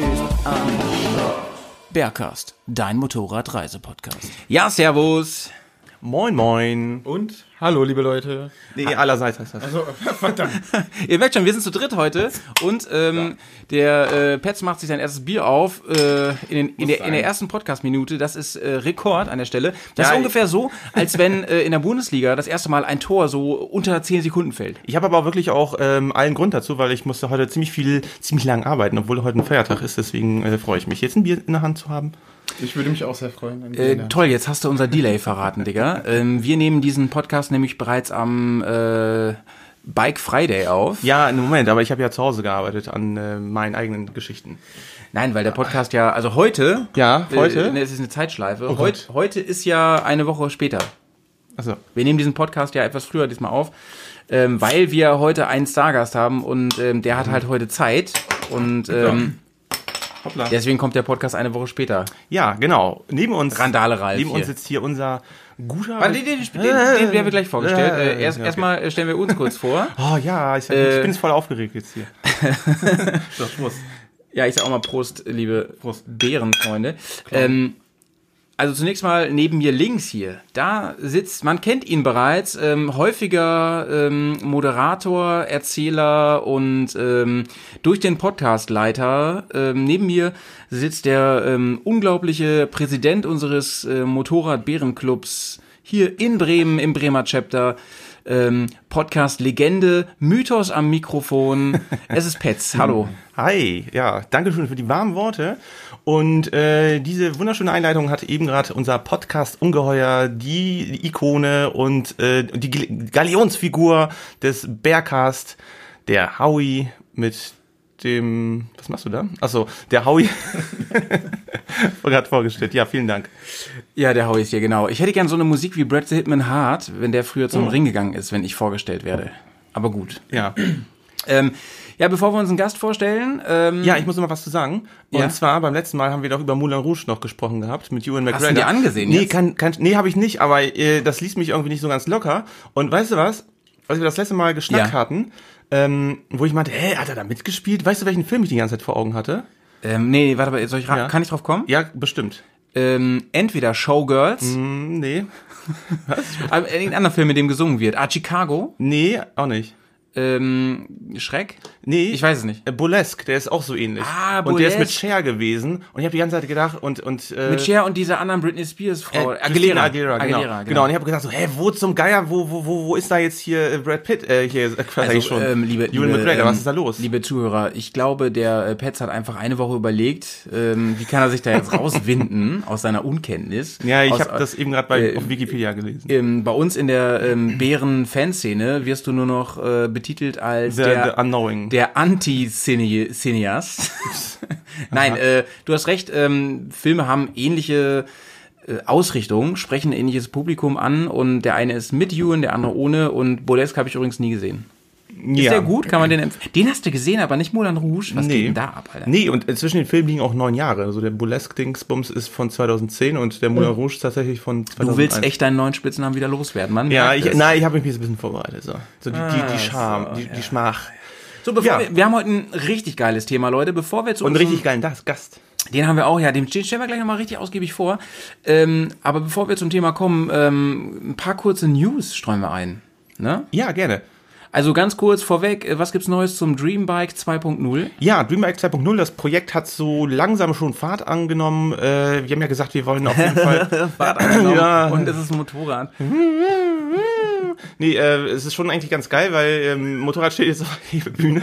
Ist am. Bergcast, dein Motorradreisepodcast. Ja, servus. Moin, moin. Und? Hallo, liebe Leute. Nee, allerseits heißt das. Also, verdammt. Ihr merkt schon, wir sind zu dritt heute und ähm, der äh, Petz macht sich sein erstes Bier auf äh, in, den, in, der, in der ersten Podcast-Minute. Das ist äh, Rekord an der Stelle. Das Ja, ist ungefähr so, als wenn äh, in der Bundesliga das erste Mal ein Tor so unter 10 Sekunden fällt. Ich habe aber auch wirklich auch ähm, allen Grund dazu, weil ich musste heute ziemlich viel, ziemlich lang arbeiten, obwohl heute ein Feiertag ist. Deswegen äh, freue ich mich, jetzt ein Bier in der Hand zu haben. Ich würde mich auch sehr freuen. An Äh, toll, jetzt hast du unser Delay verraten, Digga. Ähm, wir nehmen diesen Podcast nämlich bereits am äh, Bike Friday auf. Ja, einen Moment, aber ich habe ja zu Hause gearbeitet an äh, meinen eigenen Geschichten. Nein, weil der Podcast ja, also heute, Ja, heute? äh, ne, es ist eine Zeitschleife. Oh Heut, heute ist ja eine Woche später. Achso. Wir nehmen diesen Podcast ja etwas früher diesmal auf, ähm, weil wir heute einen Stargast haben und ähm, der hat halt heute Zeit und ähm, Hoppla. deswegen kommt der Podcast eine Woche später. Ja, genau. Neben uns, Randale Ralf neben hier. uns sitzt hier unser guter... Warte, den, den, den, den werden wir gleich vorgestellt. Äh, Äh, erst okay. erstmal äh, stellen wir uns kurz vor. Oh ja, ich, Äh, ich bin jetzt voll aufgeregt jetzt hier. so, Schluss. Ja, ich sag auch mal Prost, liebe Prost Bärenfreunde. Ähm, also zunächst mal neben mir links hier, da sitzt, man kennt ihn bereits, ähm, häufiger ähm, Moderator, Erzähler und ähm, durch den Podcastleiter. Ähm, neben mir sitzt der ähm, unglaubliche Präsident unseres äh, Motorrad-Bärenclubs hier in Bremen, im Bremer Chapter. Ähm, Podcast-Legende, Mythos am Mikrofon. Es ist Petz. Hallo. Hi, ja, danke schön für die warmen Worte. Und äh, diese wunderschöne Einleitung hat eben gerade unser Podcast-Ungeheuer, die Ikone und äh, die Gal- Galionsfigur des Bearcast, der Howie mit dem, was machst du da? Achso, der Howie gerade vorgestellt. Ja, vielen Dank. Ja, der Howie ist hier, genau. Ich hätte gern so eine Musik wie Brad the Hitman Hart, wenn der früher zum Ring gegangen ist, wenn ich vorgestellt werde. Aber gut. Ja. Ähm, ja, bevor wir uns einen Gast vorstellen, ähm, Ja, ich muss noch mal was zu sagen. Und Ja. zwar beim letzten Mal haben wir doch über Moulin Rouge noch gesprochen gehabt mit Ewan McGregor. du dir angesehen Nee, jetzt? kann, kann, nee, habe ich nicht, aber äh, das ließ mich irgendwie nicht so ganz locker. Und weißt du was? Als wir das letzte Mal geschnackt Ja. hatten, ähm, wo ich meinte, hä, hat er da mitgespielt? Weißt du, welchen Film ich die ganze Zeit vor Augen hatte? ähm, nee, warte mal, soll ich Ja. kann ich drauf kommen? Ja, bestimmt. Ähm, entweder Showgirls, Hm, nee. aber irgendein anderer Film, in dem gesungen wird. Ah, Chicago, Nee, auch nicht. Ähm, Schreck? Nee. Ich weiß es nicht. Äh, Burlesque, der ist auch so ähnlich. Ah, Und der ist mit Burlesque. Cher gewesen. Und ich habe die ganze Zeit gedacht, und, und, äh, Mit Cher und dieser anderen Britney Spears Frau. Äh, Christina Aguilera, genau. Aguilera, genau. Und ich habe gedacht so, hä, wo zum Geier, wo, wo, wo, wo ist da jetzt hier äh, Brad Pitt? Äh, hier, äh, eigentlich schon. ähm, liebe, Ewan liebe, McGregor, ähm, was ist da los? Liebe Zuhörer, ich glaube, der äh, Petz hat einfach eine Woche überlegt, ähm, wie kann er sich da jetzt rauswinden aus seiner Unkenntnis. ja, ich habe das eben gerade bei äh, auf Wikipedia gelesen. ähm, bei uns in der ähm, Bären-Fanszene wirst du nur noch äh, betitelt als The, der, the Unknowing. der Anti-Cineast. Nein, äh, du hast recht, ähm, Filme haben ähnliche äh, Ausrichtungen, sprechen ein ähnliches Publikum an und der eine ist mit Ewan, der andere ohne und Burlesque habe ich übrigens nie gesehen. Ist ja. der gut? Kann man den empfehlen? Den hast du gesehen, aber nicht Moulin Rouge? Was geht Nee. denn da ab, Alter? Nee, und äh, zwischen den Filmen liegen auch neun Jahre. Also der Burlesque-Dingsbums ist von 2010 und der Moulin Rouge tatsächlich von 2001. Oh. Du willst echt deinen neuen Spitznamen wieder loswerden, Mann. Ja, ich, nein, ich habe mich jetzt ein bisschen vorbereitet. So, so die, die, Ah, die Scham, so, die, ja. die Schmach. So, bevor Ja. wir, wir haben heute ein richtig geiles Thema, Leute. Bevor wir zu Und richtig geilen das, Gast. Den haben wir auch, ja, den den stellen wir gleich nochmal richtig ausgiebig vor. Ähm, aber bevor wir zum Thema kommen, ähm, ein paar kurze News streuen wir ein. Ne? Ja, gerne. Also ganz kurz vorweg, äh, was gibt's Neues zum Dreambike 2.0? Ja, DreamBike 2.0, das Projekt hat so langsam schon Fahrt angenommen. Äh, wir haben ja gesagt, wir wollen auf jeden Fall. Ja. Und es ist ein Motorrad. Nee, äh, es ist schon eigentlich ganz geil, weil ähm, Motorrad steht jetzt auf der Hebebühne.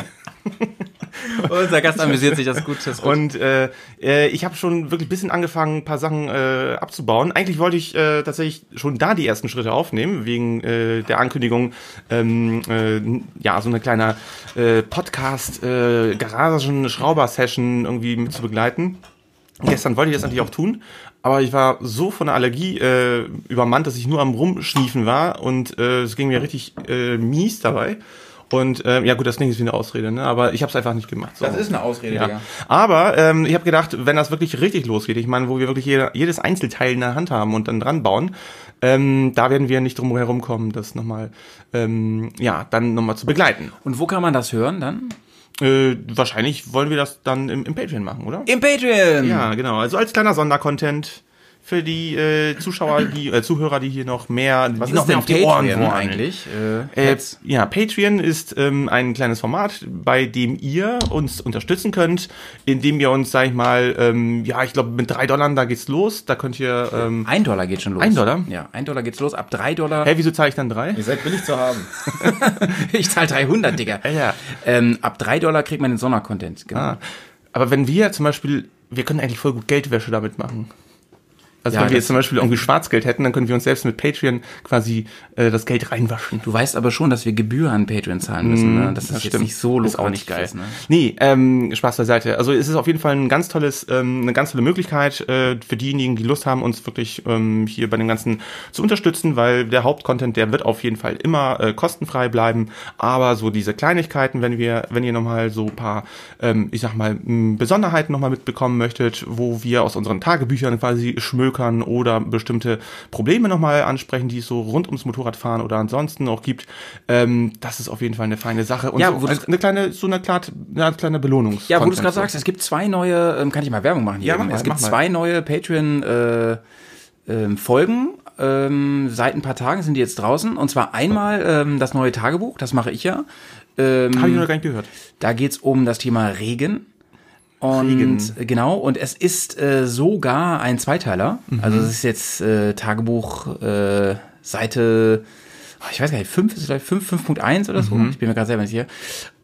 Unser Gast amüsiert sich, das gut. Das gut. Und äh, äh, ich habe schon wirklich ein bisschen angefangen, ein paar Sachen äh, abzubauen. Eigentlich wollte ich äh, tatsächlich schon da die ersten Schritte aufnehmen, wegen äh, der Ankündigung, ähm, äh, ja, so eine kleine äh, Podcast, äh, irgendwie mit zu begleiten. Gestern wollte ich das natürlich auch tun, aber ich war so von der Allergie äh, übermannt, dass ich nur am Rumschniefen war und äh, es ging mir richtig äh, mies dabei. Und äh, ja gut, das klingt jetzt wie eine Ausrede, ne? aber ich habe es einfach nicht gemacht. So. das ist eine Ausrede, Ja. Digga. Aber ähm, ich habe gedacht, wenn das wirklich richtig losgeht, ich meine, wo wir wirklich jeder, jedes Einzelteil in der Hand haben und dann dran bauen, ähm, da werden wir nicht drum herum kommen, das nochmal, ähm, ja, dann nochmal zu begleiten. Und wo kann man das hören dann? Äh, wahrscheinlich wollen wir das dann im, im Patreon machen, oder? Im Patreon! Ja, genau. Also als kleiner Sondercontent für die äh, Zuschauer, die äh, Zuhörer, die hier noch mehr, Was die ist noch mehr denn auf die Ohren Patreon wollen. eigentlich? Äh, Äh, jetzt. ja, Patreon ist ähm, ein kleines Format, bei dem ihr uns unterstützen könnt, indem ihr uns, sag ich mal, ähm, ja, ich glaube mit drei Dollar, da geht's los. Da könnt ihr, ähm, Ein Dollar geht schon los. Ein Dollar? Ja, ein Dollar geht's los. Ab drei Dollar. hä, wieso zahle ich dann drei? Ihr seid billig zu haben. ich zahle 300, Digga. Ja. Ähm, ab drei Dollar kriegt man den Sondercontent. Genau. Ah. Aber wenn wir zum Beispiel, wir können eigentlich voll gut Geldwäsche damit machen. Also Ja, wenn wir das- jetzt zum Beispiel irgendwie Schwarzgeld hätten, dann können wir uns selbst mit Patreon quasi äh, das Geld reinwaschen. Du weißt aber schon, dass wir Gebühr an Patreon zahlen müssen. Ne? Das, ist jetzt nicht so ist auch nicht geil. ist, ne? Nee, ähm, Spaß beiseite. Also es ist auf jeden Fall ein ganz tolles, ähm, eine ganz tolle Möglichkeit äh, für diejenigen, die Lust haben, uns wirklich ähm, hier bei dem Ganzen zu unterstützen, weil der Hauptcontent, der wird auf jeden Fall immer äh, kostenfrei bleiben. Aber so diese Kleinigkeiten, wenn wir, wenn ihr nochmal so ein paar, ähm, ich sag mal, Besonderheiten nochmal mitbekommen möchtet, wo wir aus unseren Tagebüchern quasi schmökern oder bestimmte Probleme nochmal ansprechen, die es so rund ums Motorradfahren oder ansonsten auch gibt, ähm, das ist auf jeden Fall eine feine Sache. Und Ja, so, wo du- als eine kleine, so eine, Klart, eine kleine Belohnung. Ja, wo du es gerade sagst, es gibt zwei neue, ähm, kann ich mal Werbung machen hier? Ja, mal, es gibt zwei neue Patreon äh, ähm, Folgen. Ähm, seit ein paar Tagen sind die jetzt draußen. Und zwar einmal ähm, das neue Tagebuch, das mache ich ja. Ähm, Habe ich noch gar nicht gehört. Da geht's um das Thema Regen. Und Regen. genau, und es ist äh, sogar ein Zweiteiler. Mhm. Also es ist jetzt äh, Tagebuch äh, Seite, ah, ich weiß gar nicht, 5 ist es vielleicht 5, 5.1 oder so. Mhm. Ich bin mir gerade selber nicht sicher.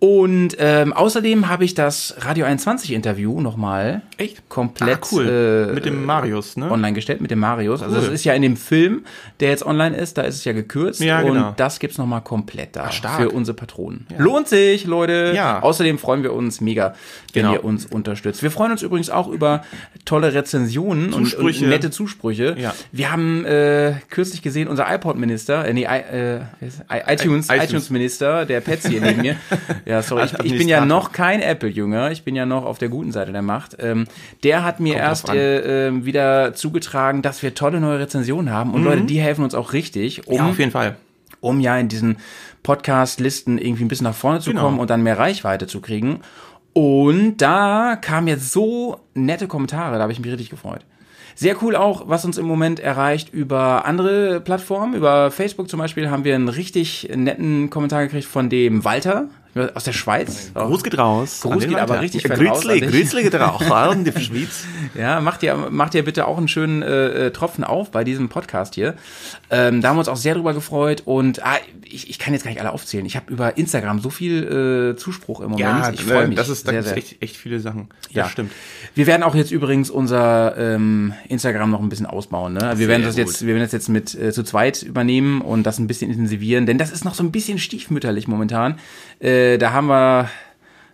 Und ähm, außerdem habe ich das Radio 21 Interview nochmal Echt? komplett Ah, cool. äh, Mit dem Marius, ne? online gestellt mit dem Marius. Also Cool. das ist ja in dem Film, der jetzt online ist, da ist es ja gekürzt. Ja, genau. Und das gibt's noch nochmal komplett da stark. für unsere Patronen. Lohnt sich, Leute. Ja. Außerdem freuen wir uns mega, wenn Genau. ihr uns unterstützt. Wir freuen uns übrigens auch über tolle Rezensionen und, und nette Zusprüche. Ja. Wir haben äh, kürzlich gesehen, unser iPod-Minister, äh, nee, äh, iTunes, iTunes-Minister, der hier neben mir. Ja, sorry, ich, ich bin ja noch kein Apple-Jünger. Ich bin ja noch auf der guten Seite der Macht. Ähm, der hat mir Kommt erst äh, ähm, wieder zugetragen, dass wir tolle neue Rezensionen haben. Und Leute, die helfen uns auch richtig, um Mhm. Ja, auf jeden Fall. um ja in diesen Podcast-Listen irgendwie ein bisschen nach vorne zu Genau. kommen und dann mehr Reichweite zu kriegen. Und da kamen jetzt so nette Kommentare, da habe ich mich richtig gefreut. Sehr cool auch, was uns im Moment erreicht über andere Plattformen. Über Facebook zum Beispiel haben wir einen richtig netten Kommentar gekriegt von dem Walter aus der Schweiz. Gruß geht raus. Gruß geht aber richtig fett raus Grüßli, an dich. Grüßli geht raus. an die Schweiz. Ja, macht ihr, macht ihr bitte auch einen schönen äh, äh, Tropfen auf bei diesem Podcast hier. Ähm, da haben wir uns auch sehr drüber gefreut und ah, ich, ich kann jetzt gar nicht alle aufzählen. Ich habe über Instagram so viel äh, Zuspruch im Moment. Ja, ich freue äh, mich. das ist, da sehr, sehr. echt, echt viele Sachen. Ja, Das stimmt. Wir werden auch jetzt übrigens unser ähm, Instagram noch ein bisschen ausbauen. Ne? Also wir werden das gut. jetzt, wir werden das jetzt mit äh, zu zweit übernehmen und das ein bisschen intensivieren, denn das ist noch so ein bisschen stiefmütterlich momentan. Äh, da haben wir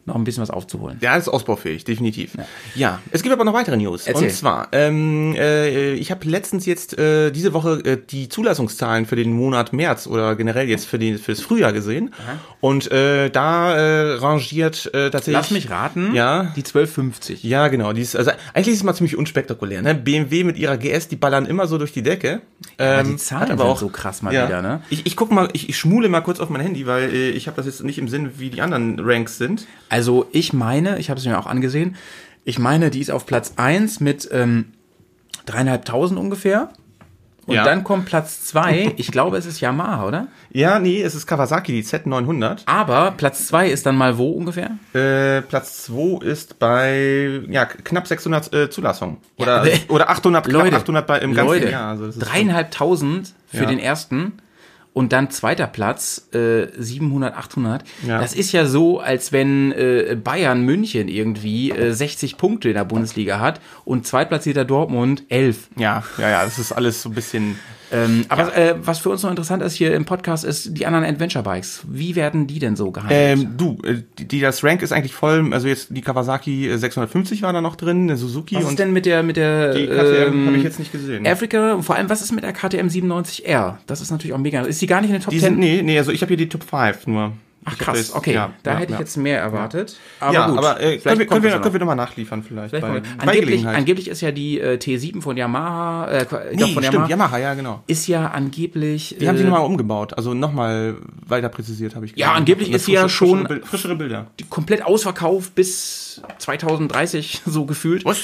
noch ein bisschen was aufzuholen. Ja, ist ausbaufähig, definitiv. Ja. es gibt aber noch weitere News. Erzähl. Und zwar, ähm, äh, ich habe letztens jetzt äh, diese Woche äh, die Zulassungszahlen für den Monat März oder generell jetzt für den fürs Frühjahr gesehen. Und äh, da äh, rangiert äh, tatsächlich. Lass mich raten. Ja. Die 1250. Ja, genau. Die ist, also eigentlich ist es mal ziemlich unspektakulär. Ne? BMW mit ihrer GS, die ballern immer so durch die Decke. Ja, die Ähm, Zahlen aber auch, so krass mal ja. wieder, ne? Ich, ich guck mal, ich, ich schmule mal kurz auf mein Handy, weil äh, ich habe das jetzt nicht im Sinn, wie die anderen Ranks sind. Also ich meine, ich habe es mir auch angesehen, ich meine, die ist auf Platz 1 mit ähm, dreieinhalbtausend ungefähr. Und Ja. dann kommt Platz 2, ich glaube, es ist Yamaha, oder? Ja, nee, es ist Kawasaki, die Z900. Aber Platz 2 ist dann mal wo ungefähr? Äh, Platz 2 ist bei ja, knapp 600 äh, Zulassungen. Oder, Ja, oder 800, knapp Leute, 800 bei, im ganzen Leute, Jahr. Also das ist dreieinhalbtausend für Ja. den ersten. Und dann zweiter Platz, äh, 700, 800. Ja. Das ist ja so, als wenn äh, Bayern München irgendwie äh, 60 Punkte in der Bundesliga hat und zweitplatzierter Dortmund 11. Ja, ja, ja, das ist alles so ein bisschen. Ähm, aber äh, was für uns noch interessant ist hier im Podcast, ist die anderen Adventure Bikes. Wie werden die denn so gehandelt? Ähm, du, äh, die, die, das Rank ist eigentlich voll, also jetzt die Kawasaki äh, 650 war da noch drin, eine Suzuki was und ist denn mit der mit der die KTM ähm, habe ich jetzt nicht gesehen. Africa und vor allem was ist mit der KTM 97R? Das ist natürlich auch mega. Ist die gar nicht in den Top die 10? sind, nee, nee, also ich habe hier die Top 5 nur. Ach krass, jetzt- okay. ja, da ja, hätte ich ja. jetzt mehr erwartet. Aber ja, gut. aber äh, können, wir, können, wir, ja können wir nochmal nachliefern vielleicht. Vielleicht bei, bei angeblich, angeblich ist ja die äh, T7 von Yamaha, äh, nee, von stimmt, Yamaha, Yamaha, ja, genau. ist ja angeblich. Die haben sie äh, nochmal umgebaut, also nochmal weiter präzisiert, habe ich Ja, gesehen. angeblich ist sie ja schon- frischere Bilder. komplett ausverkauft bis 2030 so gefühlt. Was?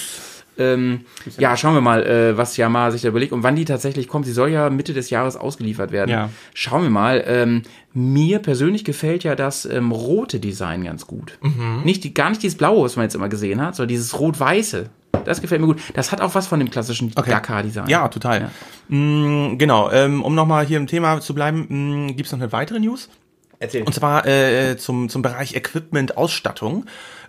Ähm, ja, schauen wir mal, äh, was Yamaha sich da überlegt und wann die tatsächlich kommt. Sie soll ja Mitte des Jahres ausgeliefert werden. Ja. Schauen wir mal. Ähm, mir persönlich gefällt ja das ähm, rote Design ganz gut. Mhm. Nicht die, gar nicht dieses blaue, was man jetzt immer gesehen hat, sondern dieses rot-weiße. Das gefällt mir gut. Das hat auch was von dem klassischen Dakar-Design. Ja, total. Mm, genau, ähm, um nochmal hier im Thema zu bleiben, mm, gibt's noch eine weitere News. Erzähl. Und zwar äh, zum, zum Bereich Equipment, Ausstattung.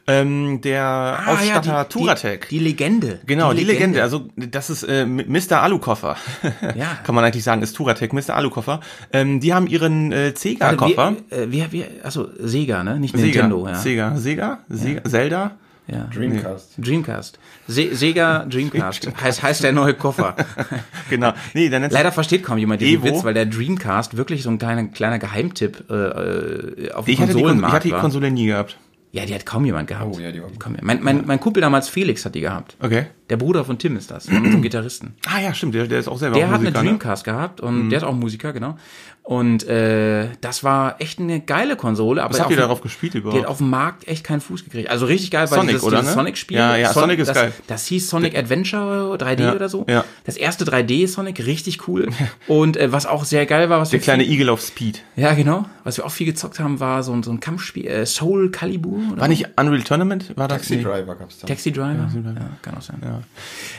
Ähm, der Ah, Ausstatter ja, die, Turatec. Die, die Legende. Genau, die, Legende. Also das ist äh, Mr. Alukoffer. Ja. Kann man eigentlich sagen, ist Turatec, Mr. Alukoffer. Ähm, die haben ihren äh, Also Sega-Koffer. wir, äh, wir, wir, achso, Sega, ne? Nicht Nintendo, ja. Sega, Sega, Sega, Zelda. ja. Dreamcast. Dreamcast. Se Sega Dreamcast. heißt, heißt der neue Koffer. Genau. Nee, der nennt sich- Leider versteht kaum jemand diesen Evo. Witz, weil der Dreamcast wirklich so ein kleiner, kleiner Geheimtipp äh, äh, auf dem ich hatte, die, Kon- ich Konsolenmarkt hatte die war. Konsole nie gehabt. Ja, die hat kaum jemand gehabt. Oh ja, die war gut. Kaum- mein, mein, mein Kumpel damals Felix hat die gehabt. Okay. Der Bruder von Tim ist das, unserem Gitarristen. Ah ja, stimmt, der, der ist auch selber Der auch hat eine Musiker, ne? Dreamcast gehabt und der ist auch Musiker, genau. Und äh, das war echt eine geile Konsole. Aber Was habt auf ihr dem- darauf gespielt Die hat überhaupt? auf dem Markt echt keinen Fuß gekriegt. Also richtig geil war Sonic, dieses, oder, dieses ne? Sonic-Spiel. Ja, ja, Sonic ist das, geil. Das hieß Sonic Adventure 3D Ja, oder so. ja. Das erste 3D-Sonic, richtig cool. Und äh, was auch sehr geil war, was Der wir kleine viel, Eagle of Speed. Ja, genau. Was wir auch viel gezockt haben, war so, ein- so ein Kampfspiel, äh, Soul Calibur. Oder War nicht Unreal Tournament? War das? Taxi Nee. Driver gab's da. Taxi Driver? Ja, kann auch sein. Ja,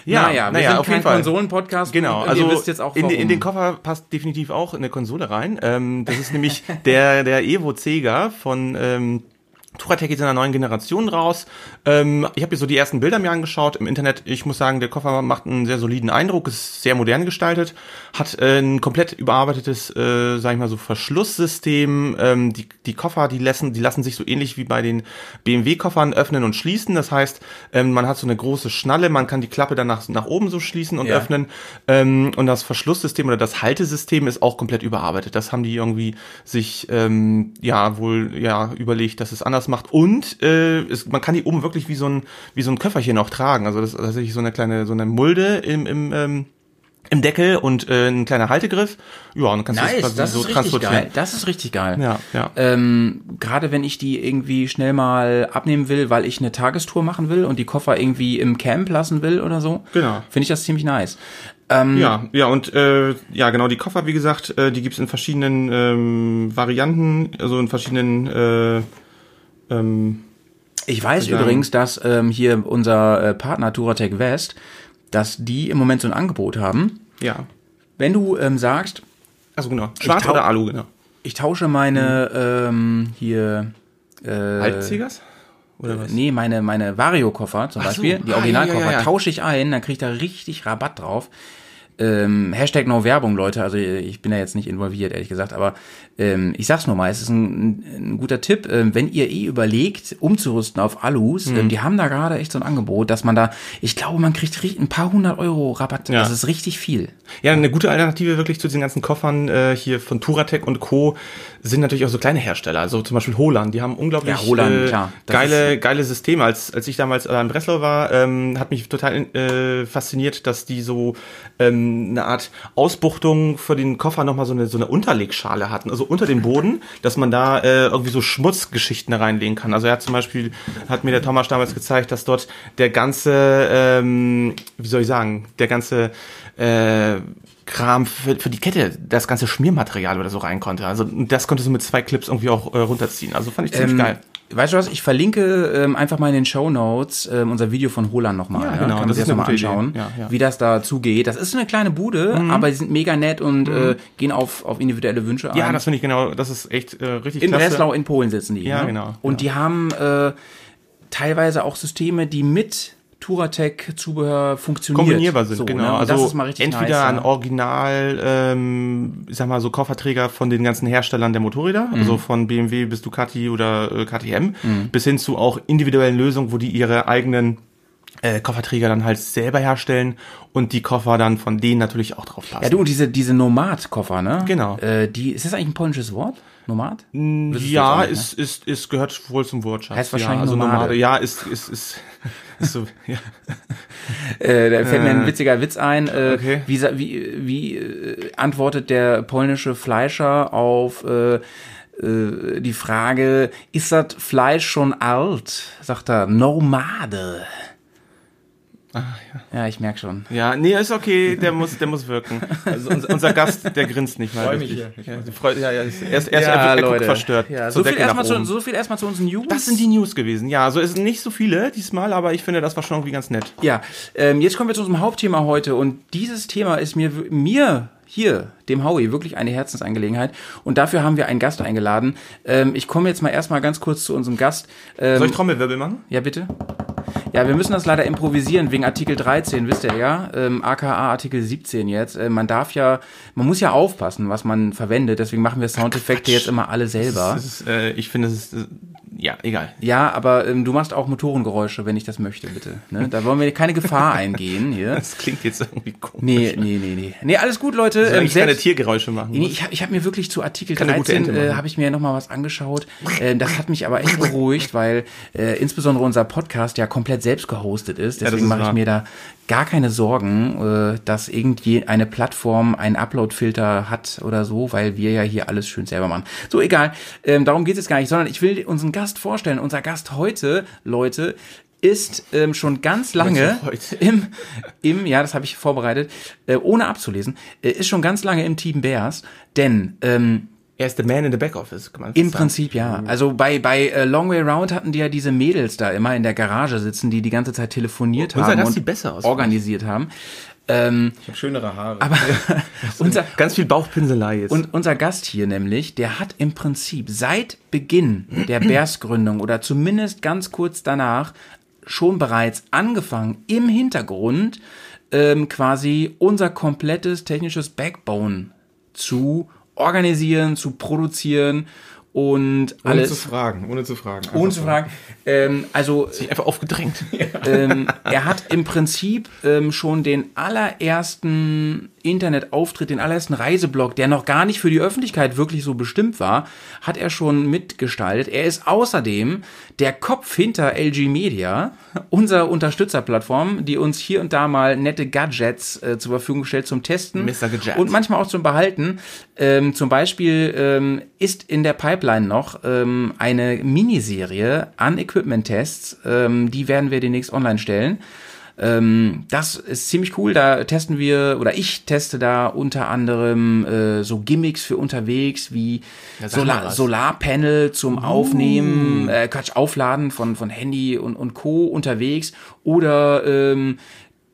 Ja, naja, wir naja, sind auf kein jeden Fall. Konsolen-Podcast. Genau, also ihr wisst jetzt auch, in, in den Koffer passt definitiv auch eine Konsole rein. Ähm, das ist nämlich der, der Evo Cega von ähm, Turatec geht in einer neuen Generation raus. Ähm, ich habe hier so die ersten Bilder mir angeschaut im Internet. Ich muss sagen, der Koffer macht einen sehr soliden Eindruck, ist sehr modern gestaltet, hat äh, ein komplett überarbeitetes, äh, sag ich mal so, Verschlusssystem. Ähm, die, die Koffer, die lassen, die lassen sich so ähnlich wie bei den BMW-Koffern öffnen und schließen. Das heißt, ähm, man hat so eine große Schnalle, man kann die Klappe dann nach, nach oben so schließen und Ja. öffnen. Ähm, und das Verschlusssystem oder das Haltesystem ist auch komplett überarbeitet. Das haben die irgendwie sich ähm, ja wohl ja überlegt, dass es anders macht. Und äh, es, man kann die oben wirklich wie so ein wie so ein Köfferchen auch tragen. Also das ist tatsächlich so eine kleine so eine Mulde im im ähm, im Deckel und äh, ein kleiner Haltegriff. Ja, und dann kannst du Nice, quasi das so ist richtig transportieren. geil. Das ist richtig geil. Ja, ja. Ähm, Gerade wenn ich die irgendwie schnell mal abnehmen will, weil ich eine Tagestour machen will und die Koffer irgendwie im Camp lassen will oder so, Genau. finde ich das ziemlich nice. Ähm, Ja, ja, und äh, ja, genau, die Koffer, wie gesagt, äh, die gibt's in verschiedenen ähm, Varianten, also in verschiedenen äh, ähm, Ich weiß Ja. übrigens, dass ähm, hier unser äh, Partner Turatec West, dass die im Moment so ein Angebot haben. ja. Wenn du ähm, sagst, Also genau. Schwarz oder Alu, genau. ich tausche meine ähm, hier äh? Oder was? Nee, meine, meine Vario-Koffer zum Ach so. Beispiel, die Ah, Originalkoffer, ja, ja, ja. tausche ich ein, dann kriege ich da richtig Rabatt drauf. Ähm, Hashtag No Werbung, Leute. Also ich bin da jetzt nicht involviert, ehrlich gesagt, aber ähm, ich sag's nur mal, es ist ein, ein guter Tipp, ähm, wenn ihr eh überlegt, umzurüsten auf Alus, Mhm. ähm, die haben da gerade echt so ein Angebot, dass man da, ich glaube, man kriegt ri- ein paar hundert Euro Rabatt. Ja. Das ist richtig viel. Ja, eine gute Alternative wirklich zu diesen ganzen Koffern äh, hier von Turatec und Co. sind natürlich auch so kleine Hersteller, also zum Beispiel Holan. Die haben unglaublich Ja, Holan, äh, klar. Geile, geile Systeme. Als, als ich damals äh, in Breslau war, ähm, hat mich total äh, fasziniert, dass die so ähm, eine Art Ausbuchtung für den Koffer nochmal so eine, so eine Unterlegschale hatten, also unter dem Boden, dass man da äh, irgendwie so Schmutzgeschichten reinlegen kann. Also er hat zum Beispiel, hat mir der Thomas damals gezeigt, dass dort der ganze, ähm, wie soll ich sagen, der ganze äh, Kram für, für die Kette, das ganze Schmiermaterial oder so rein konnte. Also das konntest du mit zwei Clips irgendwie auch äh, runterziehen. Also fand ich ziemlich Ähm, geil. weißt du was, ich verlinke ähm, einfach mal in den Show Notes ähm, unser Video von Roland nochmal. Ja, genau, Kann man das sich ist das nochmal anschauen. Ja, ja. wie das da zugeht. Das ist eine kleine Bude, aber die sind mega nett und äh, gehen auf, auf individuelle Wünsche ein. Ja, das finde ich genau, das ist echt äh, richtig in klasse. Breslau in Polen sitzen die. Ja, ne? genau, Und die haben äh, teilweise auch Systeme, die mit Touratec-Zubehör funktionieren. kombinierbar sind, so, genau. Ne? Also entweder nice, ein. Original, ähm, ich sag mal so Kofferträger von den ganzen Herstellern der Motorräder, Mhm. also von BMW bis Ducati oder äh, KTM, bis hin zu auch individuellen Lösungen, wo die ihre eigenen äh, Kofferträger dann halt selber herstellen und die Koffer dann von denen natürlich auch drauf passen. Ja, du, und diese, diese Nomad-Koffer, ne? Genau. Äh, die, ist das eigentlich ein polnisches Wort? Nomad? Ja, auch ist, ist, ist, gehört wohl zum Wortschatz. Heißt wahrscheinlich ja, also Nomade. Nomade. Ja, ist, ist, ist, ist so, ja. Äh, da fällt mir ein witziger Witz ein. Äh, okay. Wie, wie, wie äh, antwortet der polnische Fleischer auf äh, äh, die Frage, ist das Fleisch schon alt? Sagt er, Nomade. Ah, ja. ich merke schon. Ja, nee, ist okay, der muss, der muss wirken. Also unser, unser Gast, der grinst nicht mal. Freu mich hier. Ja, der freut, ja, ja, ist- er ist, er ist er, er verstört. Ja, so, viel erstmal zu, so viel erstmal zu unseren News. Das sind die News gewesen. Ja, also es sind nicht so viele diesmal, aber ich finde, das war schon irgendwie ganz nett. Ja, ähm, jetzt kommen wir zu unserem Hauptthema heute und dieses Thema ist mir, mir hier, dem Howie, wirklich eine Herzensangelegenheit und dafür haben wir einen Gast eingeladen. Ähm, ich komme jetzt mal erstmal ganz kurz zu unserem Gast. Ähm, Soll ich Trommelwirbel machen? ja, bitte? Ja, wir müssen das leider improvisieren wegen Artikel 13, wisst ihr ja, ähm, aka Artikel 17 jetzt. Äh, man darf ja, man muss ja aufpassen, was man verwendet, deswegen machen wir Soundeffekte jetzt immer alle selber. Ist, äh, ich finde, es ist, äh, ja, egal. Ja, aber ähm, du machst auch Motorengeräusche, wenn ich das möchte, bitte. Ne? Da wollen wir keine Gefahr eingehen hier. Das klingt jetzt irgendwie komisch. Nee, nee, nee, nee. Nee, alles gut, Leute. Soll Ähm, ich keine selbst, Tiergeräusche machen? nee, ich habe ich hab mir wirklich zu Artikel Kann eine gute 13 Ente äh, habe ich mir noch mal was angeschaut. Äh, das hat mich aber echt beruhigt, weil äh, insbesondere unser Podcast ja komplett selbst gehostet ist. Deswegen ist mache ich mir da gar keine Sorgen, äh, dass irgendwie eine Plattform einen Upload-Filter hat oder so, weil wir ja hier alles schön selber machen. So, egal. Ähm, darum geht es gar nicht, sondern ich will unseren Gast vorstellen. Unser Gast heute, Leute, ist ähm, schon ganz lange im, im, ja, das habe ich vorbereitet, äh, ohne abzulesen, äh, ist schon ganz lange im Team Bears, denn ähm, er ist the man in the back office, kann man im sagen. Prinzip ja. Also bei bei äh, Long Way Round hatten die ja diese Mädels da immer in der Garage sitzen, die die ganze Zeit telefoniert Unser haben Gast und besser aus, organisiert haben. Ähm, Ich habe schönere Haare. aber unser Ganz viel Bauchpinselei jetzt. und unser Gast hier nämlich, der hat im Prinzip seit Beginn der Bears-Gründung oder zumindest ganz kurz danach schon bereits angefangen, im Hintergrund ähm, quasi unser komplettes technisches Backbone zu organisieren, zu produzieren und ohne alles zu fragen, ohne zu fragen. ohne zu so. fragen. Ähm, also sich einfach aufgedrängt. ähm, er hat im Prinzip ähm, schon den allerersten Internetauftritt, den allerersten Reiseblog, der noch gar nicht für die Öffentlichkeit wirklich so bestimmt war, hat er schon mitgestaltet. Er ist außerdem der Kopf hinter LG Media, unserer Unterstützerplattform, die uns hier und da mal nette Gadgets äh, zur Verfügung stellt zum Testen Mr. Gadget. und manchmal auch zum Behalten. Ähm, zum Beispiel ähm, ist in der Pipeline noch ähm, eine Miniserie an Equipment-Tests. Ähm, die werden wir demnächst online stellen. Ähm, das ist ziemlich cool. Da testen wir, oder ich teste da unter anderem äh, so Gimmicks für unterwegs wie Ja, Solar. Solarpanel zum Aufnehmen, äh, Quatsch, Aufladen von, von Handy und, und Co. unterwegs oder ähm,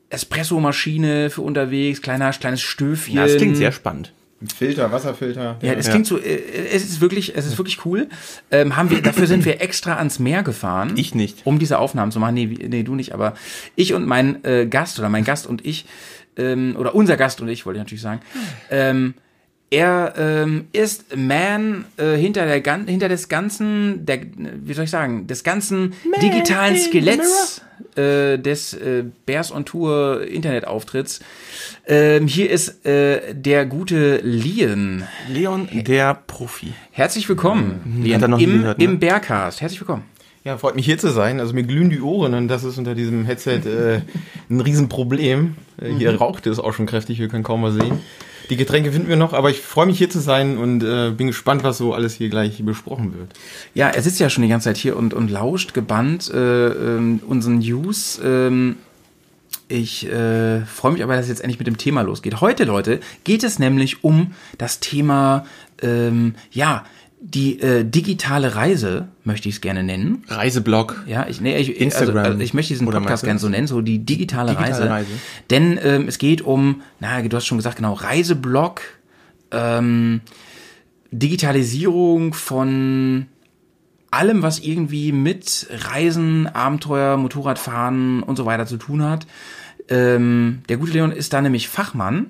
Espresso-Maschine für unterwegs, kleiner, kleines Stöfchen. Ja, das klingt sehr spannend. Ein Filter, Wasserfilter. Ja, es klingt so, äh, es ist wirklich, es ist wirklich cool. Ähm, haben wir, dafür sind wir extra ans Meer gefahren. Ich nicht. Um diese Aufnahmen zu machen. Nee, nee du nicht, aber ich und mein äh, Gast oder mein Gast und ich, ähm, oder unser Gast und ich, wollte ich natürlich sagen, ähm, er ähm, ist Man äh, hinter der gan hinter des ganzen, der, wie soll ich sagen, des ganzen digitalen Skeletts äh, des äh, Bears on Tour Internetauftritts. Ähm, hier ist äh, der gute Lian. Leon, der Profi. Herzlich willkommen, Lian, Hat er noch im, gehört, ne? im Bearcast. Herzlich willkommen. Ja, freut mich hier zu sein. Also mir glühen die Ohren und das ist unter diesem Headset äh, ein Riesenproblem. Äh, hier raucht es auch schon kräftig, wir können kaum mal sehen. Die Getränke finden wir noch, aber ich freue mich hier zu sein und äh, bin gespannt, was so alles hier gleich besprochen wird. Ja, er sitzt ja schon die ganze Zeit hier und, und lauscht gebannt äh, ähm, unseren News. Ähm, ich äh, freue mich aber, dass es jetzt endlich mit dem Thema losgeht. Heute, Leute, geht es nämlich um das Thema, ähm, ja, die äh, digitale Reise, möchte ich es gerne nennen. Reiseblog. Ja, ich, nee, ich, Instagram. Also, also ich möchte diesen Podcast gerne so nennen, so die digitale, Digitale Reise. Reise. Denn ähm, es geht um, na, du hast schon gesagt, genau, Reiseblog, ähm, Digitalisierung von allem, was irgendwie mit Reisen, Abenteuer, Motorradfahren und so weiter zu tun hat. Ähm, der gute Leon ist da nämlich Fachmann.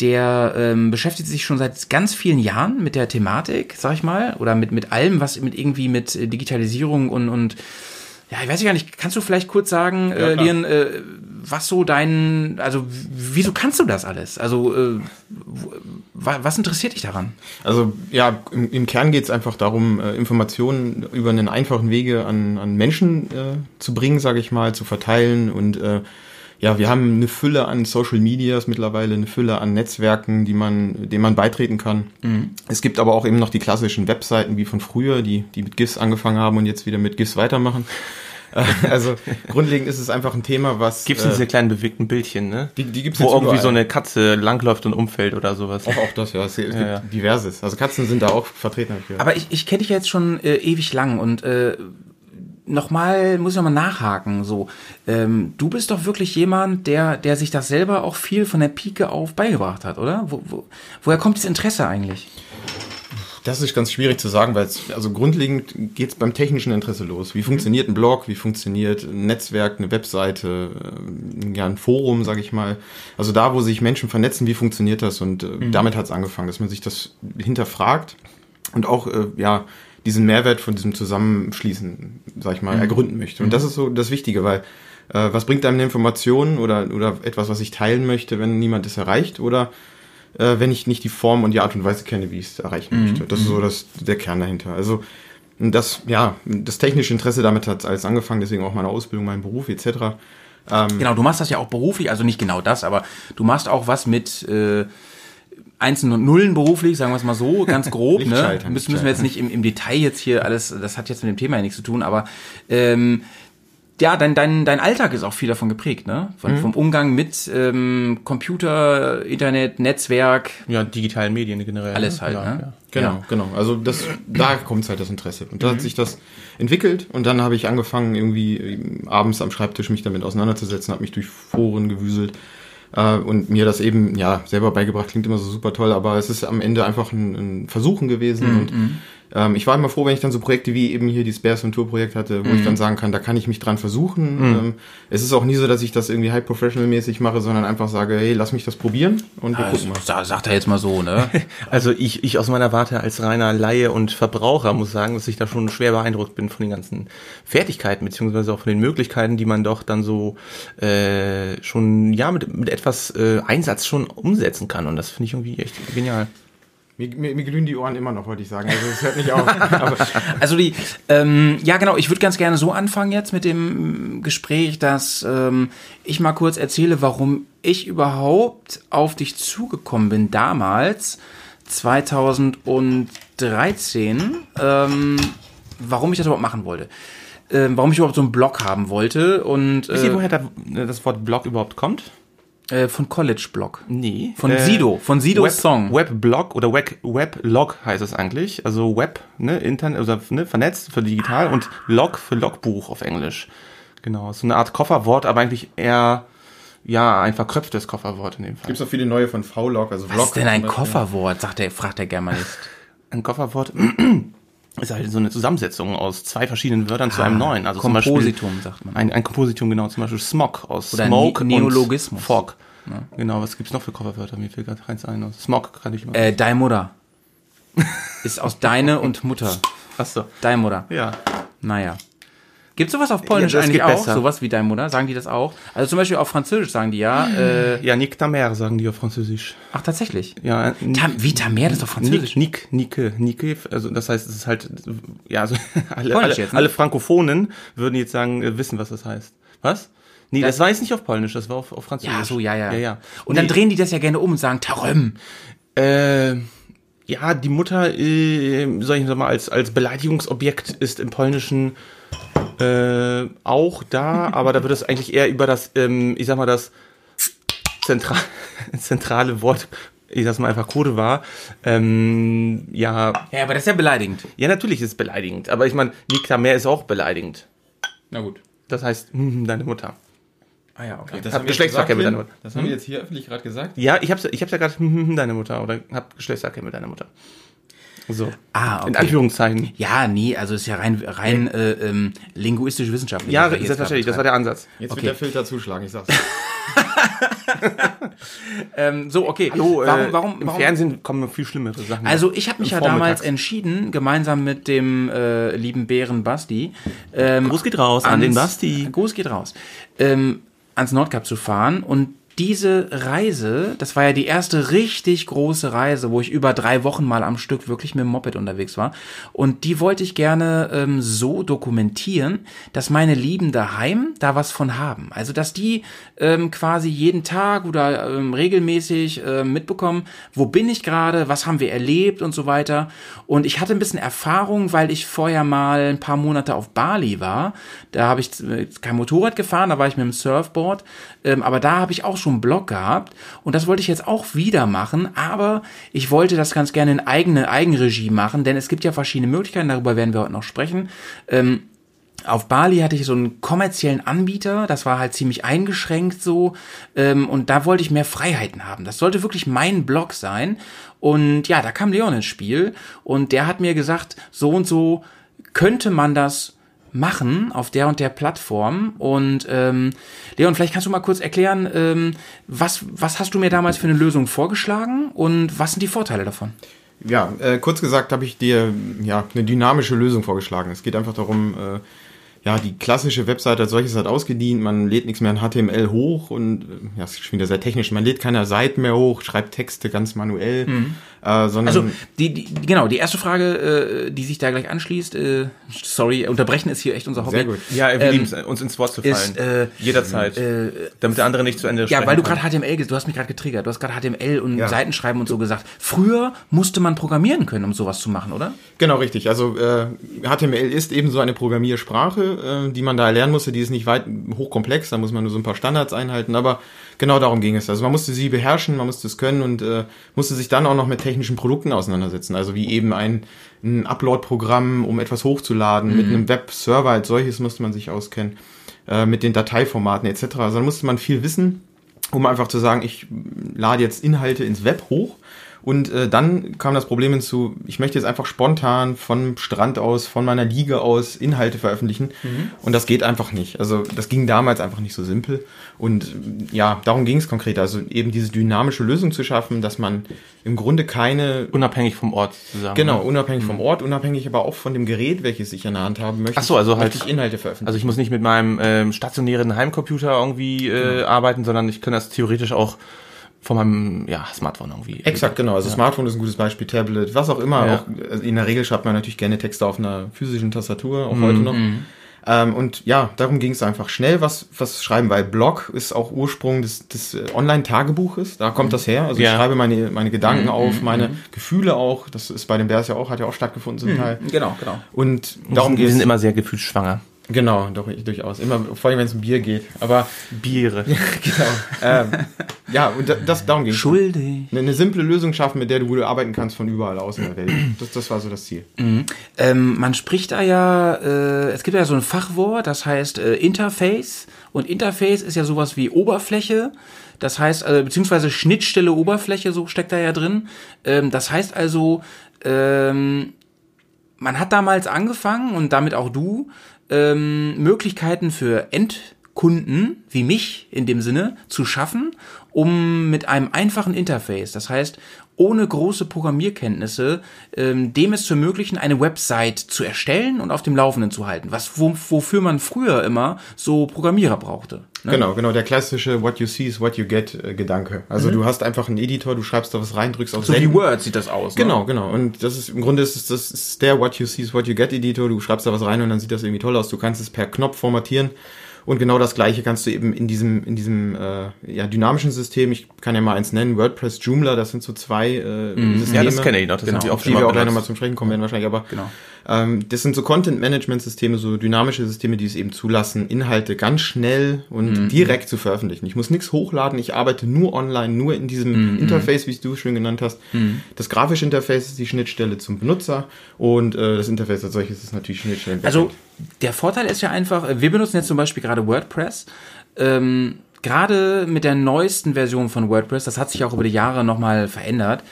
Der ähm, beschäftigt sich schon seit ganz vielen Jahren mit der Thematik, sag ich mal, oder mit, mit allem, was mit irgendwie mit äh, Digitalisierung und, und ja, ich weiß gar nicht, kannst du vielleicht kurz sagen, äh, klar. Leon, äh, was so dein, also wieso kannst du das alles? Also äh, was interessiert dich daran? Also ja, im, im Kern geht es einfach darum, äh, Informationen über einen einfachen Wege an, an Menschen äh, zu bringen, sage ich mal, zu verteilen. Und äh, ja, wir haben eine Fülle an Social Medias mittlerweile, eine Fülle an Netzwerken, die man, denen man beitreten kann. Es gibt aber auch eben noch die klassischen Webseiten wie von früher, die, die mit GIFs angefangen haben und jetzt wieder mit GIFs weitermachen. Äh, also grundlegend ist es einfach ein Thema, was Gibt's äh, diese kleinen bewegten Bildchen, ne? die, die gibt's Wo irgendwie überall. so eine Katze langläuft und umfällt oder sowas. auch, auch das, ja, es gibt ja. diverses. Also Katzen sind da auch vertreten. Aber ich, ich kenne dich ja jetzt schon äh, ewig lang und äh, nochmal, muss ich nochmal nachhaken, so. Ähm, du bist doch wirklich jemand, der, der sich das selber auch viel von der Pike auf beigebracht hat, oder? Wo, wo, woher kommt das Interesse eigentlich? Das ist ganz schwierig zu sagen, weil es, also grundlegend geht es beim technischen Interesse los. Wie funktioniert ein Blog, wie funktioniert ein Netzwerk, eine Webseite, äh, ja, ein Forum, sage ich mal. Also da, wo sich Menschen vernetzen, wie funktioniert das? Und äh, damit hat es angefangen, dass man sich das hinterfragt und auch, äh, ja, diesen Mehrwert von diesem Zusammenschließen, sag ich mal, ergründen möchte. Und das ist so das Wichtige, weil äh, was bringt einem eine Information oder, oder etwas, was ich teilen möchte, wenn niemand es erreicht oder äh, wenn ich nicht die Form und die Art und Weise kenne, wie ich es erreichen möchte. Das ist so das, der Kern dahinter. Also das, ja, das technische Interesse damit hat alles angefangen, deswegen auch meine Ausbildung, mein Beruf etc. Genau, du machst das ja auch beruflich, also nicht genau das, aber du machst auch was mit äh, Einsen und Nullen beruflich, sagen wir es mal so, ganz grob. ne? Lichtschalter, Müssen, müssen wir jetzt nicht im, im Detail jetzt hier alles, das hat jetzt mit dem Thema ja nichts zu tun, aber ähm, ja, dein, dein, dein Alltag ist auch viel davon geprägt, ne? Von, Vom Umgang mit ähm, Computer, Internet, Netzwerk, Ja, digitalen Medien generell. alles ne? halt, ja, ne? Ja. Genau, Ja. genau. Also das, da kommt halt das Interesse. Und da hat sich das entwickelt und dann habe ich angefangen, irgendwie ähm, abends am Schreibtisch mich damit auseinanderzusetzen, habe mich durch Foren gewüselt äh, und mir das eben ja selber beigebracht. Klingt immer so super toll, aber es ist am Ende einfach ein, ein Versuchen gewesen und ähm, ich war immer froh, wenn ich dann so Projekte wie eben hier die Spares und Tour Projekt hatte, wo ich dann sagen kann, da kann ich mich dran versuchen. Ähm, es ist auch nie so, dass ich das irgendwie high professional mäßig mache, sondern einfach sage, hey, lass mich das probieren und wir gucken mal. Sa- Sagt er jetzt mal so, ne? Also ich, ich aus meiner Warte als reiner Laie und Verbraucher muss sagen, dass ich da schon schwer beeindruckt bin von den ganzen Fertigkeiten, beziehungsweise auch von den Möglichkeiten, die man doch dann so äh, schon ja mit, mit etwas äh, Einsatz schon umsetzen kann. Und das finde ich irgendwie echt genial. Mir, mir, mir glühen die Ohren immer noch, wollte ich sagen. Also es hört nicht auf. Aber Also die, ähm, ja genau, ich würde ganz gerne so anfangen jetzt mit dem Gespräch, dass ähm, ich mal kurz erzähle, warum ich überhaupt auf dich zugekommen bin damals, 2013, ähm, warum ich das überhaupt machen wollte. Ähm, warum ich überhaupt so einen Blog haben wollte und Wisst ihr, äh, woher da, das Wort Blog überhaupt kommt? Äh, von College Blog. Nee. Von Sido, von Sidos Web, Song. Webblog oder Web, Weblog heißt es eigentlich. Also Web, ne, Internet, also ne, vernetzt für digital und Log für Logbuch auf Englisch. Genau, so eine Art Kofferwort, aber eigentlich eher, ja, ein verkröpftes Kofferwort in dem Fall. gibt es auch viele neue von V-Log, also Was Vlog. ist denn ein. Kofferwort, sagt der, fragt der Germanist. Ein Kofferwort ist halt so eine Zusammensetzung aus zwei verschiedenen Wörtern zu einem neuen. Also zum Ah, Kompositum, Beispiel, sagt man. Ein, ein Kompositum, genau, zum Beispiel Smog aus Oder Smoke Ne- Neologismus. und Fog. Genau, was gibt's noch für Kofferwörter? Mir fällt gerade eins ein. Smog kann ich mal. Äh, Mutter. Ist aus deine und Mutter. Achso. Deine Mutter. Ja. Naja. Gibt sowas auf Polnisch Ja, das eigentlich auch? besser. Sowas wie deine Mutter? Sagen die das auch? Also zum Beispiel auf Französisch sagen die ja. Äh, Ja, Nick Tamer sagen die auf Französisch. ach, tatsächlich. Ja, Tam, wie Tamer, das ist Nick, Französisch. Nick, Nike, Nike, also das heißt, es ist halt, ja, also alle, alle, jetzt, ne? alle Frankophonen würden jetzt sagen, äh, wissen, was das heißt. Was? Nee, das, war jetzt nicht auf Polnisch, das war auf, auf Französisch. Ja, so, ja, ja. ja, ja. Und dann drehen die das ja gerne um und sagen Taröm. Äh, ja, die Mutter, äh, soll ich mal, als, als Beleidigungsobjekt ist im Polnischen äh, auch da, aber da wird es eigentlich eher über das, ähm, ich sag mal, das zentral, zentrale Wort ich sag's mal einfach Code war, ähm, ja, Ja, aber das ist ja beleidigend. ja, natürlich ist es beleidigend, aber ich meine, Nikla mehr ist auch beleidigend. Na gut. Das heißt, hm, deine Mutter. Ah ja, okay. Das Hab haben wir jetzt Geschlechtsverkehr mit deiner Mutter. Das haben wir jetzt hier öffentlich gerade gesagt. Ja, ich hab's, ich hab's ja gerade, hm, hm, hm, deine Mutter, oder hab Geschlechtsverkehr mit deiner Mutter. So. Ah, okay. In Anführungszeichen. Ja, nee, also ist ja rein, rein äh, ähm, linguistisch wissenschaftlich. Ja, selbstverständlich, das war der Ansatz. Jetzt Okay. wird der Filter zuschlagen, ich sag's. ähm, So, okay. Hallo, warum, äh, warum, im warum? Fernsehen kommen noch viel schlimmere Sachen. Also ich habe mich ja damals entschieden, gemeinsam mit dem äh, lieben Bären Basti. Ähm, Gruß geht raus an den Basti. Gruß geht raus. Ähm, ans Nordkap zu fahren und diese Reise, das war ja die erste richtig große Reise, wo ich über drei Wochen mal am Stück wirklich mit dem Moped unterwegs war. Und die wollte ich gerne ähm, so dokumentieren, dass meine Lieben daheim da was von haben. Also dass die ähm, quasi jeden Tag oder ähm, regelmäßig ähm, mitbekommen, wo bin ich gerade, was haben wir erlebt und so weiter. Und ich hatte ein bisschen Erfahrung, weil ich vorher mal ein paar Monate auf Bali war. Da habe ich äh, kein Motorrad gefahren, da war ich mit dem Surfboard. Ähm, aber da habe ich auch schon einen Blog gehabt. Und das wollte ich jetzt auch wieder machen. Aber ich wollte das ganz gerne in eigene Eigenregie machen, denn es gibt ja verschiedene Möglichkeiten. Darüber werden wir heute noch sprechen. Ähm, auf Bali hatte ich so einen kommerziellen Anbieter, das war halt ziemlich eingeschränkt so, ähm, und da wollte ich mehr Freiheiten haben. Das sollte wirklich mein Blog sein. Und ja, da kam Leon ins Spiel und der hat mir gesagt, so und so könnte man das machen auf der und der Plattform. Und ähm, Leon, vielleicht kannst du mal kurz erklären, ähm, was, was hast du mir damals für eine Lösung vorgeschlagen und was sind die Vorteile davon? Ja, äh, kurz gesagt habe ich dir ja eine dynamische Lösung vorgeschlagen. Es geht einfach darum, äh, ja, die klassische Webseite als solches hat ausgedient, man lädt nichts mehr in HTML hoch und äh, ja, es ist schon wieder sehr technisch, man lädt keine Seiten mehr hoch, schreibt Texte ganz manuell, äh, sondern Also die, die genau die erste Frage, äh, die sich da gleich anschließt. Äh, sorry, unterbrechen ist hier echt unser Hobby. Sehr gut. ja, wir ähm, lieben es, uns ins Wort zu fallen. ist, äh, Jederzeit. damit der andere nicht zu Ende Ja, weil du gerade HTML, du hast mich gerade getriggert. Du hast gerade HTML und Ja. Seitenschreiben und so gesagt. Früher musste man programmieren können, um sowas zu machen, oder? Genau, richtig. Also äh, HTML ist eben so eine Programmiersprache, äh, die man da erlernen musste. Die ist nicht weit hochkomplex, da muss man nur so ein paar Standards einhalten, aber genau darum ging es. Also man musste sie beherrschen, man musste es können und äh, musste sich dann auch noch mit technischen Produkten auseinandersetzen. Also wie eben ein, ein Upload-Programm, um etwas hochzuladen, mit einem Webserver als solches musste man sich auskennen, äh, mit den Dateiformaten etc. Also da musste man viel wissen, um einfach zu sagen, ich lade jetzt Inhalte ins Web hoch. Und äh, dann kam das Problem hinzu, ich möchte jetzt einfach spontan vom Strand aus, von meiner Liege aus Inhalte veröffentlichen. Und das geht einfach nicht. Also das ging damals einfach nicht so simpel. Und ja, darum ging es konkret. Also eben diese dynamische Lösung zu schaffen, dass man im Grunde keine Unabhängig vom Ort zusammen. Genau, unabhängig vom Ort, unabhängig aber auch von dem Gerät, welches ich in der Hand haben möchte. Ach so, also halt- ich Inhalte veröffentlichen. Also ich muss nicht mit meinem ähm, stationären Heimcomputer irgendwie äh, arbeiten, sondern ich kann das theoretisch auch von meinem ja, Smartphone irgendwie. Exakt, genau. Also Smartphone ist ein gutes Beispiel, Tablet, was auch immer. Ja. Auch, also in der Regel schreibt man natürlich gerne Texte auf einer physischen Tastatur, auch heute noch. Ähm, und ja, darum ging es einfach schnell was, was schreiben, weil Blog ist auch Ursprung des, des äh, Online-Tagebuches, da kommt das her. Also ich Ja. schreibe meine, meine Gedanken auf, meine Gefühle auch, das ist bei den Bears ja auch, hat ja auch stattgefunden zum Teil. Genau, genau. Und Darum darum wir geht sind es. immer sehr gefühlsschwanger. Genau, doch, durchaus. Immer, vor allem wenn es um Bier geht. Aber Biere. genau. ähm, ja, und da- das, darum ging es. Schuldig. Eine, eine simple Lösung schaffen, mit der du arbeiten kannst von überall aus in der Welt. Das, das war so das Ziel. Ähm, man spricht da ja, äh, es gibt ja so ein Fachwort, das heißt äh, Interface. Und Interface ist ja sowas wie Oberfläche. Das heißt, äh, beziehungsweise Schnittstelle Oberfläche, so steckt da ja drin. Ähm, das heißt also, ähm, man hat damals angefangen und damit auch du, ähm, Möglichkeiten für Endkunden, wie mich in dem Sinne, zu schaffen, um mit einem einfachen Interface, das heißt ohne große Programmierkenntnisse, ähm, dem es zu ermöglichen, eine Website zu erstellen und auf dem Laufenden zu halten, was wo, wofür man früher immer so Programmierer brauchte. Ne? Genau, genau, der klassische What you see is what you get äh, Gedanke. Also du hast einfach einen Editor, du schreibst da was rein, drückst auf So wie Senden. Word sieht das aus. Ne? Genau, genau. Und das ist im Grunde ist es das ist der What you see is what you get Editor. Du schreibst da was rein und dann sieht das irgendwie toll aus. Du kannst es per Knopf formatieren. Und genau das gleiche kannst du eben in diesem, in diesem äh, ja, dynamischen System, ich kann ja mal eins nennen, WordPress Joomla, das sind so zwei äh, Systeme. Ja, das kenne ich noch. Das genau, wir auch auf schon die mal wir auch gleich nochmal zum Sprechen kommen werden wahrscheinlich, aber Genau. Ähm, das sind so Content-Management-Systeme, so dynamische Systeme, die es eben zulassen, Inhalte ganz schnell und direkt zu veröffentlichen. Ich muss nichts hochladen, ich arbeite nur online, nur in diesem Interface, wie es du schön genannt hast. Das grafische Interface ist die Schnittstelle zum Benutzer und äh, das Interface als solches ist natürlich Schnittstelle. im Also der Vorteil ist ja einfach, äh, wir benutzen jetzt zum Beispiel gerade WordPress. Ähm, gerade mit der neuesten Version von WordPress, das hat sich auch über die Jahre nochmal verändert.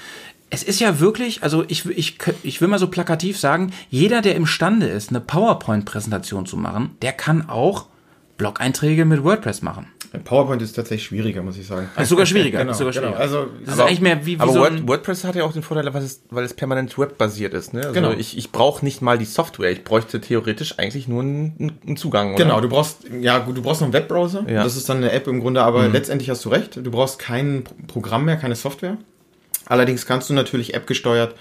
Es ist ja wirklich, also ich, ich, ich will mal so plakativ sagen, jeder, der imstande ist, eine PowerPoint-Präsentation zu machen, der kann auch Blog-Einträge mit WordPress machen. PowerPoint ist tatsächlich schwieriger, muss ich sagen. Also sogar schwieriger. Genau, ist sogar genau. schwieriger. Also, das ist eigentlich mehr wie, wie Aber so Word, ein, WordPress hat ja auch den Vorteil, weil es, weil es permanent webbasiert ist. Ne? Also Genau. ich, ich brauche nicht mal die Software. Ich bräuchte theoretisch eigentlich nur einen, einen Zugang. Oder? Genau, du brauchst, ja gut, du brauchst noch einen Webbrowser. Ja. Das ist dann eine App im Grunde, aber letztendlich hast du recht. Du brauchst kein Pro- Programm mehr, keine Software. Allerdings kannst du natürlich App gesteuert,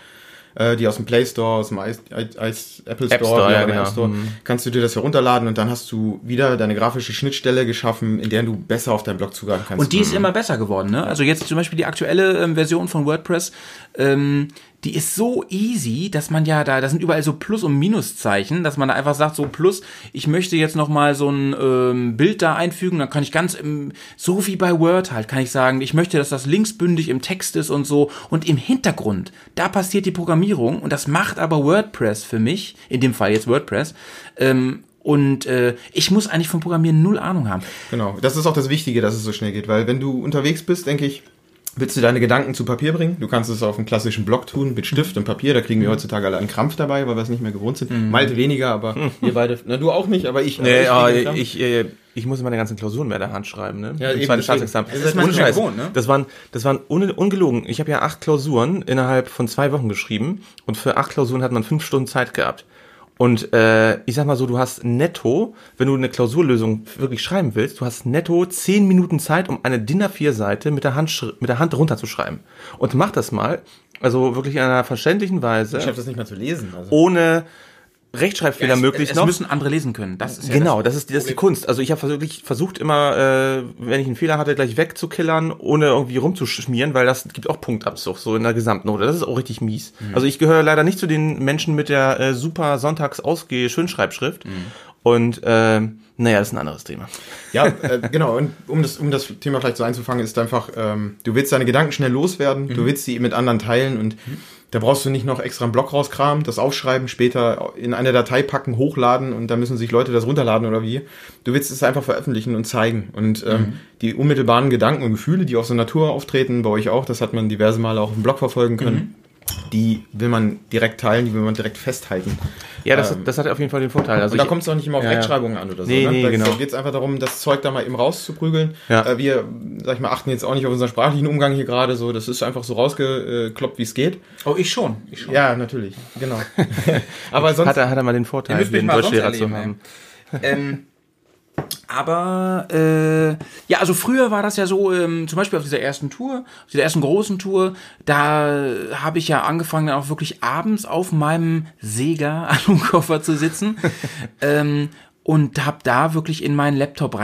äh, die aus dem Play Store, aus dem I, I, I, Apple Store, App Store, ja, genau. App Store, kannst du dir das herunterladen und dann hast du wieder deine grafische Schnittstelle geschaffen, in der du besser auf deinen Blog zugreifen kannst. Und die ist immer besser geworden, ne? Also jetzt zum Beispiel die aktuelle ähm, Version von WordPress, ähm, die ist so easy, dass man ja da, da sind überall so Plus- und Minuszeichen, dass man da einfach sagt, so Plus, ich möchte jetzt noch mal so ein ähm, Bild da einfügen, dann kann ich ganz, im, so wie bei Word halt, kann ich sagen, ich möchte, dass das linksbündig im Text ist und so. Und im Hintergrund, da passiert die Programmierung und das macht aber WordPress für mich, in dem Fall jetzt WordPress, ähm, und äh, ich muss eigentlich vom Programmieren null Ahnung haben. Genau, das ist auch das Wichtige, dass es so schnell geht, weil wenn du unterwegs bist, denke ich, willst du deine Gedanken zu Papier bringen. Du kannst es auf einem klassischen Blog tun, mit Stift und Papier, da kriegen wir heutzutage alle einen Krampf dabei, weil wir es nicht mehr gewohnt sind. Malte weniger, aber wir beide, na du auch nicht, aber ich. Nee, ich aber einen Krampf. ich, äh, ich muss meine ganzen Klausuren mehr der Hand schreiben, ne? Ja, eben, zweiten deswegen. Staatsexamen. Das ist Scheiß. gewohnt, ne? Das waren, das waren ohne, ungelogen. Ich habe ja acht Klausuren innerhalb von zwei Wochen geschrieben und für acht Klausuren hat man fünf Stunden Zeit gehabt. Und äh, ich sag mal so, du hast netto, wenn du eine Klausurlösung wirklich schreiben willst, du hast netto zehn Minuten Zeit, um eine DIN A4-Seite mit der Hand mit der Hand runterzuschreiben. Und mach das mal, also wirklich in einer verständlichen Weise, Ich schaffe das nicht mehr zu lesen. Also. ohne Rechtschreibfehler es, möglichst es noch. müssen andere lesen können. Das ist ja Genau, das ist, das ist die Kunst. Also ich habe wirklich versucht immer, äh, wenn ich einen Fehler hatte, gleich wegzukillern, ohne irgendwie rumzuschmieren, weil das gibt auch Punktabzug so in der Gesamtnote. Das ist auch richtig mies. Also ich gehöre leider nicht zu den Menschen mit der äh, super sonntags ausgeh Schönschreibschrift. Und äh, naja, das ist ein anderes Thema. Ja, äh, genau. Und um das, um das Thema vielleicht so einzufangen, ist einfach, ähm, du willst deine Gedanken schnell loswerden, du willst sie mit anderen teilen und da brauchst du nicht noch extra einen Block rauskramen, das aufschreiben, später in eine Datei packen, hochladen und da müssen sich Leute das runterladen oder wie. Du willst es einfach veröffentlichen und zeigen. Und ähm, die unmittelbaren Gedanken und Gefühle, die auf so Natur auftreten, bei euch auch, das hat man diverse Male auch im Blog verfolgen können. Die will man direkt teilen, die will man direkt festhalten. Ja, das, Ähm, das hat auf jeden Fall den Vorteil. Also und da kommt es auch nicht immer auf Ja. Rechtschreibungen an oder so. Nee, ne? nee, da genau. geht es einfach darum, das Zeug da mal eben rauszuprügeln. Ja. Äh, wir, sag ich mal, achten jetzt auch nicht auf unseren sprachlichen Umgang hier gerade so. Das ist einfach so rausgekloppt, wie es geht. Oh, ich schon. Ich schon. Ja, natürlich, genau. Aber sonst. hat er, hat er mal den Vorteil, mal sonst Deutschlehrer zu haben. ähm, aber äh, ja, also früher war das ja so, ähm, zum Beispiel auf dieser ersten Tour, auf dieser ersten großen Tour, da habe ich ja angefangen, dann auch wirklich abends auf meinem Sega Alukoffer zu sitzen. Ähm, und habe da wirklich in meinen Laptop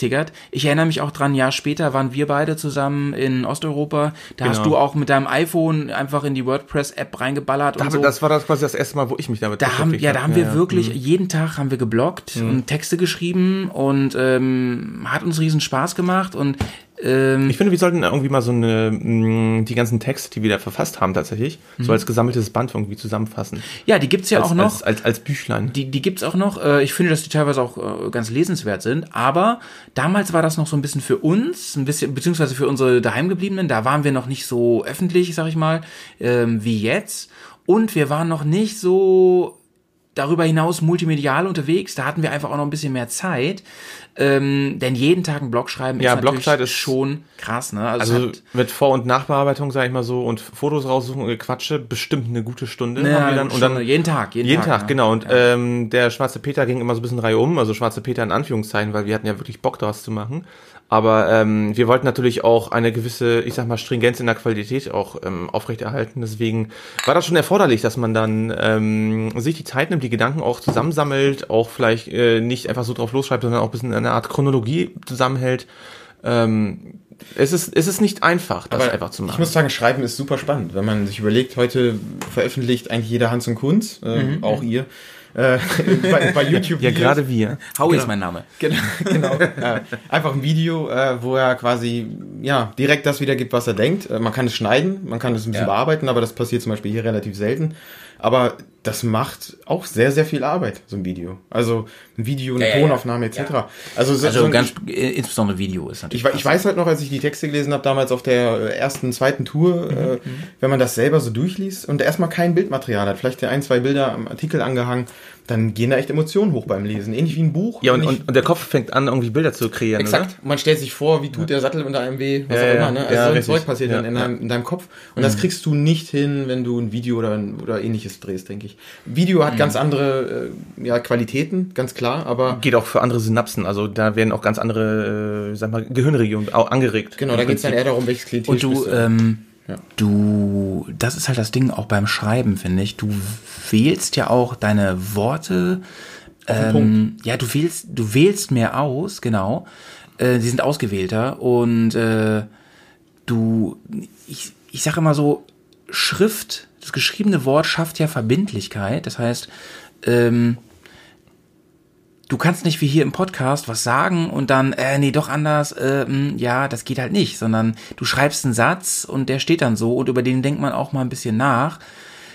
reingetiggert. Ich erinnere mich auch dran, ein Jahr später waren wir beide zusammen in Osteuropa. Da hast Genau. du auch mit deinem iPhone einfach in die WordPress-App reingeballert und Da, so. Das war das quasi das erste Mal, wo ich mich damit Da haben, ja, da haben wir ja. wirklich, jeden Tag haben wir gebloggt und Texte geschrieben und ähm, hat uns riesen Spaß gemacht und Ich finde, wir sollten irgendwie mal so eine, mh, die ganzen Texte, die wir da verfasst haben tatsächlich, so als gesammeltes Band irgendwie zusammenfassen. ja, die gibt's ja als, auch noch. Als, als, als Büchlein. Die, die gibt's auch noch. Äh, Ich finde, dass die teilweise auch äh, ganz lesenswert sind. Aber damals war das noch so ein bisschen für uns, ein bisschen, beziehungsweise für unsere Daheimgebliebenen. Da waren wir noch nicht so öffentlich, sag ich mal, ähm, wie jetzt. Und wir waren noch nicht so darüber hinaus multimedial unterwegs. Da hatten wir einfach auch noch ein bisschen mehr Zeit. Ähm, denn jeden Tag einen Blog schreiben Ja, ist natürlich Blogzeit ist- schon krass. Ne? Also, Also mit Vor- und Nachbearbeitung, sag ich mal so, und Fotos raussuchen und Gequatsche, bestimmt eine gute Stunde ja, haben wir dann. Und dann jeden Tag, jeden, jeden Tag, ja. genau. Und Ja. ähm, der schwarze Peter ging immer so ein bisschen Reihe um, also schwarze Peter in Anführungszeichen, weil wir hatten ja wirklich Bock daraus zu machen. Aber ähm, wir wollten natürlich auch eine gewisse, ich sag mal, Stringenz in der Qualität auch ähm, aufrechterhalten. Deswegen war das schon erforderlich, dass man dann ähm, sich die Zeit nimmt, die Gedanken auch zusammensammelt, auch vielleicht äh, nicht einfach so drauf losschreibt, sondern auch ein bisschen eine Art Chronologie zusammenhält. Ähm, es ist, es ist nicht einfach, das Aber einfach zu machen. Ich muss sagen, Schreiben ist super spannend. Wenn man sich überlegt, heute veröffentlicht eigentlich jeder Hans und Kunz, äh, auch ihr, äh, bei, bei YouTube. ja, gerade wir. Howie ist mein Name. Genau, genau. äh, einfach ein Video, äh, wo er quasi ja direkt das wiedergibt, was er denkt. Äh, man kann es schneiden, man kann es ein bisschen Ja. bearbeiten, aber das passiert zum Beispiel hier relativ selten. Aber das macht auch sehr, sehr viel Arbeit, so ein Video. Also ein Video, eine Ja, ja, ja. Tonaufnahme etc. Also, so, Also so ein, ganz, äh, insbesondere Video ist natürlich. ich, ich weiß halt noch, als ich die Texte gelesen habe, damals auf der äh, ersten, zweiten Tour, äh, wenn man das selber so durchliest und erstmal kein Bildmaterial hat, vielleicht ein, zwei Bilder am Artikel angehangen, dann gehen da echt Emotionen hoch beim Lesen. Ähnlich wie ein Buch. Ja, und, und, und der Kopf fängt an, irgendwie Bilder zu kreieren, Exakt. Und man stellt sich vor, wie tut der Sattel unter einem weh, was Ja, auch immer. Ne? Also ja, so ein richtig. Zeug passiert dann in, ja. deinem, in deinem Kopf. Und das kriegst du nicht hin, wenn du ein Video oder, ein- oder ähnliches drehst, denke ich. Video hat ganz andere äh, ja, Qualitäten, ganz klar, aber oder? Geht auch für andere Synapsen, also da werden auch ganz andere, äh, sag mal, Gehirnregionen auch angeregt. genau, da geht es dann eher darum, welches Klientel Und du, ähm, Ja. du, das ist halt das Ding auch beim Schreiben, finde ich. Du wählst ja auch deine Worte. Ähm, ja, du wählst, du wählst mehr aus, genau. Äh, die sind ausgewählter und äh, du, ich, ich sage immer so, Schrift, das geschriebene Wort schafft ja Verbindlichkeit. Das heißt, ähm, du kannst nicht wie hier im Podcast was sagen und dann, äh, nee, doch anders, äh, mh, ja, das geht halt nicht, sondern du schreibst einen Satz und der steht dann so und über den denkt man auch mal ein bisschen nach.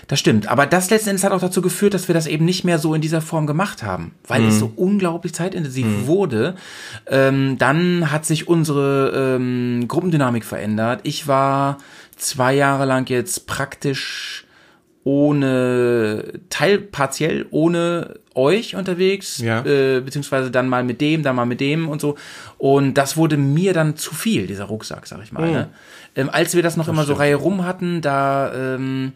Das stimmt. Aber das letzten Endes hat auch dazu geführt, dass wir das eben nicht mehr so in dieser Form gemacht haben, weil es so unglaublich zeitintensiv wurde. Ähm, dann hat sich unsere ähm, Gruppendynamik verändert. Ich war zwei Jahre lang jetzt praktisch ohne, teil, partiell ohne euch unterwegs, Ja. äh, beziehungsweise dann mal mit dem, dann mal mit dem und so. Und das wurde mir dann zu viel, dieser Rucksack, sag ich mal. Ne? Ähm, als wir das noch immer so Reihe rum hatten, da ähm,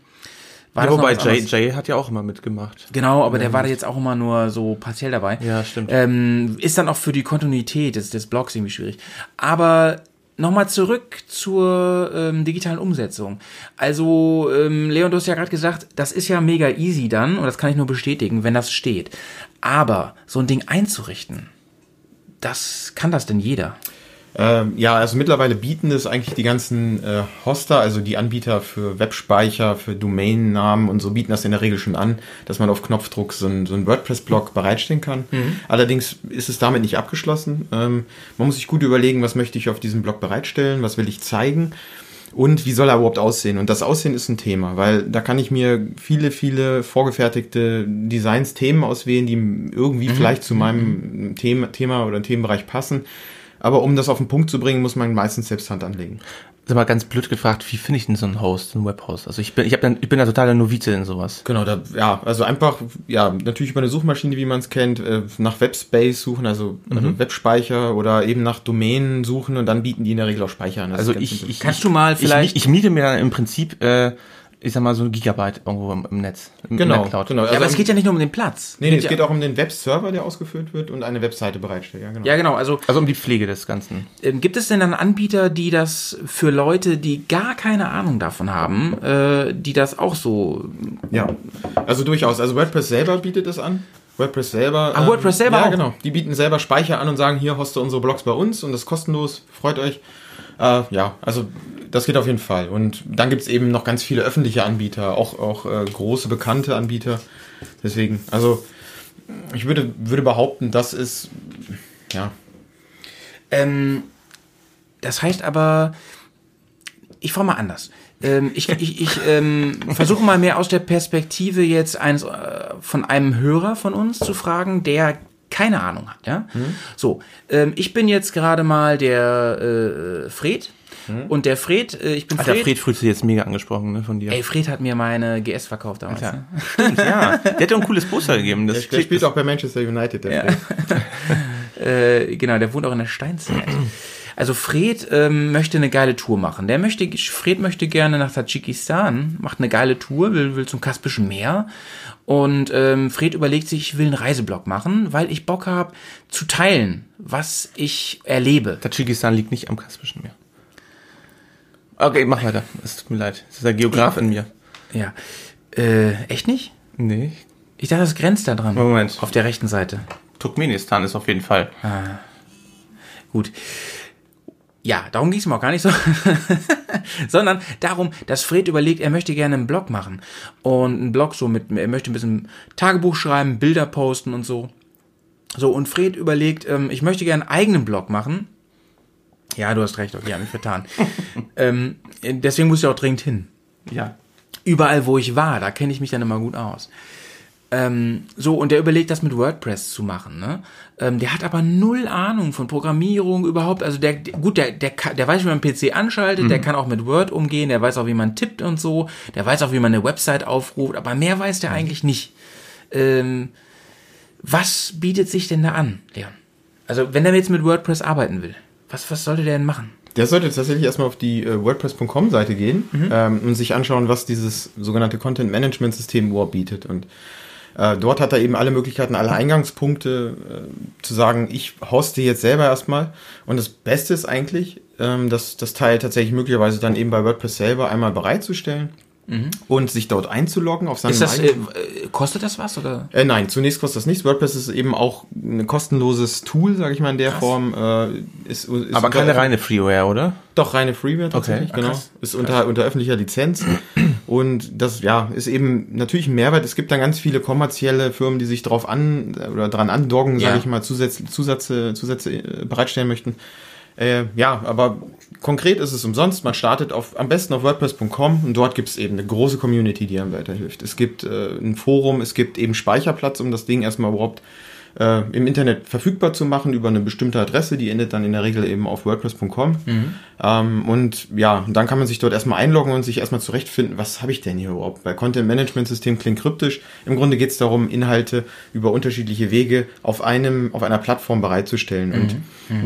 war Ja, das wobei Jay. Jay hat ja auch immer mitgemacht. Genau, aber der war da jetzt auch immer nur so partiell dabei. Ja, stimmt. Ähm, ist dann auch für die Kontinuität des, des Blogs irgendwie schwierig. Aber nochmal zurück zur ähm, digitalen Umsetzung. Also, ähm, Leon, du hast ja gerade gesagt, das ist ja mega easy dann, und das kann ich nur bestätigen, wenn das steht. Aber so ein Ding einzurichten, das kann das denn jeder? Ähm, ja, also mittlerweile bieten es eigentlich die ganzen äh, Hoster, also die Anbieter für Webspeicher, für Domainnamen und so bieten das in der Regel schon an, dass man auf Knopfdruck so ein, so WordPress-Blog bereitstellen kann. Allerdings ist es damit nicht abgeschlossen. Ähm, man muss sich gut überlegen, was möchte ich auf diesem Blog bereitstellen, was will ich zeigen und wie soll er überhaupt aussehen. Und das Aussehen ist ein Thema, weil da kann ich mir viele, viele vorgefertigte Designs, Themen auswählen, die irgendwie vielleicht zu meinem Thema, Thema oder Themenbereich passen. Aber um das auf den Punkt zu bringen, muss man meistens selbst Hand anlegen. Sag mal ganz blöd gefragt, wie finde ich denn so einen Host, einen Webhost? Also ich bin, ich, hab dann, ich bin da totaler Novize in sowas. Genau, da, ja, also einfach, ja, natürlich über eine Suchmaschine, wie man es kennt, äh, nach Webspace suchen, also, also Webspeicher oder eben nach Domänen suchen und dann bieten die in der Regel auch Speicher an. Das Also ich, ich, Kannst ich, du mal ich, vielleicht- Ich, miete mir dann im Prinzip, äh, ich sag mal, so ein Gigabyte irgendwo im, im Netz. Im, genau, In der Cloud. genau. Ja, aber es geht ja nicht nur um den Platz. Nee, nee, es ja, geht auch um den Webserver, der ausgeführt wird und eine Webseite bereitstellt, ja, genau. Ja, genau. Also Also um die Pflege des Ganzen. Ähm, gibt es denn dann Anbieter, die das für Leute, die gar keine Ahnung davon haben, äh, die das auch so. Ja, also durchaus. Also WordPress selber bietet es an. WordPress selber. Ah, WordPress selber Ja, auch? genau. Die bieten selber Speicher an und sagen, hier hoste unsere Blogs bei uns und das ist kostenlos. Freut euch. Äh, ja, also das geht auf jeden Fall. Und dann gibt es eben noch ganz viele öffentliche Anbieter, auch, auch äh, große, bekannte Anbieter. Deswegen, also ich würde, würde behaupten, das ist, ja, Ähm, das heißt aber, ich frage mal anders. Ähm, ich ich, ich ähm, versuche mal mehr aus der Perspektive jetzt eines äh, von einem Hörer von uns zu fragen, der keine Ahnung hat. Ja, so. Ähm, ich bin jetzt gerade mal der äh, Fred und der Fred, äh, ich bin Alter, Fred. Fred fühlt sich jetzt mega angesprochen, ne, von dir. Ey, Fred hat mir meine GS verkauft damals. Ja. Ne? Stimmt, ja. Der hat doch ein cooles Poster gegeben. Das der klickt- spielt auch bei Manchester United. Der Ja. Fred. Äh, genau, der wohnt auch in der Steinzeit. Also Fred ähm, möchte eine geile Tour machen. Der möchte, Fred möchte gerne nach Tadschikistan, macht eine geile Tour, will, will zum Kaspischen Meer. Und ähm, Fred überlegt sich, ich will einen Reiseblog machen, weil ich Bock habe zu teilen, was ich erlebe. Tadschikistan liegt nicht am Kaspischen Meer. Okay, mach weiter. Es tut mir leid. Das ist der Geograf in mir. Ja. Äh, echt nicht? Nee. Ich dachte, das grenzt da dran. Moment. Auf der rechten Seite. Turkmenistan ist auf jeden Fall. Gut. Ja, darum ging es mir auch gar nicht so, sondern darum, dass Fred überlegt, er möchte gerne einen Blog machen und einen Blog so mit, er möchte ein bisschen Tagebuch schreiben, Bilder posten und so. So, und Fred überlegt, ähm, ich möchte gerne einen eigenen Blog machen. Ja, du hast recht, okay, hab mich vertan. ähm, deswegen muss ich auch dringend hin. Ja. Überall, wo ich war, da kenne ich mich dann immer gut aus. Ähm, so, und der überlegt, das mit WordPress zu machen. Ne? Ähm, der hat aber null Ahnung von Programmierung überhaupt. Also der, der gut, der, der, kann, der weiß, wie man PC anschaltet, der kann auch mit Word umgehen, der weiß auch, wie man tippt und so, der weiß auch, wie man eine Website aufruft, aber mehr weiß der eigentlich nicht. Ähm, was bietet sich denn da an, Leon? Also, wenn er jetzt mit WordPress arbeiten will, was, was sollte der denn machen? Der sollte tatsächlich erstmal auf die äh, WordPress.com-Seite gehen Mhm. ähm, und sich anschauen, was dieses sogenannte Content-Management-System überhaupt bietet. Und äh, dort hat er eben alle Möglichkeiten, alle Eingangspunkte äh, zu sagen, ich hoste jetzt selber erstmal. Und das Beste ist eigentlich, ähm, das, das Teil tatsächlich möglicherweise dann eben bei WordPress selber einmal bereitzustellen und sich dort einzuloggen auf seinem Mhm. Ist das, äh, äh, kostet das was oder? Äh, nein, zunächst kostet das nichts. WordPress ist eben auch ein kostenloses Tool, sage ich mal in der Form. Äh, ist, ist Aber keine reine Freeware, oder? Doch, reine Freeware tatsächlich, Ah, genau. krass. Ist unter, unter öffentlicher Lizenz. Und das, ja, ist eben natürlich ein Mehrwert. Es gibt dann ganz viele kommerzielle Firmen, die sich drauf an, oder dran andoggen, Ja. sage ich mal, Zusätze, Zusätze äh, bereitstellen möchten. Äh, ja, aber konkret ist es umsonst. Man startet auf, am besten auf WordPress.com und dort gibt es eben eine große Community, die einem weiterhilft. Es gibt äh, ein Forum, es gibt eben Speicherplatz, um das Ding erstmal überhaupt äh, im Internet verfügbar zu machen über eine bestimmte Adresse, die endet dann in der Regel eben auf WordPress.com. Ähm, und ja, dann kann man sich dort erstmal einloggen und sich erstmal zurechtfinden, was habe ich denn hier überhaupt? Bei Content Management System klingt kryptisch. Im Grunde geht es darum, Inhalte über unterschiedliche Wege auf einem, auf einer Plattform bereitzustellen und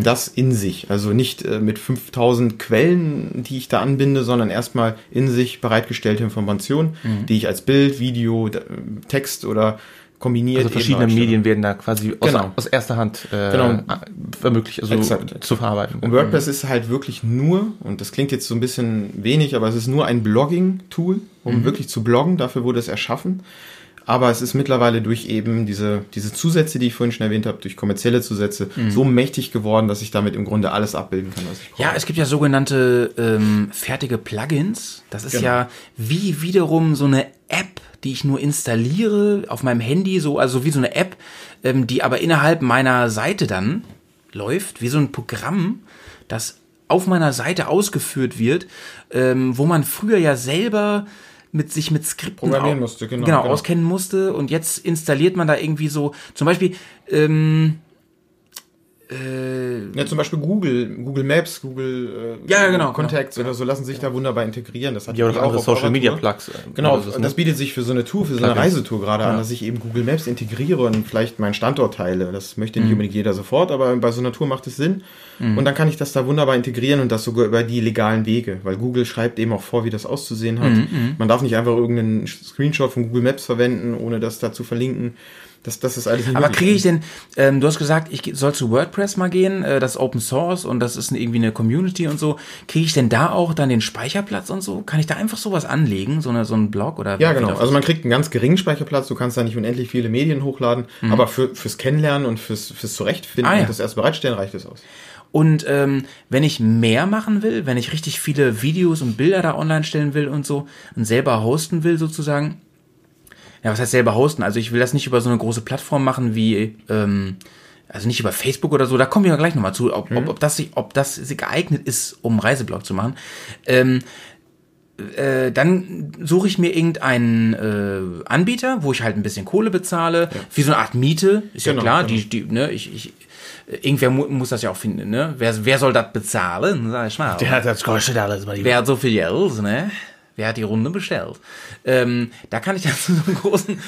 das in sich. Also nicht äh, mit 5000 Quellen, die ich da anbinde, sondern erstmal in sich bereitgestellte Informationen, die ich als Bild, Video, Text oder kombiniert Also verschiedene. Medien werden da quasi aus, Genau. aus erster Hand äh, Genau. ermöglicht, also Exakt. zu verarbeiten. Und WordPress ist halt wirklich nur, und das klingt jetzt so ein bisschen wenig, aber es ist nur ein Blogging-Tool, um wirklich zu bloggen. Dafür wurde es erschaffen. Aber es ist mittlerweile durch eben diese, diese Zusätze, die ich vorhin schon erwähnt habe, durch kommerzielle Zusätze, so mächtig geworden, dass ich damit im Grunde alles abbilden kann, was ich. Ja, es gibt ja sogenannte ähm, fertige Plugins. Das ist Genau. ja wie wiederum so eine App, die ich nur installiere auf meinem Handy, so also wie so eine App, ähm, die aber innerhalb meiner Seite dann läuft, wie so ein Programm, das auf meiner Seite ausgeführt wird, ähm, wo man früher ja selber mit sich mit Skripten musste, genau, genau, genau. auskennen musste und jetzt installiert man da irgendwie so zum Beispiel ähm, äh, Ja, zum Beispiel Google, Google Maps, Google äh, Ja, ja, genau, Contacts oder so lassen sich da wunderbar integrieren. Das hat Ja, oder die andere Social Media. Plugs. äh, Genau, das ne? das bietet sich für so eine Tour, für so eine Plugins. Reisetour gerade an, dass ich eben Google Maps integriere und vielleicht meinen Standort teile. Das möchte nicht unbedingt jeder sofort, aber bei so einer Tour macht es Sinn. Und dann kann ich das da wunderbar integrieren und das sogar über die legalen Wege, weil Google schreibt eben auch vor, wie das auszusehen hat. Man darf nicht einfach irgendeinen Screenshot von Google Maps verwenden, ohne das da zu verlinken. Das, das ist alles Aber kriege ich denn, ähm, du hast gesagt, ich soll zu WordPress mal gehen, äh, das ist Open Source und das ist irgendwie eine Community und so. Kriege ich denn da auch dann den Speicherplatz und so? Kann ich da einfach sowas anlegen, so, eine, so einen Blog oder? Ja, genau. Also man kriegt einen ganz geringen Speicherplatz, du kannst da nicht unendlich viele Medien hochladen, aber für, fürs Kennenlernen und fürs, fürs Zurechtfinden Ah, ja. und das erst bereitstellen reicht es aus. Und ähm, wenn ich mehr machen will, wenn ich richtig viele Videos und Bilder da online stellen will und so und selber hosten will sozusagen, ja, was heißt selber hosten? Also ich will das nicht über so eine große Plattform machen wie, ähm, also nicht über Facebook oder so, da kommen wir ja gleich nochmal zu, ob, ob, ob, das, sich- ob das geeignet ist, um Reiseblog zu machen. Ähm, äh, dann suche ich mir irgendeinen äh, Anbieter, wo ich halt ein bisschen Kohle bezahle, wie so eine Art Miete, ist Genau, ja klar, genau. die, die, ne, ich, ich, irgendwer mu muss das ja auch finden, ne? Wer, wer soll das bezahlen, sag ich mal. Ja, das kostet alles mal Wer hat so viel Geld, ne? Wer hat die Runde bestellt? Ähm, da kann ich dann zu so einem großen,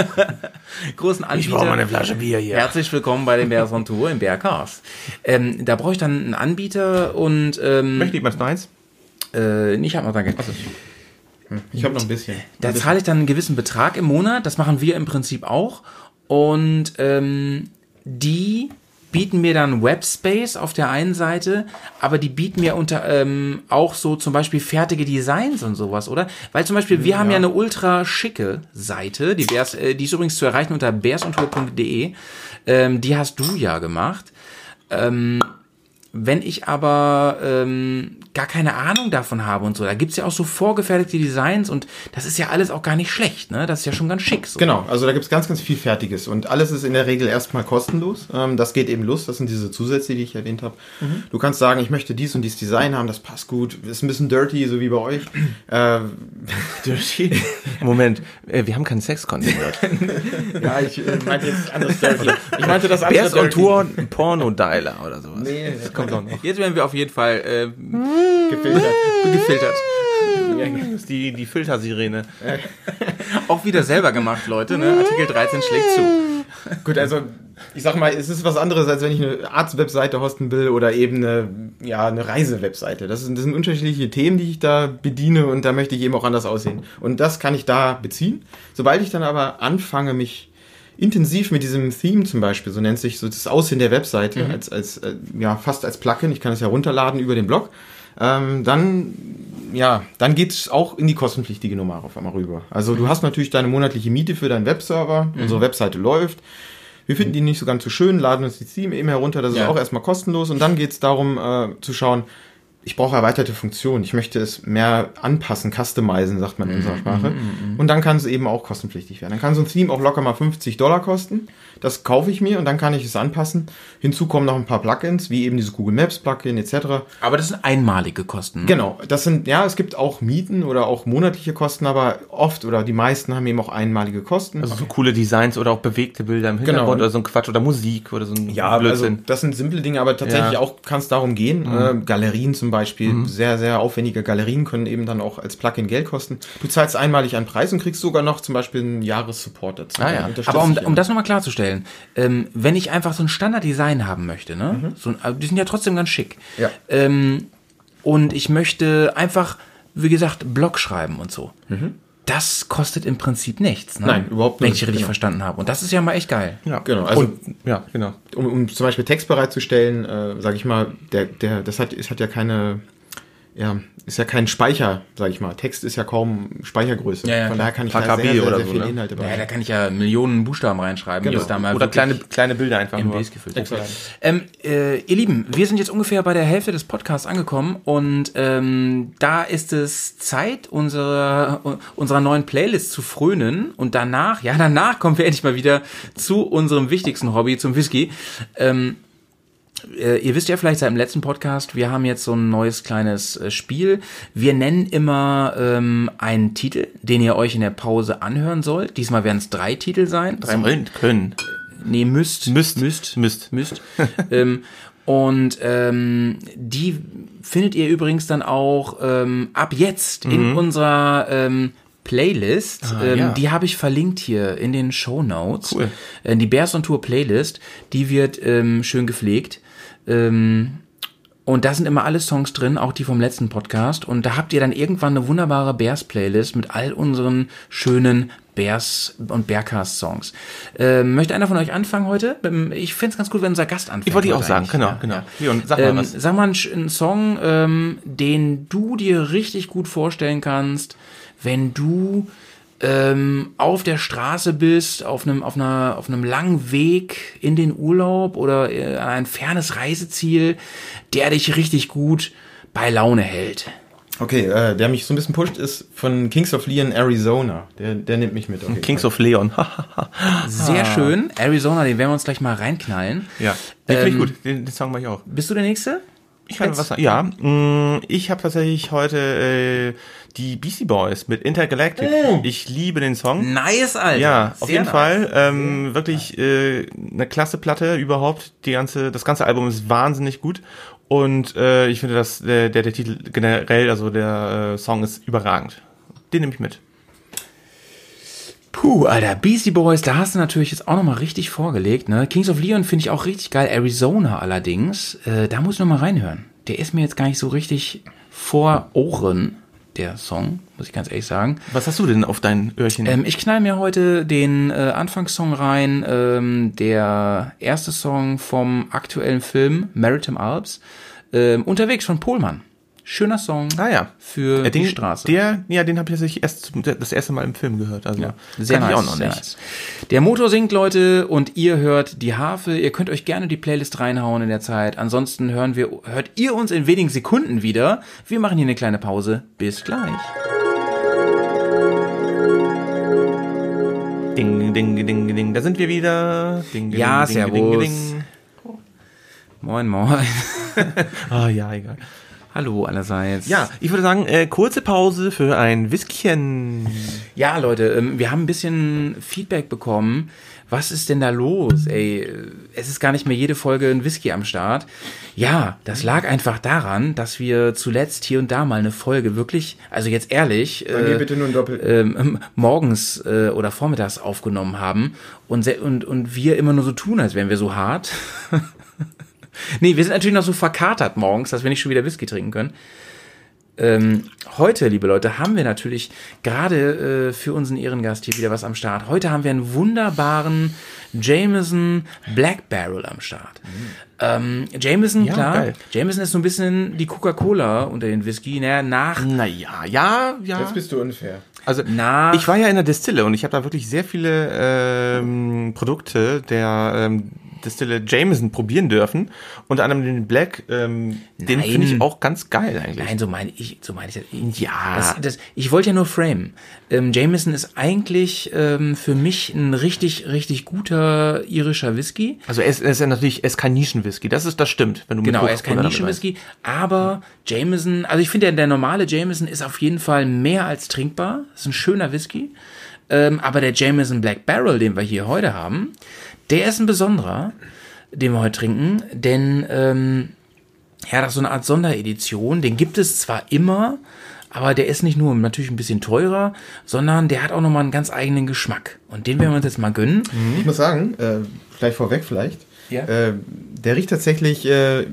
großen Anbieter. Ich brauche mal eine Flasche Bier hier. Herzlich willkommen bei dem Bärs on Tour im Bergcast. Ähm, da brauche ich dann einen Anbieter und ähm, Möchte jemand noch eins? äh, ich habe noch danke. Ich habe noch ein bisschen. Da zahle ich dann einen gewissen Betrag im Monat. Das machen wir im Prinzip auch. Und ähm, die bieten mir dann Webspace auf der einen Seite, aber die bieten mir unter ähm, auch so zum Beispiel fertige Designs und sowas, oder? Weil zum Beispiel wir haben ja eine ultra schicke Seite, die, Bears, äh, die ist übrigens zu erreichen unter bearsontour.de. Ähm, die hast du ja gemacht. Ähm, wenn ich aber ähm, gar keine Ahnung davon habe und so, da gibt's ja auch so vorgefertigte Designs und das ist ja alles auch gar nicht schlecht, ne? Das ist ja schon ganz schick. So. Genau, also da gibt's ganz, ganz viel Fertiges und alles ist in der Regel erstmal kostenlos. Ähm, das geht eben los, das sind diese Zusätze, die ich erwähnt habe. Du kannst sagen, ich möchte dies und dies Design haben, das passt gut, ist ein bisschen dirty, so wie bei euch. Äh, Dirty. Moment, äh, wir haben keinen Sex-Content ja, ich äh, meinte jetzt anders dirty. Ich meinte das andere on dirty. Tour, Porno-Dialer oder sowas. Nee, das kommt noch. Jetzt werden wir auf jeden Fall äh, Gefiltert. gefiltert. Die, die Filtersirene. Auch wieder selber gemacht, Leute, ne? Artikel 13 schlägt zu. Gut, also ich sag mal, es ist was anderes, als wenn ich eine Arzt-Webseite hosten will oder eben eine, ja, eine Reise-Webseite. Das das sind unterschiedliche Themen, die ich da bediene und da möchte ich eben auch anders aussehen. Und das kann ich da beziehen. Sobald ich dann aber anfange, mich intensiv mit diesem Theme zum Beispiel, so nennt sich so das Aussehen der Webseite, als, als, äh, ja, fast als Plugin, ich kann es ja runterladen über den Blog, ähm, dann, ja, dann geht's auch in die kostenpflichtige Nummer auf einmal rüber. Also du hast natürlich deine monatliche Miete für deinen Webserver, unsere Webseite läuft. Wir finden die nicht so ganz so schön, laden uns die Theme eben herunter, das ist Ja. auch erstmal kostenlos. Und dann geht's darum äh, zu schauen, ich brauche erweiterte Funktionen, ich möchte es mehr anpassen, customizen, sagt man in unserer Sprache. Und dann kann es eben auch kostenpflichtig werden. Dann kann so ein Theme auch locker mal 50 Dollar kosten. Das kaufe ich mir und dann kann ich es anpassen. Hinzu kommen noch ein paar Plugins, wie eben dieses Google Maps Plugin etc. Aber das sind einmalige Kosten. ne? Genau, das sind, ja, es gibt auch Mieten oder auch monatliche Kosten, aber oft oder die meisten haben eben auch einmalige Kosten. Also so coole Designs oder auch bewegte Bilder im Hintergrund Genau. oder so ein Quatsch oder Musik oder so ein Ja, also Blödsinn. das sind simple Dinge, aber tatsächlich Ja. auch kann es darum gehen. Äh, Galerien zum Beispiel, sehr, sehr aufwendige Galerien können eben dann auch als Plugin Geld kosten. Du zahlst einmalig einen Preis und kriegst sogar noch zum Beispiel einen Jahressupport dazu. Ah, ja. Aber um, um das nochmal klarzustellen, ähm, wenn ich einfach so ein Standarddesign haben möchte, ne? So ein, aber die sind ja trotzdem ganz schick. Mhm. Ja. Ähm, und ich möchte einfach, wie gesagt, Blog schreiben und so. Das kostet im Prinzip nichts. Ne? Mhm. Nein, überhaupt Wenn nicht, ich richtig genau. verstanden habe. Und das ist ja mal echt geil. ja, genau, also- und, ja, genau. um, um zum Beispiel Text bereitzustellen, äh, sage ich mal, der, der, das hat, es hat ja keine, ja, ist ja kein Speicher, sage ich mal. Text ist ja kaum Speichergröße. Ja, ja, Von daher kann ich da sehr, sehr, oder sehr so, viele ne? Inhalte Ja, da kann ich ja Millionen Buchstaben reinschreiben. Genau. Oder kleine, kleine Bilder einfach nur. Ähm, äh, ihr Lieben, wir sind jetzt ungefähr bei der Hälfte des Podcasts angekommen und ähm, da ist es Zeit, unsere, unserer neuen Playlist zu frönen und danach, ja, danach kommen wir endlich mal wieder zu unserem wichtigsten Hobby, zum Whisky. Ähm, äh, ihr wisst ja vielleicht seit dem letzten Podcast, wir haben jetzt so ein neues kleines äh, Spiel. Wir nennen immer ähm, einen Titel, den ihr euch in der Pause anhören sollt. Diesmal werden es drei Titel sein. Drei, Sollen, können. Nee, müsst. Müsst. Müsst. Müsst. Müsst. ähm, und ähm, die findet ihr übrigens dann auch ähm, ab jetzt in unserer ähm, Playlist. ähm, ja. Die habe ich verlinkt hier in den Show Notes. Cool. Äh, die Bears on Tour Playlist, die wird ähm, schön gepflegt. Ähm, und da sind immer alle Songs drin, auch die vom letzten Podcast. Und da habt ihr dann irgendwann eine wunderbare Bears-Playlist mit all unseren schönen Bears und Bearcast-Songs. Ähm, möchte einer von euch anfangen heute? Ähm, Ich find's ganz gut, wenn unser Gast anfängt. Ich wollte ich auch sagen, genau, Ja, genau. Leon, sag mal Ähm, was. sag mal einen, einen Song, ähm, den du dir richtig gut vorstellen kannst, wenn du ähm, auf der Straße bist, auf einem, auf, einer, auf einem langen Weg in den Urlaub oder äh, an ein fernes Reiseziel, der dich richtig gut bei Laune hält. Okay, äh, der mich so ein bisschen pusht, ist von Kings of Leon, Arizona. Der, der nimmt mich mit. jeden Kings Fall. of Leon. Sehr Ah. schön. Arizona, den werden wir uns gleich mal reinknallen. ja, den finde ich Ähm, gut. Den, den Song mache ich auch. Bist du der Nächste? Ich kann was sagen. Ja, mh, ich habe tatsächlich heute äh, die Beastie Boys mit Intergalactic. Ich liebe den Song. Nice, Alter. Ja, auf Sehr jeden nice. Fall. Ähm, wirklich äh, eine klasse Platte überhaupt. Die ganze, das ganze Album ist wahnsinnig gut. Und äh, ich finde, dass der, der, der Titel generell, also der äh, Song ist überragend. Den nehme ich mit. Puh, Alter, Beastie Boys, da hast du natürlich jetzt auch nochmal richtig vorgelegt, ne? Kings of Leon finde ich auch richtig geil. Arizona allerdings, äh, da muss ich nochmal reinhören. Der ist mir jetzt gar nicht so richtig vor Ohren, der Song, muss ich ganz ehrlich sagen. Was hast du denn auf dein Öhrchen? Ähm, ich knall mir heute den äh, Anfangssong rein, ähm, der erste Song vom aktuellen Film Maritime Alps, ähm, unterwegs von Pohlmann. Schöner Song Ah ja. für Ja, den, die Straße. Der, ja, den habe ich tatsächlich erst das erste Mal im Film gehört. Also Sehr kannte nice, ich auch noch sehr nicht. nice. Der Motor singt, Leute, und ihr hört die Harfe. Ihr könnt euch gerne die Playlist reinhauen in der Zeit. Ansonsten hören wir, hört ihr uns in wenigen Sekunden wieder. Wir machen hier eine kleine Pause. Bis gleich. Ding, ding, ding, ding. Da sind wir wieder. Ding, ding, Ja, ding, servus. Ding, ding. Moin, moin. Ah, ja, egal. Hallo allerseits. Ja, ich würde sagen, äh, kurze Pause für ein Whiskchen. Ja, Leute, ähm, wir haben ein bisschen Feedback bekommen. Was ist denn da los? Ey, äh, es ist gar nicht mehr jede Folge ein Whisky am Start. Ja, das lag einfach daran, dass wir zuletzt hier und da mal eine Folge wirklich, also jetzt ehrlich, äh, bitte nur ein Doppel. ähm, morgens äh, oder vormittags aufgenommen haben und, und, und wir immer nur so tun, als wären wir so hart. nee, wir sind natürlich noch so verkatert morgens, dass wir nicht schon wieder Whisky trinken können. Ähm, heute, liebe Leute, haben wir natürlich gerade äh, für unseren Ehrengast hier wieder was am Start. Heute haben wir einen wunderbaren Jameson Black Barrel am Start. Ähm, Jameson, Ja, klar. geil. Jameson ist so ein bisschen die Coca-Cola unter den Whisky. Naja, nach Naja, ja, ja. Jetzt bist du unfair. Also Nach- ich war ja in der Distille und ich habe da wirklich sehr viele ähm, Produkte der ähm, Distille Jameson probieren dürfen. Unter anderem den Black, ähm, den finde ich auch ganz geil eigentlich. Nein, so meine ich, so meine ich das. Ja. Das, das, ich wollte ja nur frame. Ähm, Jameson ist eigentlich ähm, für mich ein richtig, richtig guter irischer Whisky. Also es, es ist ja natürlich, es ist kein Nischenwhisky, das ist, das stimmt. Wenn du mit Genau, er ist kein Nischenwhisky, aber Jameson, also ich finde, der, der normale Jameson ist auf jeden Fall mehr als trinkbar. Ist ein schöner Whisky. Ähm, aber der Jameson Black Barrel, den wir hier heute haben, der ist ein besonderer, den wir heute trinken, denn ähm, ja, das ist so eine Art Sonderedition. Den gibt es zwar immer, aber der ist nicht nur natürlich ein bisschen teurer, sondern der hat auch nochmal einen ganz eigenen Geschmack. Und den werden wir uns jetzt mal gönnen. Ich muss sagen, äh, gleich vorweg vielleicht, Ja. äh, der riecht tatsächlich äh,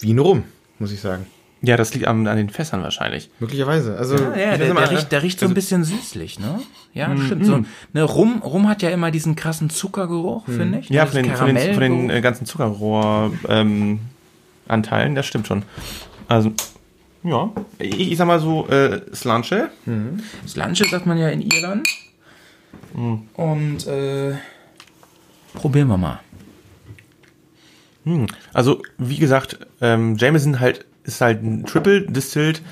wie ein Rum, muss ich sagen. Ja, das liegt an, an den Fässern wahrscheinlich. Möglicherweise. Also, Ja, ja, der, immer, riecht, der riecht so ein bisschen süßlich, ne? Ja, stimmt. So, ne, Rum, Rum hat ja immer diesen krassen Zuckergeruch, finde ich. Ja, von den, von den, von den äh, ganzen Zuckerrohr-Anteilen, ähm, das stimmt schon. Also, ja, ich, ich sag mal so, äh, Slanche. Slanche sagt man ja in Irland. Und äh, probieren wir mal. Also, wie gesagt, ähm, Jameson halt ist halt ein Triple Distilled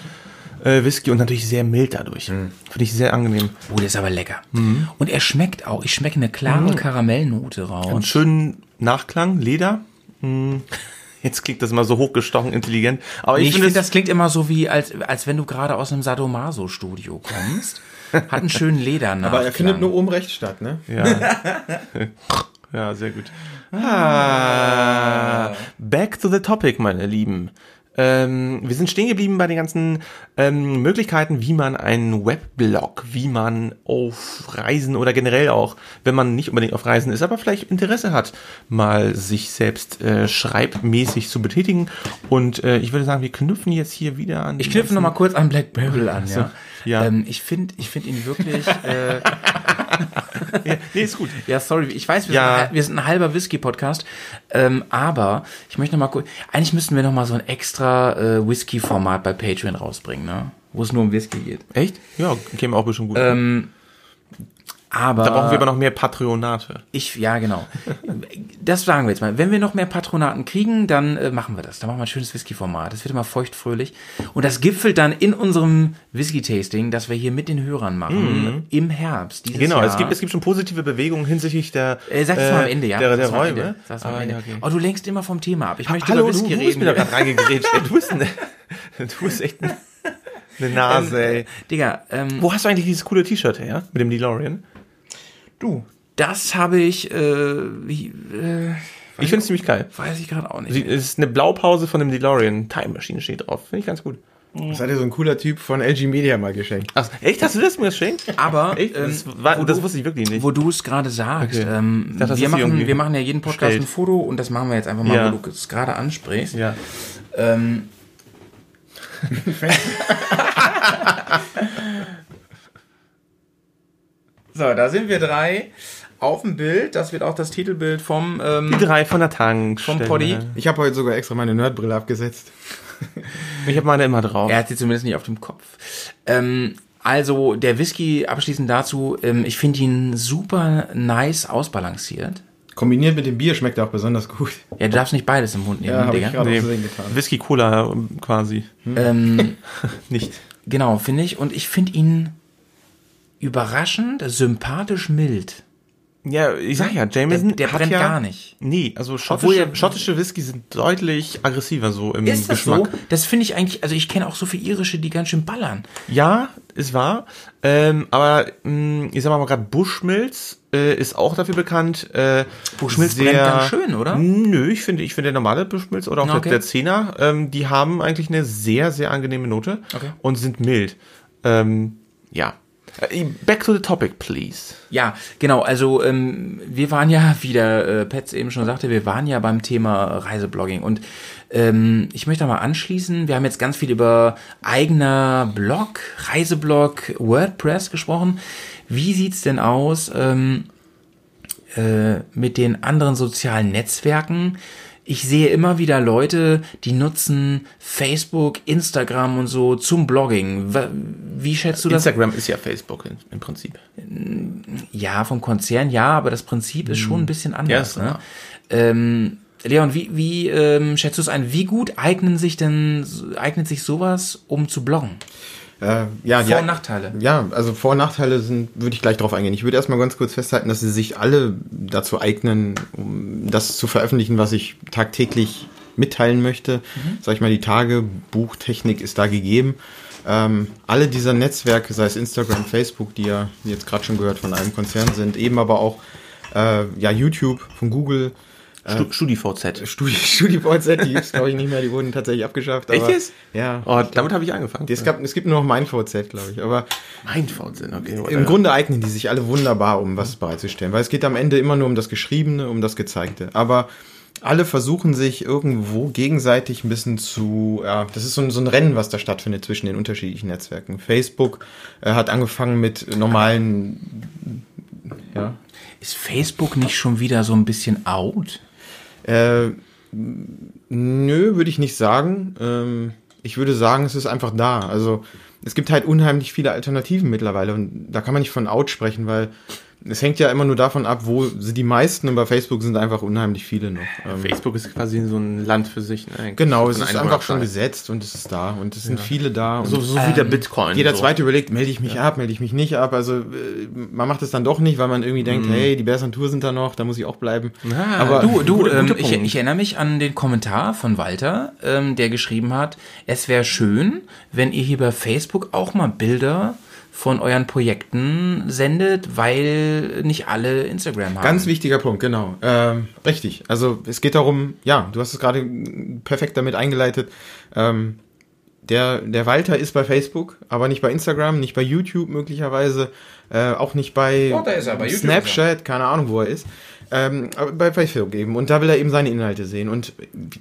äh, Whisky und natürlich sehr mild dadurch. Finde ich sehr angenehm. Oh, der ist aber lecker. Und er schmeckt auch. Ich schmecke eine klare Karamellnote raus. Und schönen Nachklang, Leder. Hm. Jetzt klingt das immer so hochgestochen intelligent. Aber Nee, ich, ich finde es das klingt immer so wie, als, als wenn du gerade aus einem Sadomaso-Studio kommst. Hat einen schönen Ledernachklang. aber er findet nur oben rechts statt, ne? Ja. ja, sehr gut. Ah, back to the topic, meine Lieben. Ähm, wir sind stehen geblieben bei den ganzen ähm, Möglichkeiten, wie man einen Webblog, wie man auf Reisen oder generell auch, wenn man nicht unbedingt auf Reisen ist, aber vielleicht Interesse hat, mal sich selbst äh, schreibmäßig zu betätigen. Und äh, ich würde sagen, wir knüpfen jetzt hier wieder an. Ich knüpfe noch mal kurz an Black Barrel an, ja. ja. Ähm, ich finde ich find ihn wirklich. Äh, Ja, nee, ist gut. ja, sorry, ich weiß, wir, Ja. sind, ein- wir sind ein halber Whisky-Podcast, ähm, aber ich möchte noch mal kurz. Eigentlich müssten wir noch mal so ein extra äh, Whisky-Format bei Patreon rausbringen, ne? Wo es nur um Whisky geht. Echt? Ja, käme auch bestimmt gut. Ähm, aber da brauchen wir aber noch mehr Patronate. Ich, ja, genau. Das sagen wir jetzt mal. Wenn wir noch mehr Patronaten kriegen, dann äh, machen wir das. Dann machen wir ein schönes Whisky-Format. Das wird immer feuchtfröhlich. Und das gipfelt dann in unserem Whisky-Tasting, das wir hier mit den Hörern machen, im Herbst. Dieses Genau, Jahr. es gibt, es gibt schon positive Bewegungen hinsichtlich der, Äh, sag es mal am Ende, ja. der, der Sag's Räume. Ende. Sag's Ah, ja, okay. Oh, du lenkst immer vom Thema ab. Ich möchte Hallo, über du, Whisky du bist reden. mir da gerade reingegrätscht. Du bist, eine, du bist echt eine, eine Nase, ey. Digga, ähm, Wo hast du eigentlich dieses coole T-Shirt her? Mit dem DeLorean? Du, das habe ich, äh, wie, äh, Ich finde es ziemlich geil. weiß ich gerade auch nicht. Sie- Es ist eine Blaupause von dem DeLorean. Time Machine steht drauf. Finde ich ganz gut. Das hat dir so ein cooler Typ von LG Media mal geschenkt. Ach, echt? Hast du das mir geschenkt? Aber, Echt? ähm, Das, war, das du- wusste ich wirklich nicht. Wo du es gerade sagst, Okay. ähm, dachte, das wir, machen, wir machen ja jeden Podcast bestellt. ein Foto und das machen wir jetzt einfach mal, Ja. wo du es gerade ansprichst. Ja. Ähm, so, da sind wir drei auf dem Bild. Das wird auch das Titelbild vom. Die Ähm, drei von der Tankstelle. Vom Poddy. Ich habe heute sogar extra meine Nerdbrille abgesetzt. Ich habe meine immer drauf. Er hat sie zumindest nicht auf dem Kopf. Ähm, also der Whisky, abschließend dazu, ähm, ich finde ihn super nice ausbalanciert. Kombiniert mit dem Bier schmeckt er auch besonders gut. Ja, du darfst nicht beides im Mund nehmen, Ja, ich Digga. Nee. Whisky Cola ähm, quasi. Ähm, Nicht. genau, finde ich. Und ich finde ihn überraschend, sympathisch mild. Ja, ich sag ja, Jameson Der- der hat brennt ja, gar nicht. Nee, also schottische, er- schottische Whisky sind deutlich aggressiver so im Ist das Geschmack. so? Das finde ich eigentlich, also ich kenne auch so viele irische, die ganz schön ballern. Ja, ist wahr. Ähm, aber mh, ich sag mal gerade Bushmills äh, ist auch dafür bekannt. Äh, Bushmills sehr- brennt ganz schön, oder? Nö, ich finde, ich finde der normale Bushmills oder auch Okay. der, der Zehner, ähm, die haben eigentlich eine sehr, sehr angenehme Note Okay. und sind mild. Ähm, ja. Äh, Back to the topic, please. Ja, genau. Also ähm, wir waren ja, wie der äh, Petz eben schon sagte, wir waren ja beim Thema Reiseblogging und ähm, ich möchte mal anschließen. Wir haben jetzt ganz viel über eigener Blog, Reiseblog, WordPress gesprochen. Wie sieht's denn aus ähm, äh, mit den anderen sozialen Netzwerken? Ich sehe immer wieder Leute, die nutzen Facebook, Instagram und so zum Blogging. Wie schätzt du das? Instagram ist ja Facebook im Prinzip. Ja, vom Konzern ja, aber das Prinzip ist schon ein bisschen anders. Ja, ne? ähm, Leon, wie, wie ähm, schätzt du es ein? Wie gut eignen sich denn eignet sich sowas, um zu bloggen? Äh, ja, Vor- und Nachteile. Ja, also Vor- und Nachteile sind, würde ich gleich drauf eingehen. Ich würde erstmal ganz kurz festhalten, dass sie sich alle dazu eignen, um das zu veröffentlichen, was ich tagtäglich mitteilen möchte. Sag ich mal, die Tagebuchtechnik ist da gegeben. Ähm, alle dieser Netzwerke, sei es Instagram, Facebook, die ja jetzt gerade schon gehört von einem Konzern sind, eben aber auch äh, ja YouTube von Google, Stu StudiVZ. Studi StudiVZ, die gibt's glaube ich nicht mehr, die wurden tatsächlich abgeschafft. Echt aber- jetzt? Ja. Oh, damit habe ich angefangen. Es, gab, es gibt nur noch mein VZ, glaube ich. Aber mein VZ, okay. im Grunde eignen die sich alle wunderbar, um was bereitzustellen. Weil es geht am Ende immer nur um das Geschriebene, um das Gezeigte. Aber alle versuchen sich irgendwo gegenseitig ein bisschen zu, ja, das ist so ein, so ein Rennen, was da stattfindet zwischen den unterschiedlichen Netzwerken. Facebook äh, hat angefangen mit normalen, ja, Ist Facebook nicht schon wieder so ein bisschen out? Äh, nö, würde ich nicht sagen. Ähm, ich würde sagen, es ist einfach da. Also es gibt halt unheimlich viele Alternativen mittlerweile und da kann man nicht von out sprechen, weil es hängt ja immer nur davon ab, wo die meisten und bei Facebook sind einfach unheimlich viele noch. Ähm, Facebook ist quasi so ein Land für sich. Ne? genau, es ist einfach schon gesetzt und es ist da und es sind viele da. So, so wie der Bitcoin. jeder so. zweite überlegt, melde ich mich ab, melde ich mich nicht ab. Also äh, man macht es dann doch nicht, weil man irgendwie denkt, hey, die Bears on Tour sind da noch, da muss ich auch bleiben. Ah, Aber Du, du, Guter- ähm, guter ich, ich erinnere mich an den Kommentar von Walter, ähm, der geschrieben hat, es wäre schön, wenn ihr hier bei Facebook auch mal Bilder von euren Projekten sendet, weil nicht alle Instagram haben. Ganz wichtiger Punkt, genau. Ähm, richtig. Also es geht darum, ja, du hast es gerade perfekt damit eingeleitet. Ähm, der, der Walter ist bei Facebook, aber nicht bei Instagram, nicht bei YouTube möglicherweise, äh, auch nicht bei, er, bei Snapchat, keine Ahnung, wo er ist. Ähm, aber bei Facebook eben. Und da will er eben seine Inhalte sehen. Und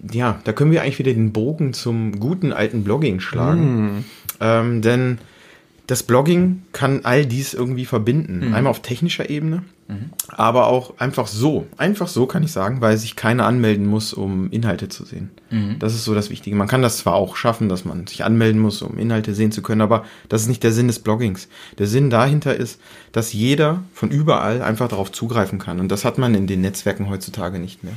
ja, da können wir eigentlich wieder den Bogen zum guten alten Blogging schlagen. Ähm, denn das Blogging kann all dies irgendwie verbinden. Einmal auf technischer Ebene, aber auch einfach so. Einfach so kann ich sagen, weil sich keiner anmelden muss, um Inhalte zu sehen. Das ist so das Wichtige. Man kann das zwar auch schaffen, dass man sich anmelden muss, um Inhalte sehen zu können, aber das ist nicht der Sinn des Bloggings. Der Sinn dahinter ist, dass jeder von überall einfach darauf zugreifen kann. Und das hat man in den Netzwerken heutzutage nicht mehr.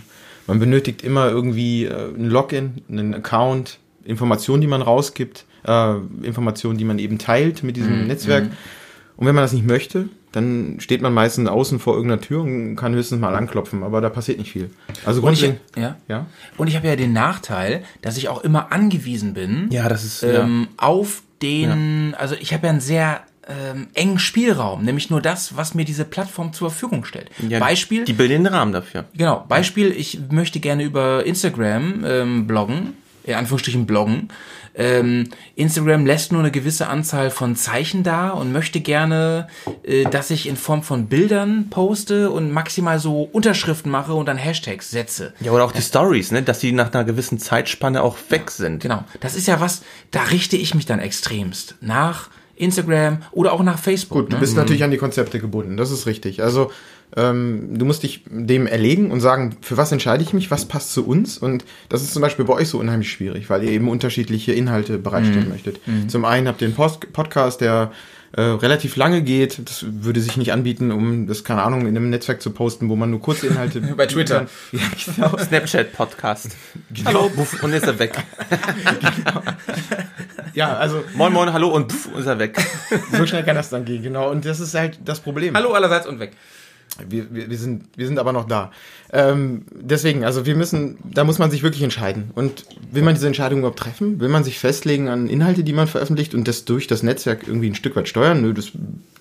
Man benötigt immer irgendwie äh, ein Login, einen Account, Informationen, die man rausgibt, äh, Informationen, die man eben teilt mit diesem Netzwerk. Und wenn man das nicht möchte, dann steht man meistens außen vor irgendeiner Tür und kann höchstens mal anklopfen, aber da passiert nicht viel. Also Und ich, grundlegend, ja. ja. Und ich habe ja den Nachteil, dass ich auch immer angewiesen bin Ja, das ist. ähm, auf den, also ich habe ja einen sehr ähm, engen Spielraum, nämlich nur das, was mir diese Plattform zur Verfügung stellt. ja, Beispiel, Die bilden den Rahmen dafür. Genau, Beispiel, ich möchte gerne über Instagram ähm, bloggen, in Anführungsstrichen bloggen. Ähm, Instagram lässt nur eine gewisse Anzahl von Zeichen da und möchte gerne, äh, dass ich in Form von Bildern poste und maximal so Unterschriften mache und dann Hashtags setze. Ja, oder auch die Stories, ne? dass die nach einer gewissen Zeitspanne auch weg sind. Genau, das ist ja was, da richte ich mich dann extremst nach Instagram oder auch nach Facebook. Gut, du ne? bist natürlich an die Konzepte gebunden, das ist richtig. Also ähm, du musst dich dem erlegen und sagen, für was entscheide ich mich, was passt zu uns und das ist zum Beispiel bei euch so unheimlich schwierig, weil ihr eben unterschiedliche Inhalte bereitstellen möchtet. Zum einen habt ihr einen Post Podcast, der äh, relativ lange geht, das würde sich nicht anbieten, um das, keine Ahnung, in einem Netzwerk zu posten, wo man nur kurze Inhalte... Bei Twitter. Ja, genau. Snapchat-Podcast. Hallo, puff, und ist er weg. ja, also Moin, moin, hallo und puff, ist er weg. so schnell kann das dann gehen, genau. Und das ist halt das Problem. Hallo allerseits und weg. Wir, wir, wir, sind, wir sind aber noch da. Ähm, deswegen, also wir müssen, da muss man sich wirklich entscheiden. Und will man diese Entscheidung überhaupt treffen? Will man sich festlegen an Inhalte, die man veröffentlicht und das durch das Netzwerk irgendwie ein Stück weit steuern? Nö, das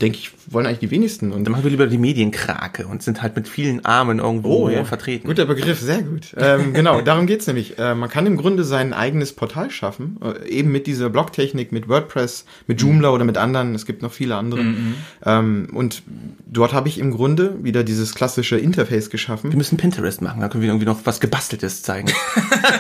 denke ich, wollen eigentlich die wenigsten. Und Dann machen wir lieber die Medienkrake und sind halt mit vielen Armen irgendwo vertreten. Guter Begriff, sehr gut. Ähm, genau, darum geht's nämlich. Äh, man kann im Grunde sein eigenes Portal schaffen, äh, eben mit dieser Blogtechnik, mit WordPress, mit Joomla oder mit anderen. Es gibt noch viele andere. Ähm, und dort habe ich im Grunde wieder dieses klassische Interface geschaffen. Wir müssen Pinterest machen, da können wir irgendwie noch was Gebasteltes zeigen.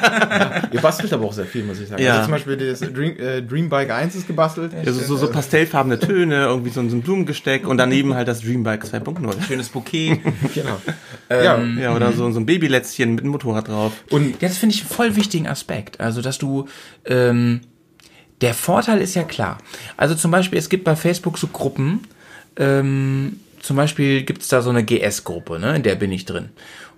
Ihr bastelt aber auch sehr viel, muss ich sagen. Ja. Also zum Beispiel das Dream, äh, Dreambike 1 ist gebastelt. Also so, so pastellfarbene Töne, irgendwie so, so ein Blumengesteck und daneben halt das Dreambike 2.0. Schönes Bouquet. Genau. ja, Ja, oder so, so ein Babylätzchen mit einem Motorrad drauf. und Das finde ich einen voll wichtigen Aspekt. Also, dass du, ähm, der Vorteil ist ja klar. Also zum Beispiel, es gibt bei Facebook so Gruppen, ähm, zum Beispiel gibt es da so eine GS-Gruppe, ne, in der bin ich drin.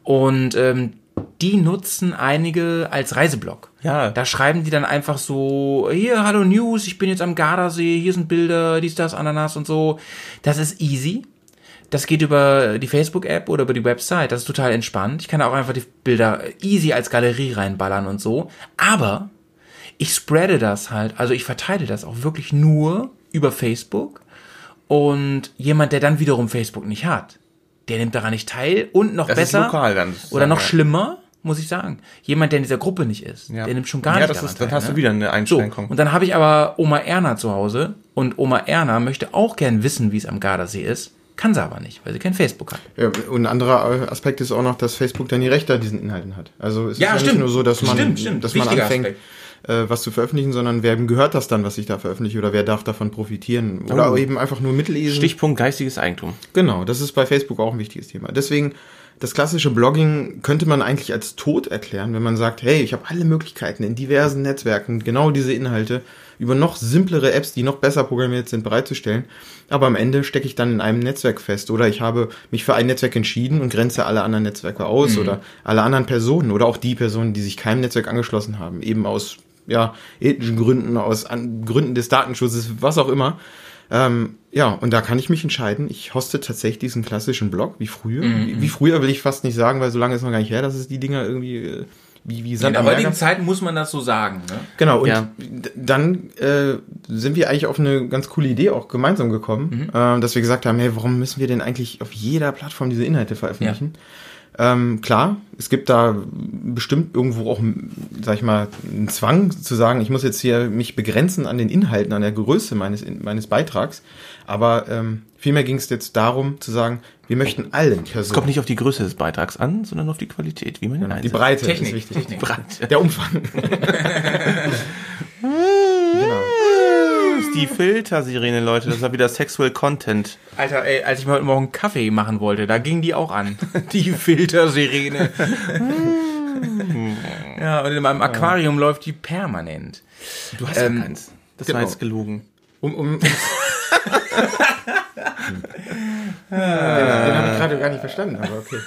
Und ähm, die nutzen einige als Reiseblog. Ja. Da schreiben die dann einfach so, hier, hallo News, ich bin jetzt am Gardasee, hier sind Bilder, dies, das, Ananas und so. Das ist easy. Das geht über die Facebook-App oder über die Website. Das ist total entspannt. Ich kann auch einfach die Bilder easy als Galerie reinballern und so. Aber ich spreade das halt, also ich verteile das auch wirklich nur über Facebook. Und jemand, der dann wiederum Facebook nicht hat, der nimmt daran nicht teil und noch Das ist besser lokal dann, oder noch ja. schlimmer, muss ich sagen. Jemand, der in dieser Gruppe nicht ist, Ja. der nimmt schon gar ja, nicht das daran ist, dann teil, hast ne? du wieder eine So, Einschränkung. und dann habe ich aber Oma Erna zu Hause und Oma Erna möchte auch gern wissen, wie es am Gardasee ist, kann sie aber nicht, weil sie kein Facebook hat. Ja, und ein anderer Aspekt ist auch noch, dass Facebook dann die Rechte an diesen Inhalten hat. Also es Ja, ist ja stimmt. nicht nur so, dass man, Stimmt, stimmt. Dass man anfängt, äh, was zu veröffentlichen, sondern wem gehört das dann, was ich da veröffentliche oder wer darf davon profitieren oder Oh. eben einfach nur mitlesen. Stichpunkt geistiges Eigentum. Genau, das ist bei Facebook auch ein wichtiges Thema. Deswegen, das klassische Blogging könnte man eigentlich als tot erklären, wenn man sagt, hey, ich habe alle Möglichkeiten in diversen Netzwerken, genau diese Inhalte über noch simplere Apps, die noch besser programmiert sind, bereitzustellen. Aber am Ende stecke ich dann in einem Netzwerk fest oder ich habe mich für ein Netzwerk entschieden und grenze alle anderen Netzwerke aus oder alle anderen Personen oder auch die Personen, die sich keinem Netzwerk angeschlossen haben, eben aus ja, ethnischen Gründen, aus an, Gründen des Datenschutzes, was auch immer. Ähm, ja, und da kann ich mich entscheiden. Ich hoste tatsächlich diesen klassischen Blog, wie früher. Wie, wie früher will ich fast nicht sagen, weil so lange ist noch gar nicht her, dass es die Dinger irgendwie äh, wie, wie In Sand der am Meer heutigen. Zeit muss man das so sagen. Ne? Genau, und Ja. dann äh, sind wir eigentlich auf eine ganz coole Idee auch gemeinsam gekommen, äh, dass wir gesagt haben, hey, warum müssen wir denn eigentlich auf jeder Plattform diese Inhalte veröffentlichen? Ähm, klar, es gibt da bestimmt irgendwo auch, sag ich mal, einen Zwang zu sagen, ich muss jetzt hier mich begrenzen an den Inhalten, an der Größe meines, meines Beitrags. Aber ähm, vielmehr ging es jetzt darum zu sagen, wir möchten allen Es Personen kommt nicht auf die Größe des Beitrags an, sondern auf die Qualität, wie man ihn die einsetzt. Breite Technik, ist wichtig. Technik. Breite. Der Umfang. genau. Die Filtersirene, Leute, das war wieder Sexual Content. Alter, ey, als ich mir heute Morgen Kaffee machen wollte, da ging die auch an. Die Filtersirene. ja, und in meinem Aquarium läuft die permanent. Du hast Ähm, ja keins. Das genau. war jetzt gelogen. Um, um, den den habe ich gerade gar nicht verstanden, aber okay.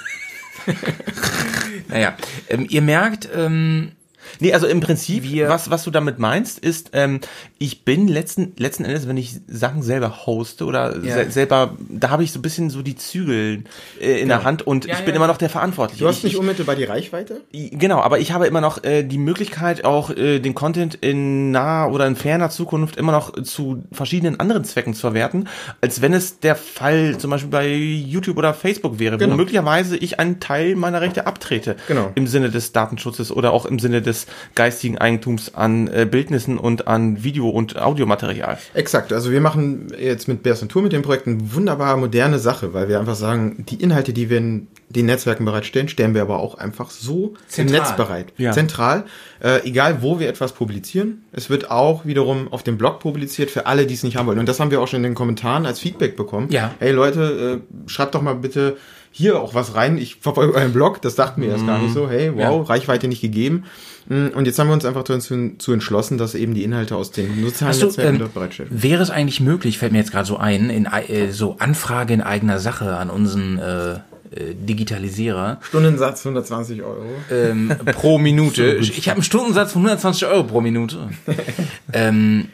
Naja, ähm, ihr merkt, ähm, Nee, also im Prinzip, Wir- was, was du damit meinst, ist, ähm, ich bin letzten, letzten Endes, wenn ich Sachen selber hoste oder Ja. se selber, da habe ich so ein bisschen so die Zügel äh, in der Hand und Ja, ich ja, bin ja. immer noch der Verantwortliche. Du hast ich, nicht ich, unmittelbar die Reichweite? Genau, aber ich habe immer noch äh, die Möglichkeit, auch äh, den Content in naher oder in ferner Zukunft immer noch zu verschiedenen anderen Zwecken zu verwerten, als wenn es der Fall zum Beispiel bei YouTube oder Facebook wäre, Genau. wo möglicherweise ich einen Teil meiner Rechte abtrete. Genau. Im Sinne des Datenschutzes oder auch im Sinne des geistigen Eigentums an äh, Bildnissen und an Video- und Audiomaterial. Exakt, also wir machen jetzt mit Bears und Tour mit dem Projekt eine wunderbar moderne Sache, weil wir einfach sagen, die Inhalte, die wir in den Netzwerken bereitstellen, stellen wir aber auch einfach so Zentral. im Netz bereit. Ja. Zentral, äh, egal wo wir etwas publizieren. Es wird auch wiederum auf dem Blog publiziert für alle, die es nicht haben wollen. Und das haben wir auch schon in den Kommentaren als Feedback bekommen. Ja. Hey Leute, äh, schreibt doch mal bitte hier auch was rein. Ich verfolge euren Blog, das dachten wir erst gar nicht so. Hey, wow, Ja. Reichweite nicht gegeben. Mm, Und jetzt haben wir uns einfach dazu zu entschlossen, dass eben die Inhalte aus den sozialen du, Netzwerken ähm, dort bereitstellen. wäre es eigentlich möglich, fällt mir jetzt gerade so ein, in äh, so Anfrage in eigener Sache an unseren äh, äh, Digitalisierer Stundensatz 120 Euro. ähm, pro Minute. Ich habe einen Stundensatz von 120 Euro pro Minute. ähm,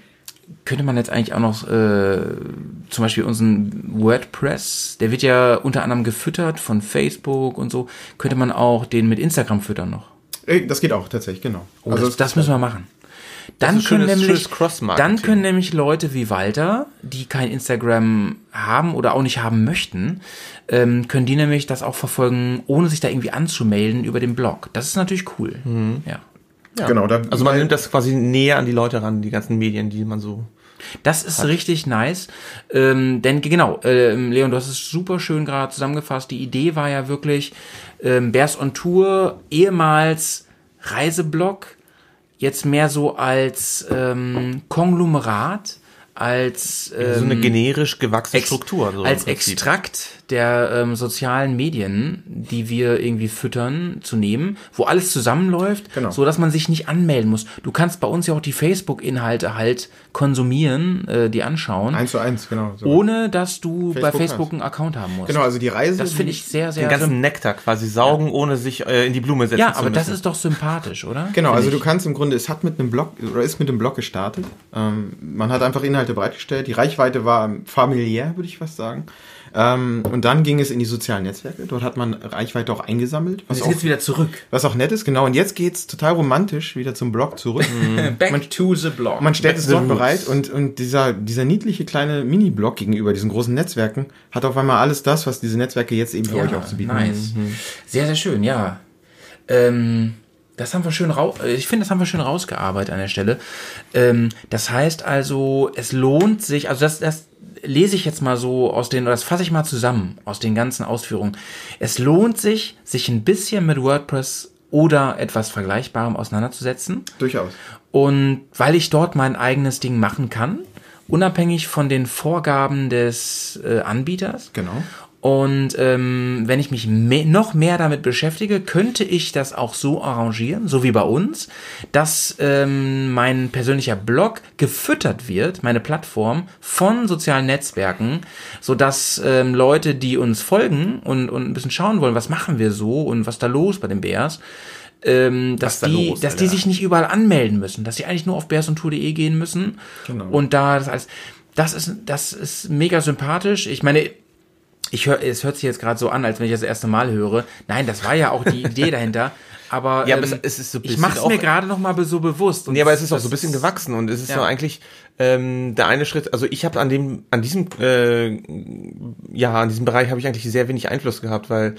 könnte man jetzt eigentlich auch noch äh, zum Beispiel unseren WordPress, der wird ja unter anderem gefüttert von Facebook und so, könnte man auch den mit Instagram füttern noch. Ey, Das geht auch tatsächlich, genau. Oh, das, das müssen wir machen. Dann können, schönes- nämlich, dann können nämlich Leute wie Walter, die kein Instagram haben oder auch nicht haben möchten, ähm, können die nämlich das auch verfolgen, ohne sich da irgendwie anzumelden über den Blog. Das ist natürlich cool. Ja. Genau, da, Also man nimmt das quasi näher an die Leute ran, die ganzen Medien, die man so. Das ist richtig nice. Ähm, denn genau, ähm, Leon, du hast es super schön gerade zusammengefasst. Die Idee war ja wirklich, ähm, Bears on Tour, ehemals Reiseblog, jetzt mehr so als ähm, Konglomerat, als ähm, so eine generisch gewachsene Struktur. So als Prinzip. Extrakt der ähm, sozialen Medien, die wir irgendwie füttern, zu nehmen, wo alles zusammenläuft, Genau. so dass man sich nicht anmelden muss. Du kannst bei uns ja auch die Facebook-Inhalte halt konsumieren, äh, die anschauen, eins zu eins, genau. So. ohne dass du bei Facebook Facebook einen Account haben musst. Genau, also die Reise. das finde ich sehr, sehr Den ganzen Nektar quasi saugen, ohne sich äh, in die Blume setzen Ja, zu aber müssen. das ist doch sympathisch, oder? Genau, also ich. du kannst im Grunde, es hat mit einem Blog oder ist mit einem Blog gestartet. Ähm, man hat einfach Inhalte bereitgestellt. Die Reichweite war familiär, würde ich fast sagen. Ähm, und dann ging es in die sozialen Netzwerke. Dort hat man Reichweite auch eingesammelt, was Jetzt auch, geht's wieder zurück. was auch nett ist. Genau. Und jetzt geht's total romantisch wieder zum Blog zurück. Back to the blog. Man stellt Back es dort roots. bereit und, und dieser, dieser niedliche kleine Mini-Blog gegenüber diesen großen Netzwerken hat auf einmal alles das, was diese Netzwerke jetzt eben für euch auch zu bieten haben. nice. Sehr, sehr schön, ja. Ähm, das haben wir schön raus, ich finde, das haben wir schön rausgearbeitet an der Stelle. Ähm, das heißt also, es lohnt sich, also das, das lese ich jetzt mal so aus den, oder das fasse ich mal zusammen aus den ganzen Ausführungen. Es lohnt sich, sich ein bisschen mit WordPress oder etwas Vergleichbarem auseinanderzusetzen. Durchaus. Und weil ich dort mein eigenes Ding machen kann, unabhängig von den Vorgaben des äh, Anbieters. Genau. Und ähm, wenn ich mich me noch mehr damit beschäftige, könnte ich das auch so arrangieren, so wie bei uns, dass ähm, mein persönlicher Blog gefüttert wird, meine Plattform, von sozialen Netzwerken, sodass ähm, Leute, die uns folgen und, und ein bisschen schauen wollen, was machen wir so und was da los bei den Bears, ähm, dass da die, los, dass die sich nicht überall anmelden müssen, dass sie eigentlich nur auf bearsontour.de gehen müssen Genau. und da das alles, das ist, das ist mega sympathisch. Ich meine, ich höre, es hört sich jetzt gerade so an, als wenn ich das erste Mal höre. Nein, das war ja auch die Idee dahinter. Aber, Ja, aber ähm, es- es ist so ich bisschen mache es mir gerade noch mal so bewusst. Und Nee, aber es ist auch so ein bisschen gewachsen und es ist Ja. so eigentlich ähm, der eine Schritt, also ich habe an dem, an diesem, äh, ja, an diesem Bereich habe ich eigentlich sehr wenig Einfluss gehabt, weil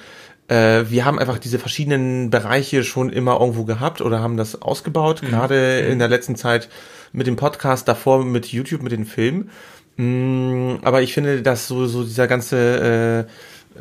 äh, wir haben einfach diese verschiedenen Bereiche schon immer irgendwo gehabt oder haben das ausgebaut, gerade in der letzten Zeit mit dem Podcast, davor mit YouTube, mit den Filmen. Mm, aber ich finde, dass so, so dieser ganze äh,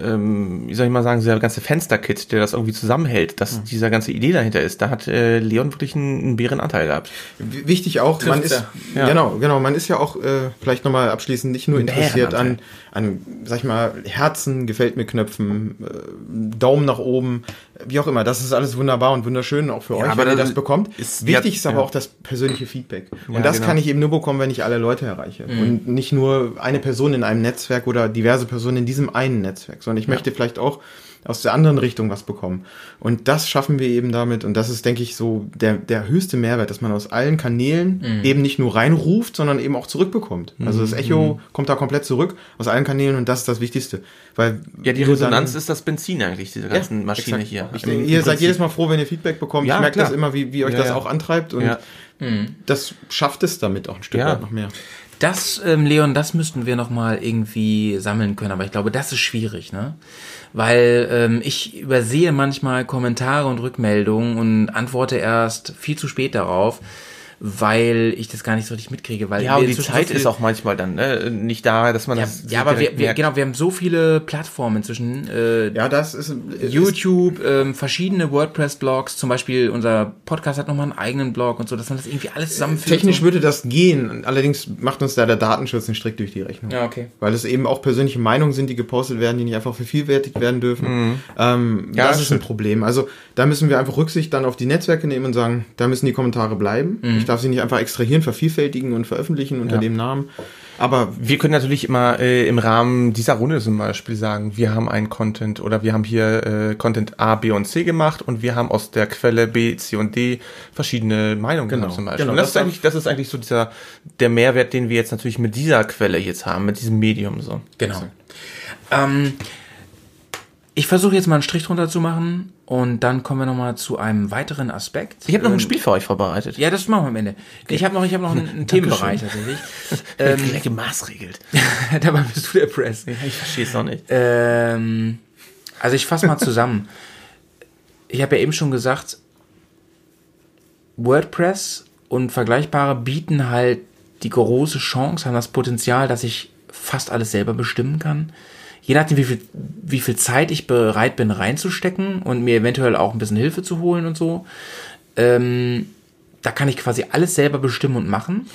ähm, wie soll ich mal sagen, dieser ganze Fensterkit, der das irgendwie zusammenhält, dass dieser ganze Idee dahinter ist, da hat äh, Leon wirklich einen, einen Bärenanteil gehabt. W- Wichtig auch, man ist, Ja. genau, genau, man ist ja auch, äh, vielleicht nochmal abschließend, nicht nur interessiert an, an, sag ich mal, Herzen, gefällt mir Knöpfen, äh, Daumen nach oben, wie auch immer. Das ist alles wunderbar und wunderschön, auch für euch, aber wenn ihr das bekommt. ist- Wichtig ja, ist aber ja. auch das persönliche Feedback. Und Ja, das genau. kann ich eben nur bekommen, wenn ich alle Leute erreiche. Und nicht nur eine Person in einem Netzwerk oder diverse Personen in diesem einen Netzwerk, sondern ich möchte vielleicht auch aus der anderen Richtung was bekommen. Und das schaffen wir eben damit. Und das ist, denke ich, so der, der höchste Mehrwert, dass man aus allen Kanälen eben nicht nur reinruft, sondern eben auch zurückbekommt. Also das Echo kommt da komplett zurück aus allen Kanälen und das ist das Wichtigste. Weil Ja, die Resonanz ist das Benzin eigentlich, diese ganzen Maschine exakt. hier. Ich Im- denke, im ihr seid Prinzip. jedes Mal froh, wenn ihr Feedback bekommt. Ja, ich merke klar. das immer, wie, wie euch Ja, das ja. auch antreibt und Ja. das schafft es damit auch ein Stück Ja. weit noch mehr. Das, ähm, Leon, das müssten wir noch mal irgendwie sammeln können, aber ich glaube, das ist schwierig, ne? Weil ähm, ich übersehe manchmal Kommentare und Rückmeldungen und antworte erst viel zu spät darauf, weil ich das gar nicht so richtig mitkriege. Weil Ja, und die Zeit so ist auch manchmal dann ne, nicht da, dass man Ja, das. ja aber wir, wir, merkt. genau, wir haben so viele Plattformen inzwischen. Äh, Ja, das ist, ist YouTube, ähm, verschiedene WordPress-Blogs, zum Beispiel unser Podcast hat nochmal einen eigenen Blog und so, dass man das irgendwie alles zusammenführt. Technisch so. würde das gehen, allerdings macht uns da der Datenschutz einen Strick durch die Rechnung. Ja, okay. Weil es eben auch persönliche Meinungen sind, die gepostet werden, die nicht einfach vervielfältigt werden dürfen. Ähm, Ja, das ist ein. Problem. Also da müssen wir einfach Rücksicht dann auf die Netzwerke nehmen und sagen, da müssen die Kommentare bleiben. Ich darf sie nicht einfach extrahieren, vervielfältigen und veröffentlichen unter dem Namen. Aber Wir können natürlich immer äh, im Rahmen dieser Runde zum Beispiel sagen, wir haben einen Content oder wir haben hier äh, Content A, B und C gemacht und wir haben aus der Quelle B, C und D verschiedene Meinungen Genau, gehabt zum Beispiel. genau, und das, das ist eigentlich, das ist eigentlich so dieser der Mehrwert, den wir jetzt natürlich mit dieser Quelle jetzt haben, mit diesem Medium so. Genau. Ähm, ich versuche jetzt mal einen Strich drunter zu machen und dann kommen wir nochmal zu einem weiteren Aspekt. Ich habe noch ein Spiel für euch vorbereitet. Ja, das machen wir am Ende. Ich habe noch, ich habe noch einen, einen Themenbereich tatsächlich. ähm, gleich gemaßregelt. Dabei bist du der Press. Ich verstehe es noch nicht. Ähm, also ich fasse mal zusammen. Ich habe ja eben schon gesagt, WordPress und Vergleichbare bieten halt die große Chance, haben das Potenzial, dass ich fast alles selber bestimmen kann. Je nachdem, wie viel, wie viel Zeit ich bereit bin reinzustecken und mir eventuell auch ein bisschen Hilfe zu holen und so. Ähm, da kann ich quasi alles selber bestimmen und machen.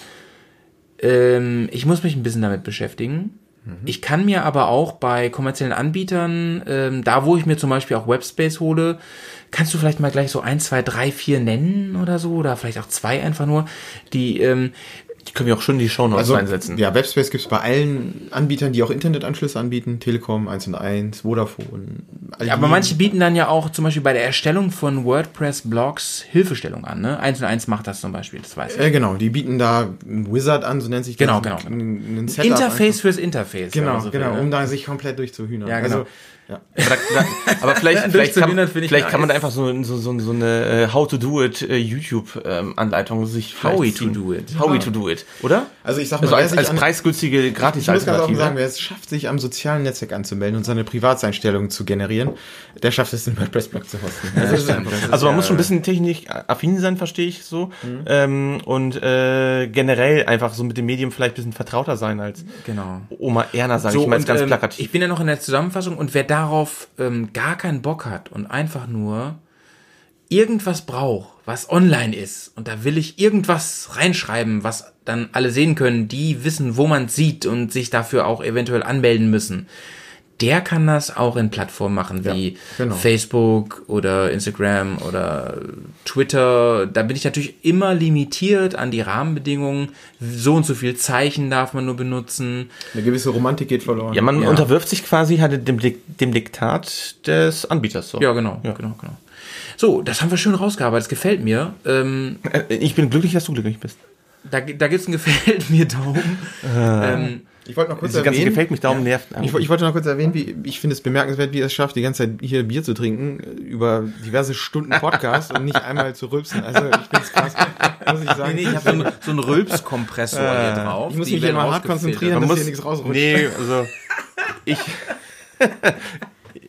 Ähm, ich muss mich ein bisschen damit beschäftigen. Ich kann mir aber auch bei kommerziellen Anbietern, ähm, da wo ich mir zum Beispiel auch Webspace hole, kannst du vielleicht mal gleich so ein, zwei, drei, vier nennen oder so, oder vielleicht auch zwei einfach nur, die, ähm, Die können wir auch schon in die Shownotes also, reinsetzen. ja, Webspace gibt es bei allen Anbietern, die auch Internetanschlüsse anbieten. Telekom, 1&1, Vodafone. all ja, aber manche bieten dann ja auch zum Beispiel bei der Erstellung von WordPress-Blogs Hilfestellung an, ne? 1 und 1 macht das zum Beispiel, das weiß ich. Äh, genau, die bieten da ein Wizard an, so nennt sich Genau, das. genau. Ein, ein Setup Interface fürs Interface. Genau, so will, genau, ne? um da sich komplett durchzuhühnern. Ja, genau. Also, ja. Aber, da, da, aber vielleicht, vielleicht, kann, vielleicht kann man da nice. einfach so, so, so, so eine äh, How to do it äh, YouTube-Anleitung sich vielleicht Howie to ziehen. do it. Howie to do it, oder? Also ich sag mal, Also wer als, als an- preisgünstige Ich muss ganz offen sagen, wer es schafft, sich am sozialen Netzwerk anzumelden und seine Privatseinstellungen zu generieren, der schafft es, den WordPress-Blog zu hosten. Also, ist das ist Also man ja- muss schon ein bisschen technisch affin sein, verstehe ich so. Ähm, und äh, generell einfach so mit dem Medium vielleicht ein bisschen vertrauter sein als Genau. Oma Erna, sage ich mal, jetzt ganz ähm, plakativ. Ich bin ja noch in der Zusammenfassung und wer darauf ähm, gar keinen Bock hat und einfach nur irgendwas braucht, was online ist und da will ich irgendwas reinschreiben, was dann alle sehen können, die wissen, wo man sieht und sich dafür auch eventuell anmelden müssen. Der kann das auch in Plattformen machen wie genau. Facebook oder Instagram oder Twitter. Da bin ich natürlich immer limitiert an die Rahmenbedingungen. So und so viel Zeichen darf man nur benutzen. Eine gewisse Romantik geht verloren. ja, man ja. unterwirft sich quasi halt dem, dem Diktat des Anbieters. So. Ja, genau, genau, genau. So, das haben wir schön rausgearbeitet. Das gefällt mir. Ähm, Äh, Ich bin glücklich, dass du glücklich bist. da da gibt es einen Gefällt mir Daumen. ähm, Ich wollte noch kurz ganze erwähnen, gefällt mich Daumen nervt. ich, ich wollte noch kurz erwähnen, wie ich finde es bemerkenswert, wie er es schafft, die ganze Zeit hier Bier zu trinken, äh, über diverse Stunden Podcast und nicht einmal zu rülpsen. Also ich finde es krass, muss ich sagen. nee, nee, ich habe so einen, so einen Rülpskompressor hier drauf. ich muss mich hier mal hart konzentrieren, Man dass muss- hier nichts rausrutscht. Nee, also ich.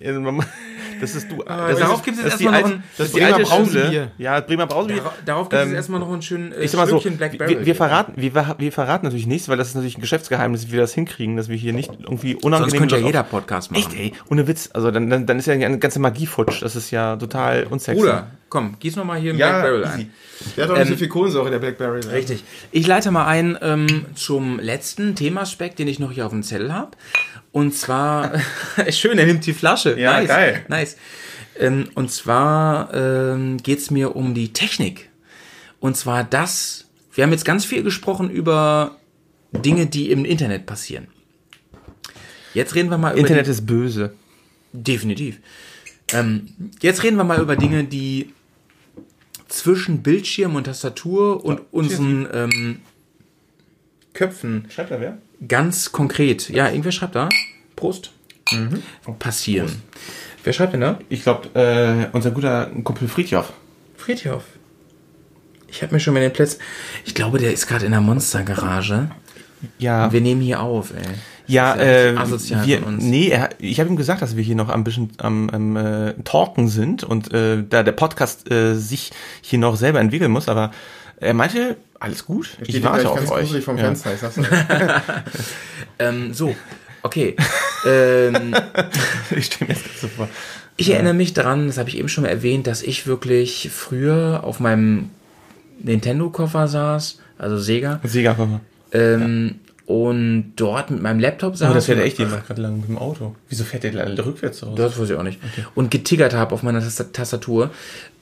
Das ist du. Das darauf ist- gibt es das ist erstmal die noch ein- das ist die Bremer. Brausebier. Ja, Bremer Brausebier. Darauf, darauf gibt es Ähm, erstmal noch einen schönen äh, Ich sag mal so, Black wir, Barrel. wir, verraten, wir, wir verraten natürlich nichts, weil das ist natürlich ein Geschäftsgeheimnis, wie wir das hinkriegen, dass wir hier nicht irgendwie unangenehm... Sonst könnte ja das jeder Podcast machen. Echt, ey, ohne Witz. Also dann, dann, dann ist ja eine ganze Magie futsch. Das ist ja total unsexy. Bruder, komm, gieß noch mal hier einen Ja, Black Barrel easy. ein. Der hat doch nicht Ähm, so viel Kohlensäure, der Blackberry. ne? Richtig. Ich leite mal ein ähm, zum letzten Themaspekt, den ich noch hier auf dem Zettel habe. Und zwar, schön, er nimmt die Flasche. Ja, nice, geil. Nice. Ähm, und zwar ähm, geht es mir um die Technik. Und zwar das, wir haben jetzt ganz viel gesprochen über Dinge, die im Internet passieren. Jetzt reden wir mal über Internet ist böse. definitiv. Ähm, jetzt reden wir mal über Dinge, die zwischen Bildschirm und Tastatur und unseren ähm, Köpfen Schreibt da wer? Ganz konkret, ja, irgendwer schreibt da, Prost, passieren. Wer schreibt denn da? Ich glaube, äh, unser guter Kumpel Friedhoff. Friedhof. Ich habe mir schon mal den Platz. Ich glaube, der ist gerade in der Monstergarage. Ja. Wir nehmen hier auf, ey. Ja, äh, wir, nee, er, ich habe ihm gesagt, dass wir hier noch ein bisschen am, am äh, Talken sind und äh, da der Podcast äh, sich hier noch selber entwickeln muss, aber Er meinte, alles gut, ich Steht warte auf ganz euch. gruselig vom Ja. Fenster, ich sag's. Ähm, so, okay. ähm, Ich stelle mir das so vor. ich erinnere mich daran, das habe ich eben schon mal erwähnt, dass ich wirklich früher auf meinem Nintendo-Koffer saß, also Sega, Siegerkoffer. ähm, und dort mit meinem Laptop saß. Oh, das fährt echt jemand gerade lang mit dem Auto. Wieso fährt der rückwärts raus? Das weiß ich auch nicht. Und getiggert habe auf meiner Tasta- Tastatur.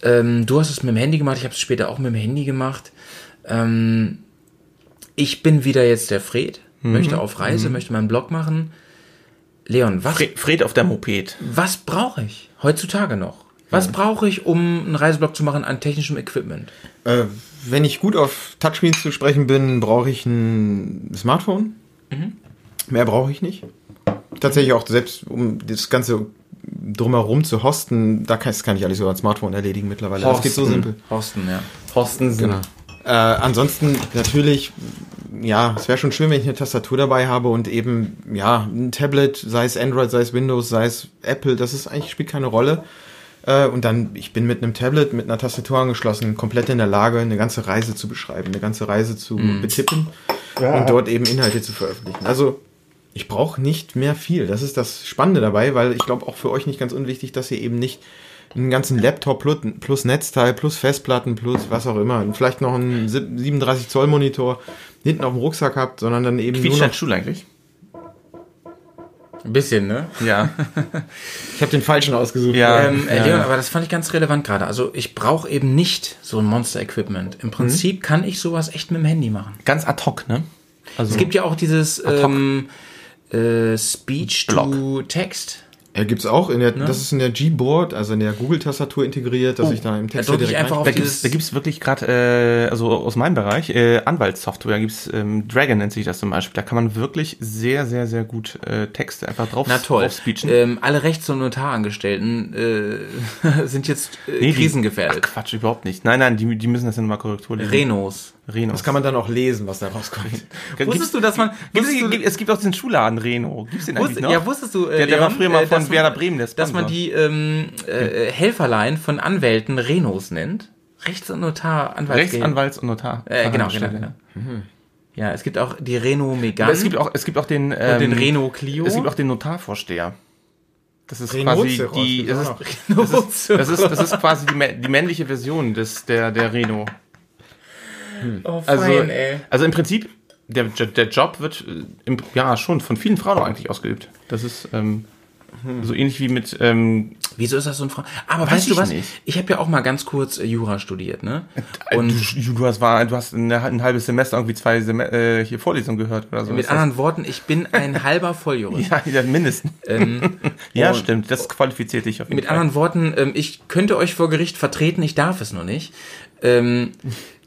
Ähm, du hast es mit dem Handy gemacht, ich habe es später auch mit dem Handy gemacht. Ähm, ich bin wieder jetzt der Fred, möchte auf Reise, möchte meinen Blog machen. Leon, was, Fred, Fred auf der Moped. was brauche ich heutzutage noch? Was brauche ich, um einen Reiseblog zu machen an technischem Equipment? Äh, wenn ich gut auf Touchscreens zu sprechen bin, brauche ich ein Smartphone. Mehr brauche ich nicht. Tatsächlich auch selbst, um das Ganze drumherum zu hosten, da kann, das kann ich alles über ein Smartphone erledigen mittlerweile. Das geht so simpel. Horsten, ja. Horsten Genau. Äh, ansonsten natürlich, ja, es wäre schon schön, wenn ich eine Tastatur dabei habe und eben, ja, ein Tablet, sei es Android, sei es Windows, sei es Apple, das ist eigentlich, spielt keine Rolle. Äh, und dann, ich bin mit einem Tablet, mit einer Tastatur angeschlossen, komplett in der Lage, eine ganze Reise zu beschreiben, eine ganze Reise zu betippen und dort eben Inhalte zu veröffentlichen. Also, ich brauche nicht mehr viel. Das ist das Spannende dabei, weil ich glaube auch für euch nicht ganz unwichtig, dass ihr eben nicht einen ganzen Laptop plus, Netzteil plus Festplatten plus was auch immer und vielleicht noch einen 37 Zoll Monitor hinten auf dem Rucksack habt, sondern dann eben Quietscht nur dein noch. Stuhl eigentlich? Ein bisschen, ne? Ja. Ich habe den falschen ausgesucht. Ja. Ähm, äh, ja, Leon, ja. aber das fand ich ganz relevant gerade. Also ich brauche eben nicht so ein Monster-Equipment. Im Prinzip kann ich sowas echt mit dem Handy machen. Ganz ad hoc, ne? Also, Es gibt ja auch dieses Ad hoc. ähm, äh, Speech to Text. Ja, gibt's auch in der, das ist in der Gboard, also in der Google-Tastatur integriert, dass ich da im Text da ich einfach auf da gibt's, da gibt's wirklich gerade, äh, also aus meinem Bereich, äh, Anwaltssoftware, gibt's ähm, Dragon nennt sich das zum Beispiel. Da kann man wirklich sehr, sehr, sehr gut äh, Texte einfach drauf, Na toll. drauf speechen. Ähm, alle Rechts- und Notarangestellten äh, sind jetzt äh, Nee, die- krisengefährdet. Ach Quatsch, überhaupt nicht. Nein, nein, die, die müssen das ja nochmal Korrektur lesen. Renos. Renos. Das kann man dann auch lesen, was da rauskommt. Wusstest du, dass man... Gibt's, Wusstest du, es gibt auch den Schuhladen Reno. Gibt's den eigentlich wusst, noch? ja, wusstest du, äh, Der, der war Leon, früher mal äh, von dass man- Werder Bremen, der dass man Sponsor. die ähm, äh, Helferlein von Anwälten Renos nennt? Rechts- und Notar, Anwalt. Rechtsanwalts- und Notar. Äh, genau, genau, genau. Ja, es gibt auch die Renault Megane es gibt auch, es gibt auch den, ähm, den Renault Clio. Es gibt auch den Notarvorsteher. Das ist quasi die, das ist, das ist, das ist, das ist quasi die, die männliche Version des, der, der Renault. oh, Also, fein, ey. also im Prinzip, der, der Job wird, äh, im, ja, schon von vielen Frauen eigentlich ausgeübt. Das ist, ähm, so ähnlich wie mit, ähm, Wieso ist das so ein Frau? Aber Weiß weißt du was? nicht. Ich habe ja auch mal ganz kurz äh, Jura studiert, ne? und Und du, du hast, war, du hast ein, ein halbes Semester irgendwie zwei Sem äh, hier Vorlesungen gehört oder so. mit Ist das- anderen Worten, ich bin ein halber Volljurist. ja, mindestens. Ähm, Ja, stimmt. Das qualifiziert dich auf jeden Mit Fall. anderen Worten, ähm, ich könnte euch vor Gericht vertreten, ich darf es nur nicht. Ähm,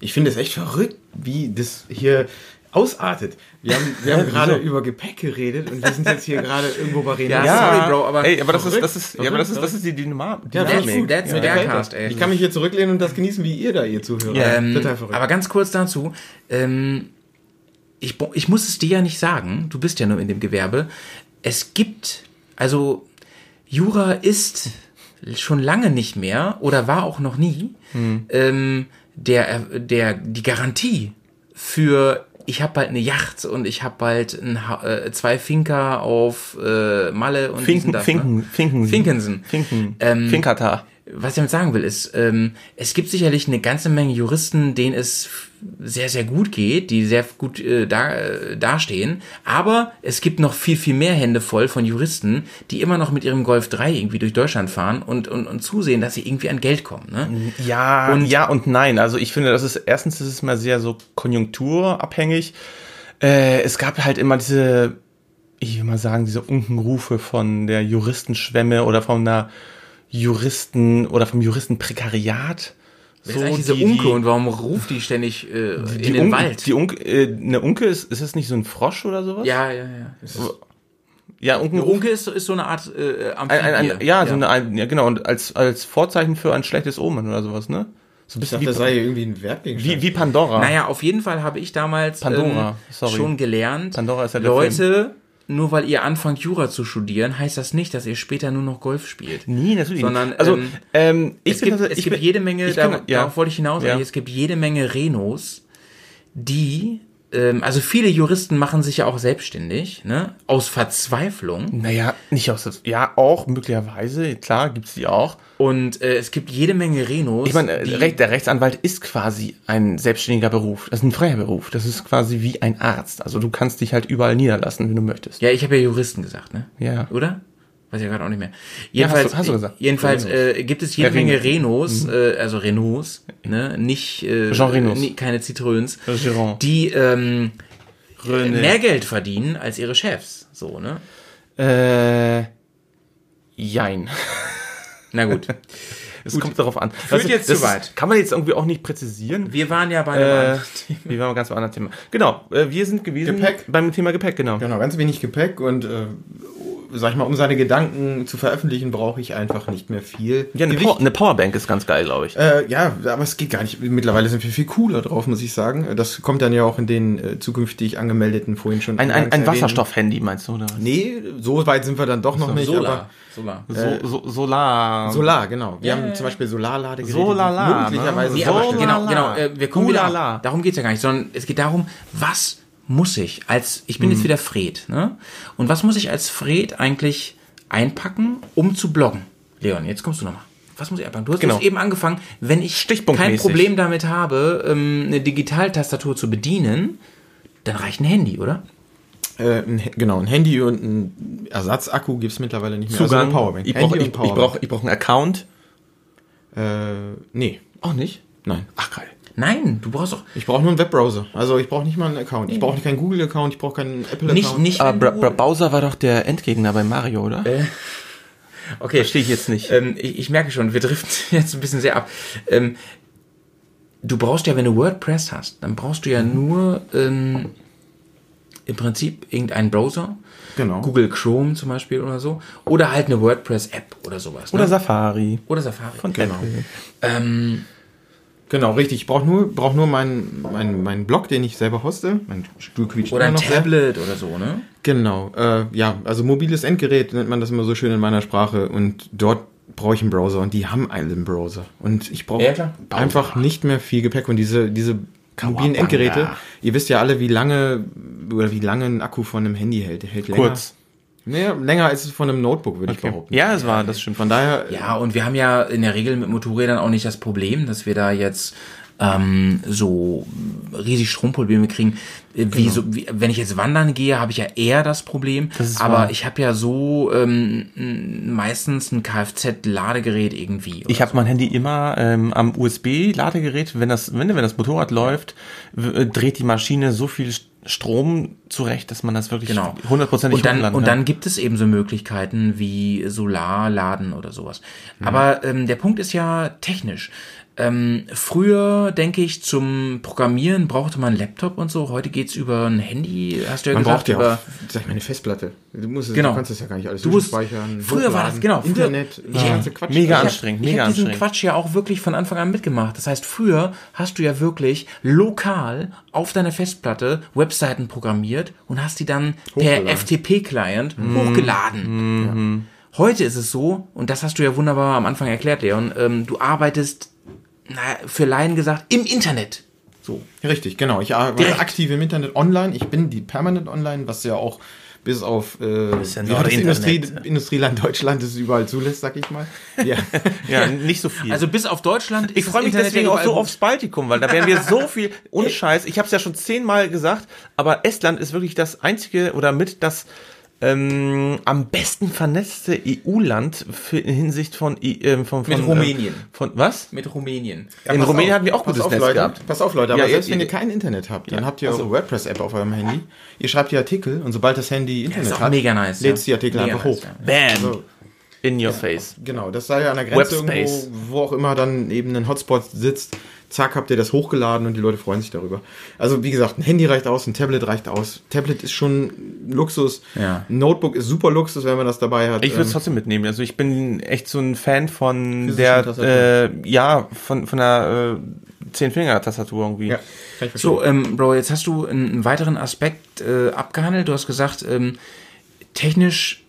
Ich finde es echt verrückt, wie das hier ausartet. Wir haben, wir haben gerade über Gepäck geredet und wir sind jetzt hier gerade irgendwo bei Reden. Ja, sorry, Bro, aber- ey, aber das ist, das ist, ja, aber das ist, das ist die Dynama Ja, That's- Dynamik. that's Mir der Cast, ey. Ich kann mich hier zurücklehnen und das genießen, wie ihr da, ihr Zuhörer. Ähm, Total verrückt. aber ganz kurz dazu, ähm, ich, ich muss es dir ja nicht sagen, du bist ja nur in dem Gewerbe. Es gibt, also Jura ist schon lange nicht mehr oder war auch noch nie ähm, der, der, die Garantie für ich habe bald eine Yacht und ich habe bald ein, Ha- äh, zwei Finker auf äh, Malle und Finken, das, Finken, Ne? Finken, Finkensen. Finken, Ähm, Finkata. Was ich damit sagen will, ist, ähm, es gibt sicherlich eine ganze Menge Juristen, denen es sehr, sehr gut geht, die sehr gut äh, da, äh, dastehen. Aber es gibt noch viel, viel mehr Hände voll von Juristen, die immer noch mit ihrem Golf 3 irgendwie durch Deutschland fahren und, und, und zusehen, dass sie irgendwie an Geld kommen. Ne? Ja, Und- ja und nein. Also ich finde, das ist erstens ist es mal sehr so konjunkturabhängig. Äh, es gab halt immer diese, ich will mal sagen, diese Unkenrufe von der Juristenschwemme oder von einer Juristen oder vom Juristenprekariat. Wer ist eigentlich diese Unke und warum ruft die ständig äh, in die den Unke, Wald? Die Unke, äh, eine Unke ist, ist das nicht so ein Frosch oder sowas? ja, ja, ja. ja Unken, Eine Unke ist, ist so eine Art äh, ein, ein, Amphibie. ein, ja, so eine, ein, ja genau und als als Vorzeichen für ein schlechtes Omen oder sowas, ne? So ein ich bisschen dachte, das wie, sei irgendwie ein Wertgegenstand. wie, wie Pandora. Naja, auf jeden Fall habe ich damals Pandora, ähm, sorry. schon gelernt, Pandora ist ja der Leute, nur weil ihr anfangt Jura zu studieren, heißt das nicht, dass ihr später nur noch Golf spielt. Nee, natürlich Sondern, nicht. Also, ähm, ähm, ich es bin gibt, also- es ich gibt bin- jede Menge, ich da, ja. darauf wollte ich hinaus, Ja. es gibt jede Menge Renos, die, ähm, also viele Juristen machen sich ja auch selbstständig, ne, aus Verzweiflung. Naja, nicht aus, ja, auch möglicherweise, klar, gibt's die auch. Und äh, es gibt jede Menge Renos. Ich meine, der Rechtsanwalt ist quasi ein selbstständiger Beruf. Das ist ein freier Beruf. Das ist quasi wie ein Arzt. Also du kannst dich halt überall niederlassen, wenn du möchtest. Ja, ich habe ja Juristen gesagt, ne? Ja. Oder? Weiß ich gerade auch nicht mehr. hast Jedenfalls, du- hast du gesagt. jedenfalls äh, gibt es jede Ja, Menge Renos. Renos, äh, also Renaults, ne? Nicht äh, Jean Renault. nie- keine Citroëns, die ähm, René. mehr Geld verdienen als ihre Chefs. So, ne? Äh, jein. Na gut. Es kommt darauf an. Führt Das- jetzt das zu weit. Kann man jetzt irgendwie auch nicht präzisieren. Wir waren ja bei einem Äh, anderen Thema. wir waren ganz bei einem anderen Thema. Genau, äh, wir sind gewesen Gepäck. beim Thema Gepäck, genau. Genau, ganz wenig Gepäck und äh, sag ich mal, um seine Gedanken zu veröffentlichen, brauche ich einfach nicht mehr viel. Ja, eine, Power, eine Powerbank ist ganz geil, glaube ich. Äh, ja, aber es geht gar nicht. Mittlerweile sind wir viel cooler drauf, muss ich sagen. Das kommt dann ja auch in den äh, zukünftig angemeldeten vorhin schon. Ein, ein, ein Wasserstoff-Handy meinst du, oder was? Nee, so weit sind wir dann doch noch nicht. Solar. Solar. Äh, So, so, Solar. Aber Solar, genau. Wir Ja, haben zum Beispiel Solarladegeräte. Solala, die möglicherweise ne? Nee, So aber lala. genau, genau, äh, wir kommen wieder, darum geht's ja gar nicht, sondern es geht darum, was muss ich als, ich bin jetzt wieder Fred, ne? Und was muss ich als Fred eigentlich einpacken, um zu bloggen? Leon, jetzt kommst du nochmal. Was muss ich einpacken? Du hast Genau. es eben angefangen, wenn ich kein. Problem damit habe, ähm, eine Digitaltastatur zu bedienen, dann reicht ein Handy, oder? Äh, ein, genau, ein Handy und ein Ersatzakku gibt's mittlerweile nicht mehr. Zugang. Also Powerbank. Ich brauche ich, ich brauch, ich brauch einen Account. Äh, nee, Auch nicht? nein. Ach, geil. Nein, du brauchst doch Ich brauche nur einen Webbrowser. Also ich brauche nicht mal einen Account. Ich brauche keinen Google-Account, ich brauche keinen Apple-Account. nicht, nicht. Aber wenn Bra Bra Bowser war doch der Endgegner bei Mario, oder? Okay, Verstehe ich jetzt nicht. Ähm, ich, ich merke schon, wir driften jetzt ein bisschen sehr ab. Ähm, du brauchst ja, wenn du WordPress hast, dann brauchst du ja nur ähm, im Prinzip irgendeinen Browser. Genau. Google Chrome zum Beispiel oder so. Oder halt eine WordPress-App oder sowas. Oder ne? Safari. oder Safari. Von Genau. Apple. Genau, richtig. Ich brauche nur, brauch nur meinen mein, mein Blog, den ich selber hoste. Mein Stuhl quietscht oder ein immer noch sehr. Tablet oder so, ne? Genau, äh, ja, also mobiles Endgerät nennt man das immer so schön in meiner Sprache und dort brauche ich einen Browser und die haben einen Browser und ich brauche Ja, einfach nicht mehr viel Gepäck und diese diese mobilen Endgeräte, ihr wisst ja alle, wie lange oder wie lange ein Akku von einem Handy hält, der hält länger. Kurz. Naja, länger als es von einem Notebook, würde ich behaupten. Ja, es war, das stimmt. Von daher, Ja, und wir haben ja in der Regel mit Motorrädern auch nicht das Problem, dass wir da jetzt ähm, so riesig Stromprobleme kriegen. Äh, Wie so, wie, wenn ich jetzt wandern gehe, habe ich ja eher das Problem. ist aber wahr. ich habe ja so ähm, meistens ein Kfz-Ladegerät irgendwie. Ich habe mein Handy immer ähm, am USB-Ladegerät. Wenn das, wenn, wenn das Motorrad läuft, dreht die Maschine so viel Strom zurecht, dass man das wirklich Genau. hundertprozentig und dann, hochladen und kann. dann gibt es eben so Möglichkeiten wie Solarladen oder sowas. Mhm. Aber ähm, der Punkt ist ja technisch. Ähm, früher, denke ich, zum Programmieren brauchte man einen Laptop und so. Heute geht's über ein Handy, hast du ja man gesagt. braucht ja über, auch, sag ich mal, eine Festplatte. Du, musst es, Genau. du kannst das ja gar nicht alles Du musst- zwischenspeichern, früher war das- genau, Internet, ich- das ganze Quatsch. Mega Ich hab- anstrengend, Ich mega habe diesen anstrengend. Quatsch ja auch wirklich von Anfang an mitgemacht. Das heißt, früher hast du ja wirklich lokal auf deiner Festplatte Webseiten programmiert und hast die dann per. FTP-Client hochgeladen. Ja. Heute ist es so, und das hast du ja wunderbar am Anfang erklärt, Leon, ähm, du arbeitest, naja, für Laien gesagt, im Internet. So. Richtig, genau. Ich arbeite Direkt. aktiv im Internet online. Ich bin die permanent online, was ja auch bis auf äh, ja das Internet. Industrie, Industrieland Deutschland es überall zulässt, sag ich mal. Ja. ja, nicht so viel. Also bis auf Deutschland ich ist freue mich Internet deswegen auch so aufs Baltikum, weil da werden wir so viel, ohne Scheiß, ich habe es ja schon zehnmal gesagt, aber Estland ist wirklich das einzige oder mit das ähm, am besten vernetzte EU-Land für- in Hinsicht von, ähm, von, von Mit ähm, Rumänien. Von was? mit Rumänien. in pass Rumänien auf, hatten wir auch gutes auf, Netz Leute, gehabt. Pass auf, Leute, aber Ja, selbst ihr- wenn ihr kein Internet habt, dann Ja, habt ihr also- eure WordPress-App auf eurem Handy. Ihr schreibt die Artikel und sobald das Handy Internet hat, mega nice, lädt ja. die Artikel Mega einfach nice, hoch. ja. Bam! Also, in your face. Genau, das sei ja an der Grenze Webspace. irgendwo, wo auch immer dann eben ein Hotspot sitzt. Zack, habt ihr das hochgeladen und die Leute freuen sich darüber. Also wie gesagt, ein Handy reicht aus, ein Tablet reicht aus. Tablet ist schon Luxus. Ja. Ein Notebook ist super Luxus, wenn man das dabei hat. Ich würde es Ähm, trotzdem mitnehmen. Also ich bin echt so ein Fan von der, äh, ja, von, von der äh, Zehn-Finger-Tastatur irgendwie. ja. So, ähm, Bro, jetzt hast du einen, einen weiteren Aspekt äh, abgehandelt. Du hast gesagt, ähm, technisch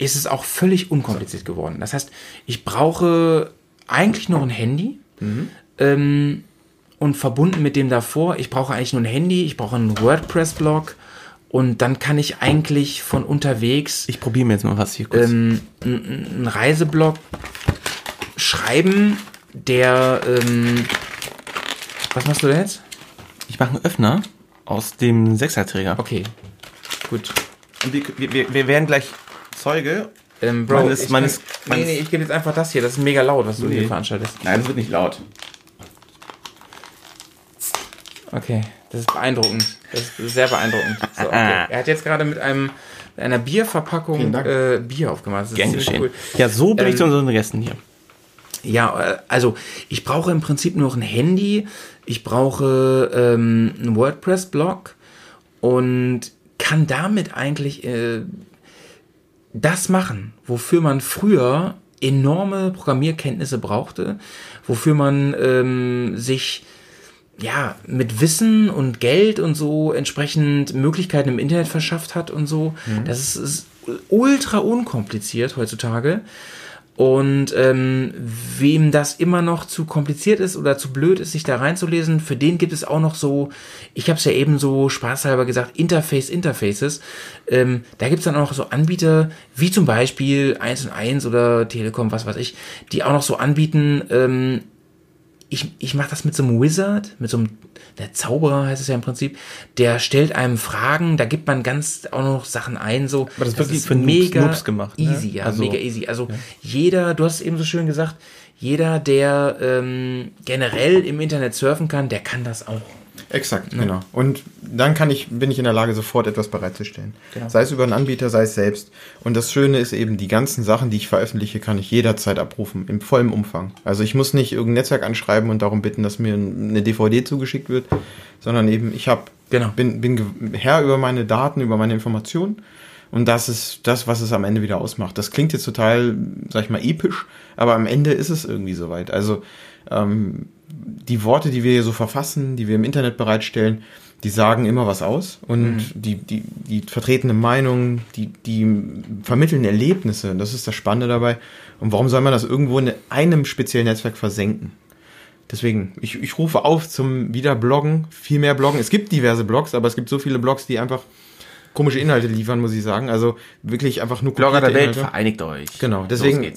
ist es auch völlig unkompliziert geworden. Das heißt, ich brauche eigentlich nur ein Handy ähm, und verbunden mit dem davor, ich brauche eigentlich nur ein Handy, ich brauche einen WordPress-Blog und dann kann ich eigentlich von unterwegs Ich probiere mir jetzt mal was hier kurz. ähm, einen einen Reiseblog schreiben, der ähm, was machst du denn jetzt? ich mache einen Öffner aus dem Sechserträger. Okay, gut. Und wir, wir, wir werden gleich Zeuge. Ähm, Bro, Meines- ich, meines- kann, nee, meines- nee, ich gebe jetzt einfach das hier. Das ist mega laut, was du Nee. hier veranstaltest. Nein, das wird nicht laut. Okay, das ist beeindruckend. Das ist sehr beeindruckend. So, okay. Er hat jetzt gerade mit einem mit einer Bierverpackung äh, Bier aufgemacht. Das ist Gern ziemlich geschehen. cool. Ja, so berichten Ähm, unseren Gästen hier. Ja, äh, also ich brauche im Prinzip nur ein Handy, ich brauche ähm, einen WordPress-Blog und kann damit eigentlich äh, das machen, wofür man früher enorme Programmierkenntnisse brauchte, wofür man ähm, sich ja, mit Wissen und Geld und so entsprechend Möglichkeiten im Internet verschafft hat und so. Das ist, ist ultra unkompliziert heutzutage. Und ähm, wem das immer noch zu kompliziert ist oder zu blöd ist, sich da reinzulesen, für den gibt es auch noch so, ich habe es ja eben so spaßhalber gesagt, Interface-Interfaces. Ähm, da gibt es dann auch noch so Anbieter, wie zum Beispiel 1 und 1 oder Telekom, was weiß ich, die auch noch so anbieten, ähm, ich, ich mache das mit so einem Wizard, mit so einem, der Zauberer heißt es ja im Prinzip, der stellt einem Fragen, da gibt man ganz auch noch Sachen ein, so. Aber das ist wirklich für Noobs- Noobs gemacht, ne? Easy, ja, Also- mega easy. Also jeder, du hast es eben so schön gesagt, jeder, der ähm, generell im Internet surfen kann, der kann das auch. Exakt, genau. Und dann kann ich, bin ich in der Lage, sofort etwas bereitzustellen. Genau. Sei es über einen Anbieter, sei es selbst. Und das Schöne ist eben, die ganzen Sachen, die ich veröffentliche, kann ich jederzeit abrufen, im vollen Umfang. Also ich muss nicht irgendein Netzwerk anschreiben und darum bitten, dass mir eine DVD zugeschickt wird, sondern eben, ich hab, Genau. bin, bin Herr über meine Daten, über meine Informationen. Und das ist das, was es am Ende wieder ausmacht. Das klingt jetzt total, sag ich mal, episch, aber am Ende ist es irgendwie soweit. Also ähm, die Worte, die wir hier so verfassen, die wir im Internet bereitstellen, die sagen immer was aus und die, die, die vertretene Meinung, die, die vermitteln Erlebnisse. Das ist das Spannende dabei. Und warum soll man das irgendwo in einem speziellen Netzwerk versenken? Deswegen, ich, ich rufe auf zum wieder Bloggen, viel mehr Bloggen. Es gibt diverse Blogs, aber es gibt so viele Blogs, die einfach komische Inhalte liefern, muss ich sagen. Also wirklich einfach nur Blogger der Welt, Inhalte. vereinigt euch. Genau, deswegen.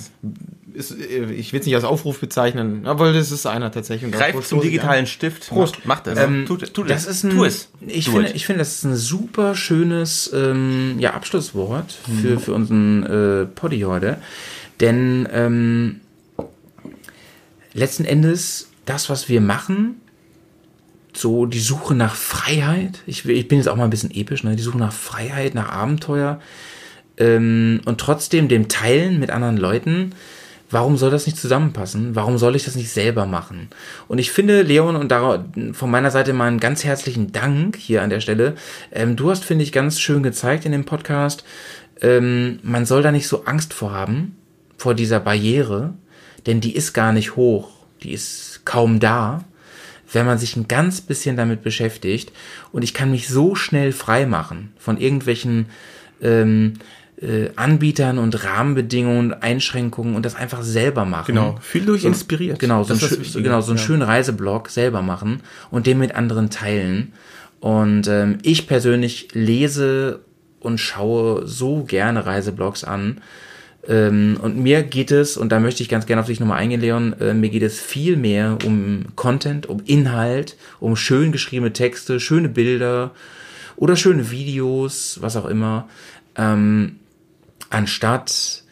Ist, äh, ich will es nicht als Aufruf bezeichnen, aber das ist einer tatsächlich. Greift zum digitalen an. Stift. Prost. Macht es. Ähm, tut, tut das es. ist ein, tu es. Ich finde, ich finde, das ist ein super schönes ähm, ja, Abschlusswort für, für unseren äh, Poddy heute. Denn ähm, letzten Endes, das, was wir machen, so die Suche nach Freiheit, ich, ich bin jetzt auch mal ein bisschen episch, ne? die Suche nach Freiheit, nach Abenteuer ähm, und trotzdem dem Teilen mit anderen Leuten, warum soll das nicht zusammenpassen? Warum soll ich das nicht selber machen? Und ich finde, Leon, und da von meiner Seite mal einen ganz herzlichen Dank hier an der Stelle. Ähm, du hast, finde ich, ganz schön gezeigt in dem Podcast, ähm, man soll da nicht so Angst vor haben, vor dieser Barriere, denn die ist gar nicht hoch, die ist kaum da, wenn man sich ein ganz bisschen damit beschäftigt. Und ich kann mich so schnell frei machen von irgendwelchen ähm, äh, Anbietern und Rahmenbedingungen, Einschränkungen und das einfach selber machen. Genau. So ein- inspiriert. Genau, so, ein, Das ist das schö- Wichtige. genau, so einen Ja. schönen Reiseblog selber machen und den mit anderen teilen. Und ähm, ich persönlich lese und schaue so gerne Reiseblogs an. Ähm, und mir geht es, und da möchte ich ganz gerne auf dich nochmal eingehen, Leon, äh, mir geht es viel mehr um Content, um Inhalt, um schön geschriebene Texte, schöne Bilder oder schöne Videos, was auch immer, ähm, anstatt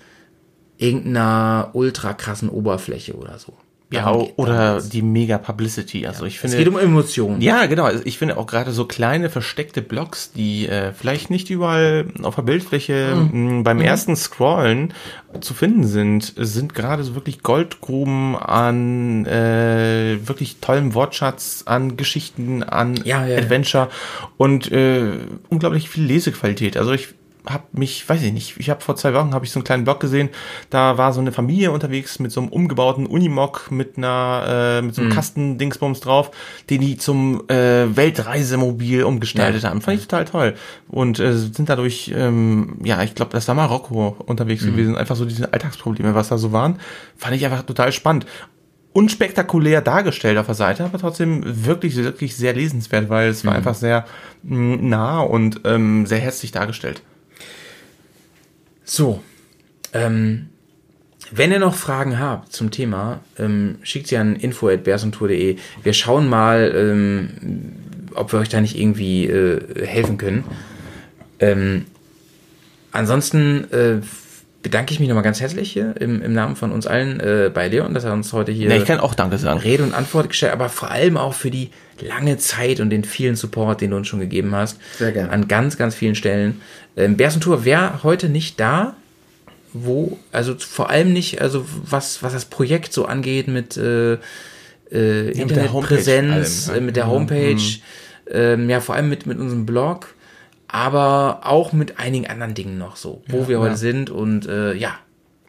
irgendeiner ultra krassen Oberfläche oder so. Ja, Darum oder die mega Publicity. Also ich Es finde. geht um Emotionen. Ja, genau. Also ich finde auch gerade so kleine versteckte Blogs, die äh, vielleicht nicht überall auf der Bildfläche Mhm. mh, beim ersten Scrollen zu finden sind, sind gerade so wirklich Goldgruben an äh, wirklich tollem Wortschatz, an Geschichten, an Ja, ja, ja. Adventure und äh, unglaublich viel Lesequalität. Also ich habe mich, weiß ich nicht, ich habe vor zwei Wochen habe ich so einen kleinen Blog gesehen, da war so eine Familie unterwegs mit so einem umgebauten Unimog mit einer äh, mit so einem Kasten Dingsbums drauf, den die zum äh, Weltreisemobil umgestaltet Ja. haben. Fand ich total toll und äh, sind dadurch ähm, ja, ich glaube, das war Marokko unterwegs gewesen, einfach so diese Alltagsprobleme, was da so waren, fand ich einfach total spannend unspektakulär dargestellt auf der Seite, aber trotzdem wirklich, wirklich sehr lesenswert, weil es war einfach sehr mh, nah und ähm, sehr herzlich dargestellt. So, ähm, wenn ihr noch Fragen habt zum Thema, ähm, schickt sie an info.bersontour.de. Wir schauen mal, ähm, ob wir euch da nicht irgendwie äh, helfen können. Ähm, ansonsten äh, bedanke ich mich nochmal ganz herzlich hier im, im Namen von uns allen äh, bei Leon, dass er uns heute hier Ja, ich kann auch Danke sagen. Rede und Antwort gestellt, aber vor allem auch für die lange Zeit und den vielen Support, den du uns schon gegeben hast. Sehr gerne. An ganz, ganz vielen Stellen. Ähm, Bärsentour wäre heute nicht da, wo, also vor allem nicht, also was, was das Projekt so angeht mit äh, äh, mit der Internetpräsenz, Homepage allem, äh, mit der Homepage, ähm, ja, vor allem mit, mit unserem Blog, aber auch mit einigen anderen Dingen noch so, wo wir heute sind und äh, ja,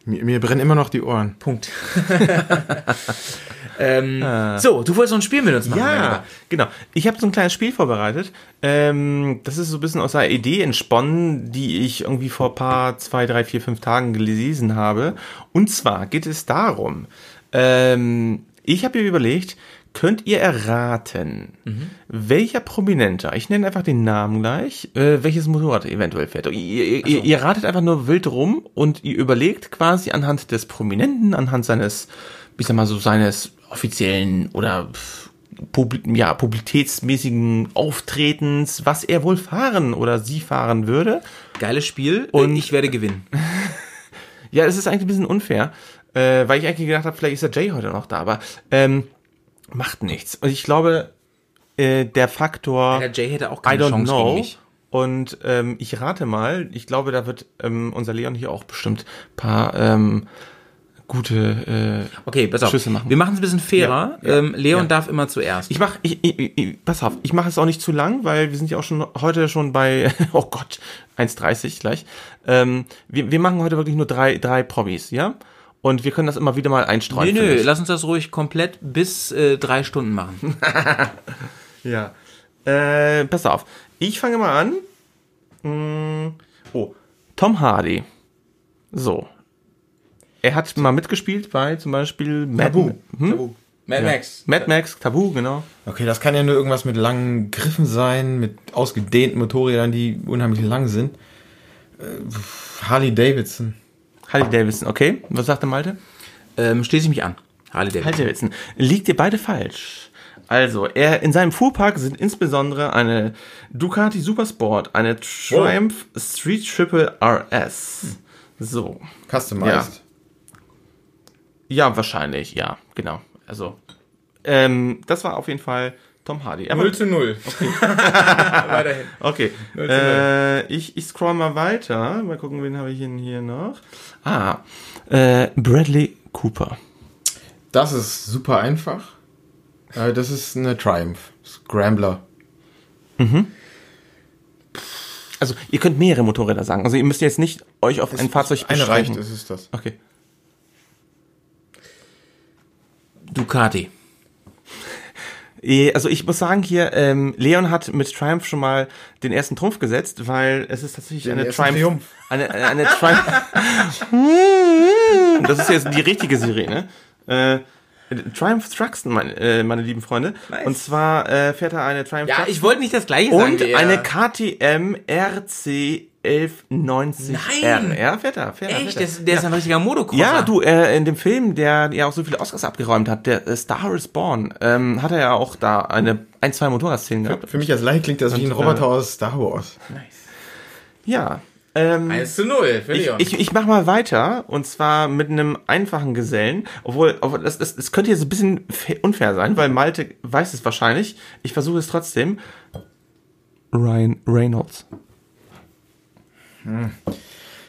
Mir, mir brennen immer noch die Ohren. Punkt. ähm, So, du wolltest noch ein Spiel mit uns machen. Ja, genau. Ich habe so ein kleines Spiel vorbereitet. Ähm, das ist so ein bisschen aus einer Idee entsponnen, die ich irgendwie vor paar, zwei, drei, vier, fünf Tagen gelesen habe. Und zwar geht es darum, ähm, ich habe mir überlegt, könnt ihr erraten, welcher Prominenter, ich nenne einfach den Namen gleich, äh, welches Motorrad eventuell fährt. Ihr, ihr, ihr, ihr ratet einfach nur wild rum und ihr überlegt quasi anhand des Prominenten, anhand seines, ich sag mal so, seines offiziellen oder pff, Publi ja, publizitätsmäßigen Auftretens, was er wohl fahren oder sie fahren würde. Geiles Spiel Und- und ich werde gewinnen. Ja, es ist eigentlich ein bisschen unfair, äh, weil ich eigentlich gedacht habe, vielleicht ist der Jay heute noch da, aber ähm, macht nichts. Und ich glaube, äh, der Faktor Der Jay hätte auch I keine don't Chance gegen know. mich. Und ähm, ich rate mal, ich glaube, da wird ähm, unser Leon hier auch bestimmt paar ähm, gute äh, Okay, pass auf. Schüsse machen. Wir machen es ein bisschen fairer. Ja, ja, ähm, Leon ja. darf immer zuerst. Ich mach, ich, ich, ich, pass auf, ich mache es auch nicht zu lang, weil wir sind ja auch schon heute schon bei, oh Gott, 1,30 gleich. Ähm, wir, wir machen heute wirklich nur drei, drei Promis, ja? Und wir können das immer wieder mal einstreuen. nö, nö, lass uns das ruhig komplett bis äh, drei Stunden machen. Ja. Äh, pass auf. Ich fange mal an. Hm, oh, Tom Hardy. So. Er hat mal mitgespielt bei zum Beispiel Mad, Tabu. Hm? Mad Max. Mad Max, Tabu, genau. Okay, das kann ja nur irgendwas mit langen Griffen sein, mit ausgedehnten Motorrädern, die unheimlich lang sind. Äh, Harley Davidson. Harley Davidson, okay. Was sagt der Malte? Ähm, schließe ich mich an. Harley Davidson. Harley Davidson. Liegt ihr beide falsch. Also, er in seinem Fuhrpark sind insbesondere eine Ducati Supersport, eine Triumph Street Triple RS. So. Customized. Ja, wahrscheinlich, ja, genau. Also, ähm, das war auf jeden Fall Tom Hardy. Aber, 0 zu 0. Weiterhin. okay, äh, ich, ich scroll mal weiter. Mal gucken, wen habe ich denn hier noch. Ah, äh, Bradley Cooper. Das ist super einfach. Äh, Das ist eine Triumph. Scrambler. Also, ihr könnt mehrere Motorräder sagen. Also, ihr müsst jetzt nicht euch auf ein Fahrzeug Eine reicht, beschränken. ist es das. Okay. Ducati. Eh, Also ich muss sagen hier, ähm, Leon hat mit Triumph schon mal den ersten Trumpf gesetzt, weil es ist tatsächlich eine ersten Triumph, Triumph. eine, eine, eine Triumph. das ist jetzt die richtige Sirene. Äh, Triumph Truxton, meine, äh, meine lieben Freunde. Nice. Und zwar äh, fährt er eine Triumph Ja, Truxton ich wollte nicht das gleiche sagen. und wie er. eine KTM RC 1190 Nein! R. Ja, fährt er, fährt er. Echt? fährt er. Der, ist- der ist ein richtiger Motocrosser. Ja, du, äh, in dem Film, der ja auch so viele Oscars abgeräumt hat, der äh, Star is Born, ähm, hat er ja auch da eine, ein, zwei Motorradszenen gehabt. Für mich als Laie klingt das wie ein Und, Roboter äh, aus Star Wars. Ja. Ähm, 1 zu 0 für ich, Leon. ich, ich mach mal weiter und zwar mit einem einfachen Gesellen, obwohl, obwohl das, das, das könnte jetzt ein bisschen fa- unfair sein, weil Malte weiß es wahrscheinlich. Ich versuche es trotzdem. Ryan Reynolds.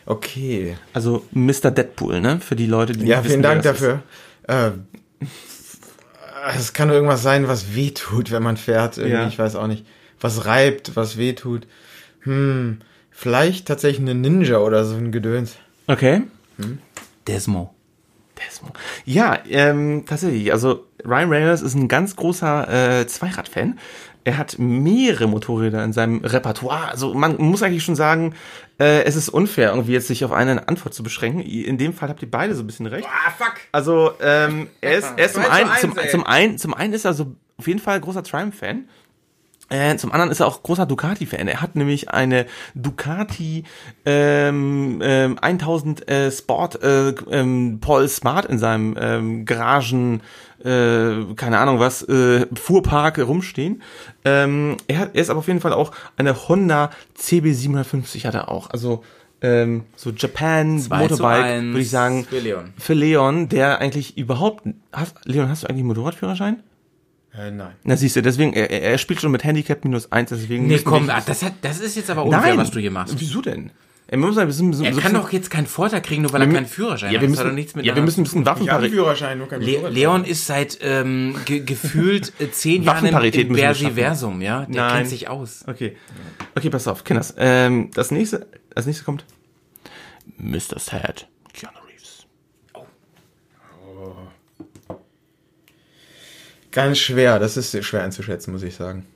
Okay. Also Mr. Deadpool, ne? Für die Leute, die Ja, vielen wissen, Dank dafür. Äh, es kann nur irgendwas sein, was wehtut, wenn man fährt. Irgendwie, Ja. Ich weiß auch nicht. Was reibt, was wehtut. Hm, Vielleicht tatsächlich eine Ninja oder so ein Gedöns. Okay. Desmo. Desmo. Ja, ähm, tatsächlich. Also Ryan Reynolds ist ein ganz großer äh, Zweiradfan. Er hat mehrere Motorräder in seinem Repertoire. Also man muss eigentlich schon sagen, äh, es ist unfair, irgendwie jetzt sich auf eine Antwort zu beschränken. In dem Fall habt ihr beide so ein bisschen recht. Ah, fuck. Also ähm, er ist, er ist zum, einen, zum, zum, einen, zum einen ist er so auf jeden Fall großer Triumph-Fan. Äh, zum anderen ist er auch großer Ducati-Fan. Er hat nämlich eine Ducati ähm, ähm, 1000 äh, Sport äh, ähm, Paul Smart in seinem ähm, Garagen, äh, keine Ahnung was, äh, Fuhrpark rumstehen. Ähm, er, hat, er ist aber auf jeden Fall auch eine Honda CB750 hat er auch. Also ähm, so Japan Zwei Motorbike, würde ich sagen. für Leon. Für Leon, der eigentlich überhaupt. Hast, Leon, hast du eigentlich einen Motorradführerschein? Äh, nein. Na siehst du, deswegen, er, er spielt schon mit Handicap minus eins, deswegen. Nee, komm, ah, das, hat, das ist jetzt aber unfair, Nein, was du hier machst. Wieso denn? Er, muss ein bisschen, so, Er kann bisschen- doch jetzt keinen Vorteil kriegen, nur weil er keinen Führerschein ja, hat. wir Das müssen, hat doch nichts mit ja, wir müssen ein bisschen Waffenparität. Führerschein, nur kein Le. Leon ist seit ähm, ge gefühlt äh, zehn Jahren im. Versiversum, ja? Der Nein. kennt sich aus. Okay. Okay, pass auf, Kinders. Ähm, das nächste, als nächstes kommt Mr. Sad, Keanu Reeves. Ganz schwer, das ist schwer einzuschätzen, muss ich sagen.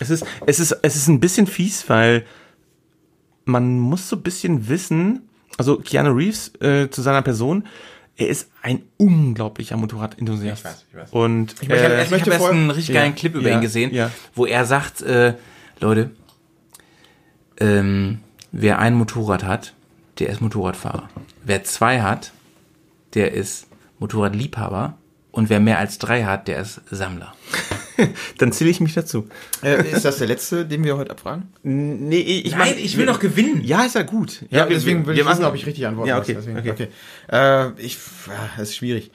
Es ist, es ist, es ist ein bisschen fies, weil man muss so ein bisschen wissen, also Keanu Reeves äh, zu seiner Person, er ist ein unglaublicher Motorradenthusiast. Ich weiß, ich weiß. Und Ich habe äh, erst, ich möchte hab erst vor- einen richtig Ja, geilen Clip über ja, ihn gesehen, ja. wo er sagt, äh, Leute, ähm, wer ein Motorrad hat, der ist Motorradfahrer. Wer zwei hat, der ist Motorradliebhaber. Und wer mehr als drei hat, der ist Sammler. dann zähle ich mich dazu. Äh, ist das der letzte, den wir heute abfragen? Nee, ich Nein, ich will noch gewinnen. Ja, ist ja gut. Ja, wir- deswegen wir- will wir ich wissen, machen- ob ich richtig antworte. Ja, okay, Deswegen, okay. okay. Äh, ich, ah, das ist schwierig.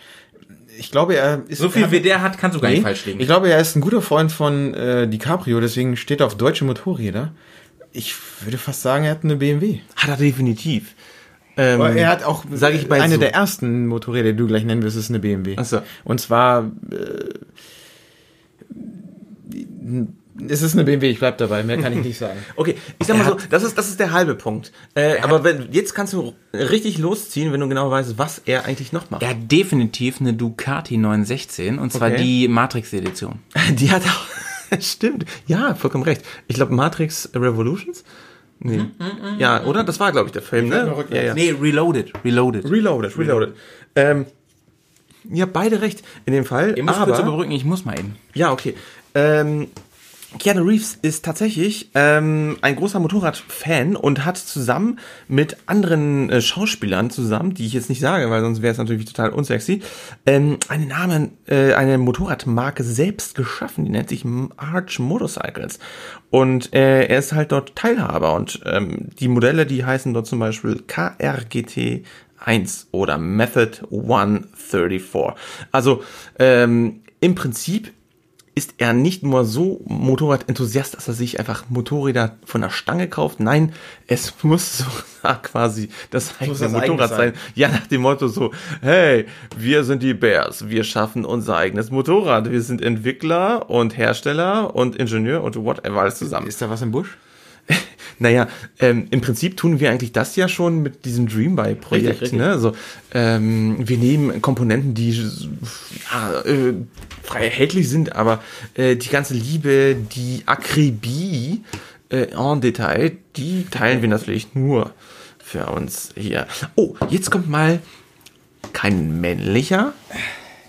Ich glaube, er ist. So viel er- wie der hat, kannst du gar nicht Nee, falsch liegen. Ich glaube, er ist ein guter Freund von äh, DiCaprio, deswegen steht er auf deutsche Motorräder. Ich würde fast sagen, er hat eine BMW. Hat er definitiv. Ähm, Aber er hat auch sag ich mal eine so. der ersten Motorräder, die du gleich nennen wirst, ist eine BMW. Ach so. Und zwar äh, es ist eine BMW, ich bleib dabei, mehr kann ich nicht sagen. Okay, ich sag mal so, das ist, das ist der halbe Punkt. Äh, aber wenn, jetzt kannst du richtig losziehen, wenn du genau weißt, was er eigentlich noch macht. Er hat definitiv eine Ducati 916 und zwar Okay. die Matrix-Edition. Die hat auch, stimmt, ja, vollkommen recht. Ich glaube Matrix Revolutions? Nee. Ja, oder? Das war, glaube ich, der Film, ne? Ja, ja. Nee, Reloaded. Reloaded. Reloaded, Reloaded. Ähm, habt beide recht in dem Fall. Ihr müsst aber, kurz überbrücken, ich muss mal eben. Ja, okay. Ähm, Keanu Reeves ist tatsächlich ähm, ein großer Motorradfan und hat zusammen mit anderen äh, Schauspielern zusammen, die ich jetzt nicht sage, weil sonst wäre es natürlich total unsexy, ähm, einen Namen, äh, eine Motorradmarke selbst geschaffen, die nennt sich Arch Motorcycles. Und äh, er ist halt dort Teilhaber und ähm, die Modelle, die heißen dort zum Beispiel KRGT 1 oder Method 134. Also ähm, im Prinzip ist er nicht nur so Motorrad-Enthusiast, dass er sich einfach Motorräder von der Stange kauft. Nein, es muss so ja, quasi das eigene das Motorrad sein. sein. Ja, nach dem Motto so, hey, wir sind die Bears, wir schaffen unser eigenes Motorrad. Wir sind Entwickler und Hersteller und Ingenieur und whatever alles zusammen. Ist da was im Busch? Naja, ähm, im Prinzip tun wir eigentlich das ja schon mit diesem richtig. Ne? Also, ähm, wir nehmen Komponenten, die ja, äh, frei erhältlich sind, aber äh, die ganze Liebe, die Akribie äh, en Detail, die teilen wir natürlich nur für uns hier. Oh, jetzt kommt mal kein männlicher,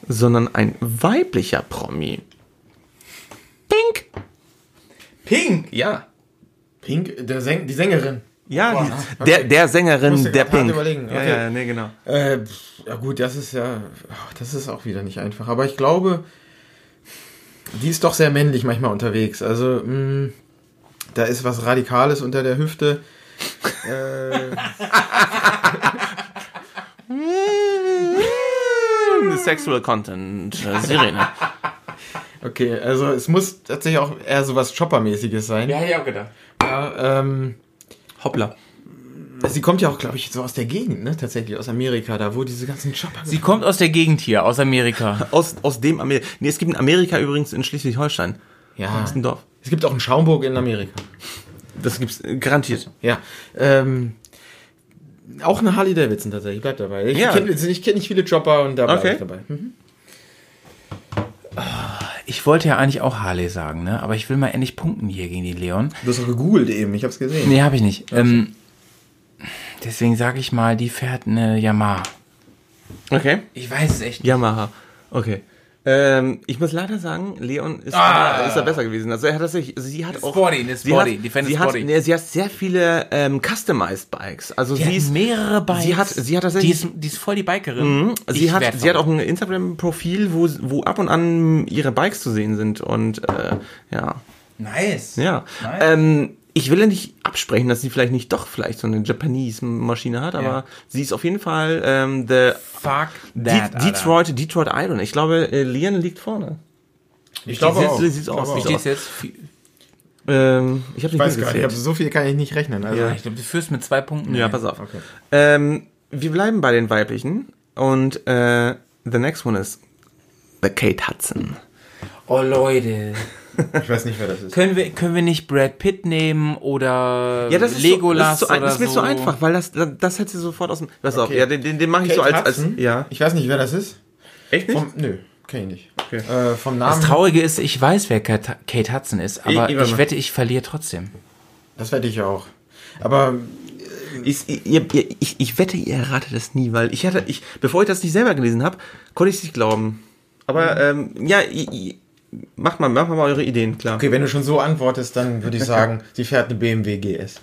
sondern ein weiblicher Promi. Pink! Pink! Ja. Pink, der Säng die Sängerin. Ja, Boah, die, okay. der, der Sängerin, der Pink. überlegen, Ja, okay. ja, nee, genau. Äh, ja gut, das ist ja, das ist auch wieder nicht einfach. Aber ich glaube, die ist doch sehr männlich manchmal unterwegs. Also, mh, da ist was Radikales unter der Hüfte. Äh, Sexual Content, äh, Sirene. okay, also es muss tatsächlich auch eher so was Chopper-mäßiges sein. Ja, hätte ich auch gedacht. Ja, ähm, Hoppla. sie kommt ja auch, glaube ich, so aus der Gegend, ne? Tatsächlich aus Amerika, da wo diese ganzen Chopper. Sie kommt aus der Gegend hier, aus Amerika. Aus, aus dem Amerika. Nee, es gibt in Amerika übrigens in Schleswig-Holstein. ja. Das ist ein Dorf. Es gibt auch einen Schaumburg in Amerika. Das gibt's äh, garantiert. Ja. Ähm, auch eine Harley Davidson tatsächlich, ich bleib dabei. Ich Ja. kenne ich kenn nicht viele Chopper und da bleib Okay. ich dabei. Hm? Ich wollte ja eigentlich auch Harley sagen, ne? Aber ich will mal endlich punkten hier gegen die Leon. Du hast doch gegoogelt eben, ich hab's gesehen. Nee, habe ich nicht. Ähm, deswegen sage ich mal, die fährt eine Yamaha. Okay. Ich weiß es echt nicht. Yamaha. Okay. Ähm, ich muss leider sagen, Leon ist, da, ist da besser gewesen. Also er hat tatsächlich, sie hat auch. Sporty, eine sie Sporty, hat, die ist sie, hat, Sporty. nee, sie hat sehr viele ähm, customized Bikes. Also Die sie hat ist mehrere Bikes. Sie hat, sie hat die tatsächlich. ist, die ist voll die Bikerin. Mhm. Sie hat, sie hat auch ein Instagram-Profil, wo, wo ab und an ihre Bikes zu sehen sind. Und äh, ja, Nice. ja. Nice. Ähm, ich will ja nicht absprechen, dass sie vielleicht nicht doch vielleicht so eine Japanese-Maschine hat, aber Ja. sie ist auf jeden Fall ähm, the Fuck De that, Alter. Detroit, Detroit Idol. Ich glaube, äh, Leon liegt vorne. Ich glaube Sieht- auch. sieht's aus, Ich Wie sieht's glaube steht's jetzt? Ähm, ich habe Ich nicht weiß gar nicht, so viel kann ich nicht rechnen. Also, Ja, ich glaube, du führst mit zwei Punkten. Ja, Nee. pass auf. Okay. Ähm, wir bleiben bei den weiblichen und äh, the next one is the Kate Hudson. Oh, Leute. Ich weiß nicht, wer das ist. Können wir, können wir nicht Brad Pitt nehmen oder Ja, das ist Legolas so, das ist, oder das ist mir so? zu einfach, weil das, das, das hätte sie sofort aus dem. Pass auf, Okay. ja, den, den, den mache ich so als, als. Ja. Ich weiß nicht, wer das ist. Echt nicht? Vom, nö, kenn ich nicht. Okay. Äh, vom Das Namen. Traurige ist, ich weiß, wer Kate Kate Hudson ist, aber Ich- ich, ich- wette, ich verliere trotzdem. Das werde ich auch. Aber Ich, ihr, ihr, ich, ich wette, ihr erratet das nie, weil ich hatte, ich, bevor ich das nicht selber gelesen habe, konnte ich es nicht glauben. Aber ähm, ja, ihr, macht mal, macht mal eure Ideen, klar. okay, wenn du schon so antwortest, dann würde ich sagen, sie fährt eine BMW GS.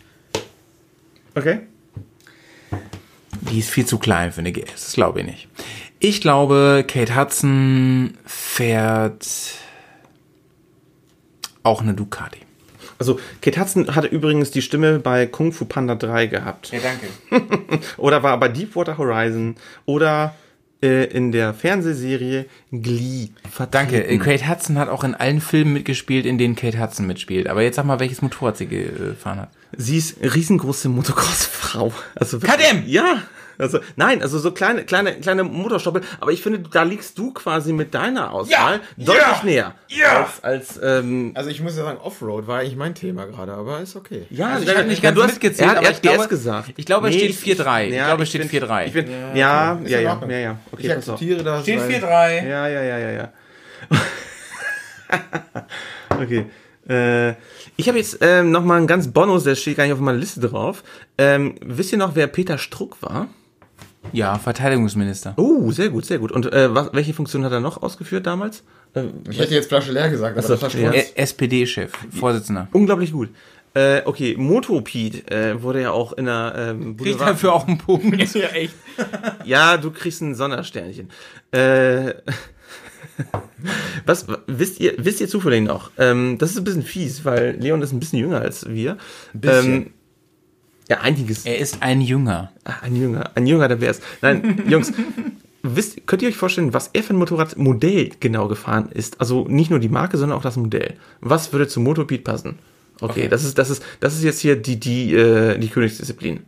Okay. Die ist viel zu klein für eine GS, das glaube ich nicht. Ich glaube, Kate Hudson fährt auch eine Ducati. Also, Kate Hudson hatte übrigens die Stimme bei Kung Fu Panda 3 gehabt. Ja, danke. Oder war bei Deepwater Horizon oder äh, in der Fernsehserie Glee. Danke. vertreten. Äh, Kate Hudson hat auch in allen Filmen mitgespielt, in denen Kate Hudson mitspielt. Aber jetzt sag mal, welches Motorrad sie gefahren hat. Sie ist riesengroße Motocross-Frau. Also KTM! Ja. Also, nein, also so kleine, kleine, kleine Motorstoppel. Aber ich finde, da liegst du quasi mit deiner Auswahl deutlich Ja! näher. Ja! Als, als ähm, Also ich muss ja sagen, Offroad war eigentlich mein Thema gerade, aber ist okay. ja, Also ich habe nicht ja, ganz du hast, mitgezählt, er hat, aber ich hat glaube- gesagt. ich glaube, es steht 4-3. Ich glaube, es steht bin- 4-3. Ich bin, ja, ja, ja, ja, ja. Okay, ich akzeptiere das. Steht weil- 4-3. Ja, ja, ja, ja, ja. okay. Äh, ich habe jetzt ähm, noch mal einen ganz Bonus, der steht gar nicht auf meiner Liste drauf. Ähm, wisst ihr noch, wer Peter Struck war? Ja, Verteidigungsminister. Oh, sehr gut, sehr gut. Und äh, was, welche Funktion hat er noch ausgeführt damals? Äh, Ich hätte jetzt Flasche leer gesagt, aber war ja. SPD-Chef, Vorsitzender. unglaublich gut. Äh, okay, Motopete äh, wurde ja auch in der ähm, Kriegt dafür auch einen Punkt. ja, echt. Ja, du kriegst ein Sondersternchen. Äh, was wisst ihr, wisst ihr zufällig noch? Ähm, das ist ein bisschen fies, weil Leon ist ein bisschen jünger als wir. bisschen. Ähm, ja, einiges. Er ist ein Jünger. Ah, ein Jünger, ein Jünger, der wär's. Nein, Jungs, wisst, könnt ihr euch vorstellen, was er für ein Motorradmodell genau gefahren ist? Also nicht nur die Marke, sondern auch das Modell. Was würde zu Motopede passen? Okay, das ist das ist das ist jetzt hier die die äh, die Königsdisziplin.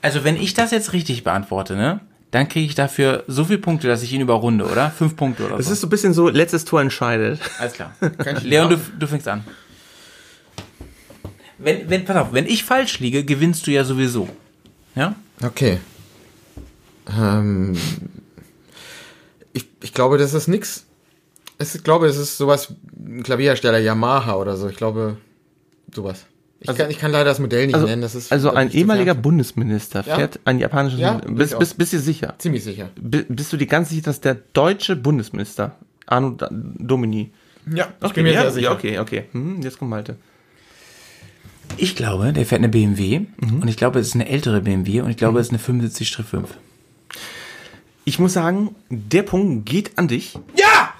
Also wenn ich das jetzt richtig beantworte, ne, dann kriege ich dafür so viele Punkte, dass ich ihn überrunde, oder? Fünf Punkte oder Das so. ist so ein bisschen so letztes Tor entscheidet. Alles klar. Leon, du, du fängst an. Wenn, wenn, pass auf, wenn ich falsch liege, gewinnst du ja sowieso. Ja? Okay. Ähm, ich, ich glaube, das ist nix. Es, ich glaube, es ist sowas, ein Klavierhersteller, Yamaha oder so. Ich glaube, sowas. Ich, kann, ich kann leider das Modell nicht Also, nennen. Das ist also ein ehemaliger. Bundesminister Ja? fährt einen japanischen. Ja, bist, bist, bist du sicher? Ziemlich sicher. Bi- Bist du dir ganz sicher, dass der deutsche Bundesminister Arno Domini? Ja, ich Okay, bin mir ja, sehr sicher. Ja, okay, okay. Hm, jetzt kommt Malte. Ich glaube, der fährt eine BMW und ich glaube, es ist eine ältere BMW und ich glaube, es ist eine 75-5. Ich muss sagen, der Punkt geht an dich. Ja!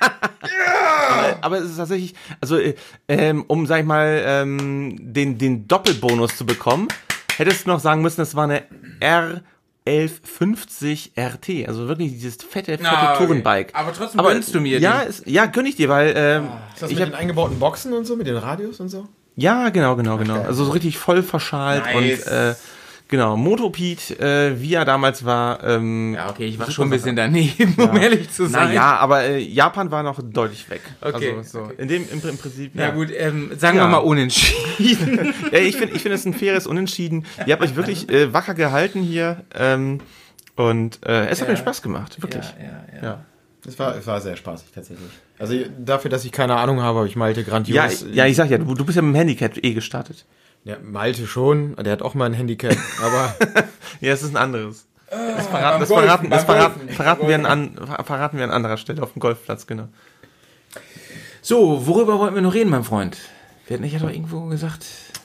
Aber, aber es ist tatsächlich, also äh, ähm, um, sag ich mal, ähm, den, den Doppelbonus zu bekommen, hättest du noch sagen müssen, das war eine R1150 RT, also wirklich dieses fette, fette Ah, okay. Tourenbike. Aber trotzdem gönnst du mir Ja, die. ist, ja, gönn ich dir, weil ähm, Ist das ich mit hab, den eingebauten Boxen und so, mit den Radios und so? Ja, genau, genau, genau. Also so richtig voll verschalt Nice. und äh, Genau, Motopete, äh, wie er damals war. Ähm, Ja, okay, ich war schon ein bisschen daneben, um ehrlich zu sein. Naja, aber äh, Japan war noch deutlich weg. Okay, Also, so. okay. In dem im, im Prinzip. Na gut, ähm, sagen Ja. wir mal unentschieden. Ja, ich finde, ich finde es ein faires Unentschieden. Ihr habt euch wirklich äh, wacker gehalten hier. Ähm, und äh, es hat mir Spaß gemacht, wirklich. ja, Ja. Es war, es war sehr spaßig tatsächlich. Also dafür, dass ich keine Ahnung habe, habe ich Malte Ja, grandios. ja, ich sag ja, du, du bist ja mit dem Handicap eh gestartet. Ja, Malte schon, der hat auch mal ein Handicap, aber Ja, es ist ein anderes. Das beim verraten, das verraten, das verraten, verraten, wir an, verraten wir an anderer Stelle auf dem Golfplatz, genau. So, worüber wollten wir noch reden, mein Freund? Wir hatten ja doch irgendwo gesagt.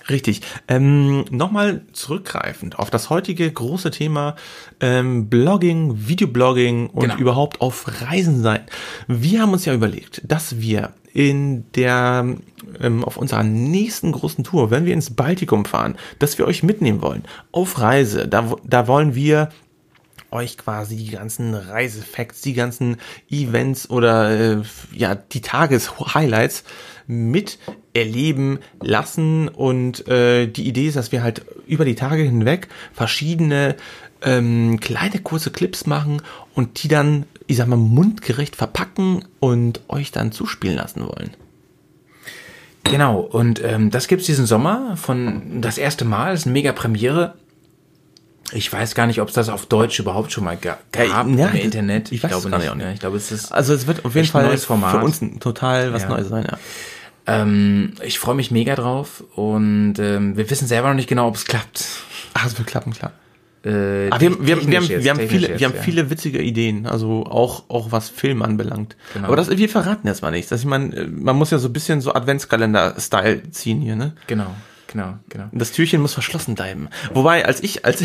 Richtig. Ähm, Nochmal zurückgreifend auf das heutige große Thema ähm, Blogging, Videoblogging und Genau. überhaupt auf Reisen sein. Wir haben uns ja überlegt, dass wir in der ähm, auf unserer nächsten großen Tour, wenn wir ins Baltikum fahren, dass wir euch mitnehmen wollen auf Reise. Da, da wollen wir euch quasi die ganzen Reisefacts, die ganzen Events oder äh, ja die Tageshighlights mit erleben lassen und äh, die Idee ist, dass wir halt über die Tage hinweg verschiedene ähm, kleine kurze Clips machen und die dann, ich sag mal, mundgerecht verpacken und euch dann zuspielen lassen wollen. Genau, und ähm, das gibt's diesen Sommer von das erste Mal, das ist eine mega Premiere. Ich weiß gar nicht, ob es das auf Deutsch überhaupt schon mal ga gab Ja, im das- Internet. ich es glaube nicht. nicht. ne? Ich glaube, es ist. Also es wird auf jeden Fall neues Format. für uns total was Ja. Neues sein. Ja. Ähm, ich freue mich mega drauf und ähm, wir wissen selber noch nicht genau, ob es klappt. Ach, es wird klappen, klar. Äh, Aber wir, haben- wir, haben- wir, haben, wir viele, wir haben viele witzige Ideen, also auch, auch was Film anbelangt. Genau. Aber das, wir verraten jetzt mal nichts. Das, ich meine, man muss ja so ein bisschen so Adventskalender-Style ziehen hier, ne? Genau, genau, genau. Das Türchen muss verschlossen bleiben. Wobei, als ich, als,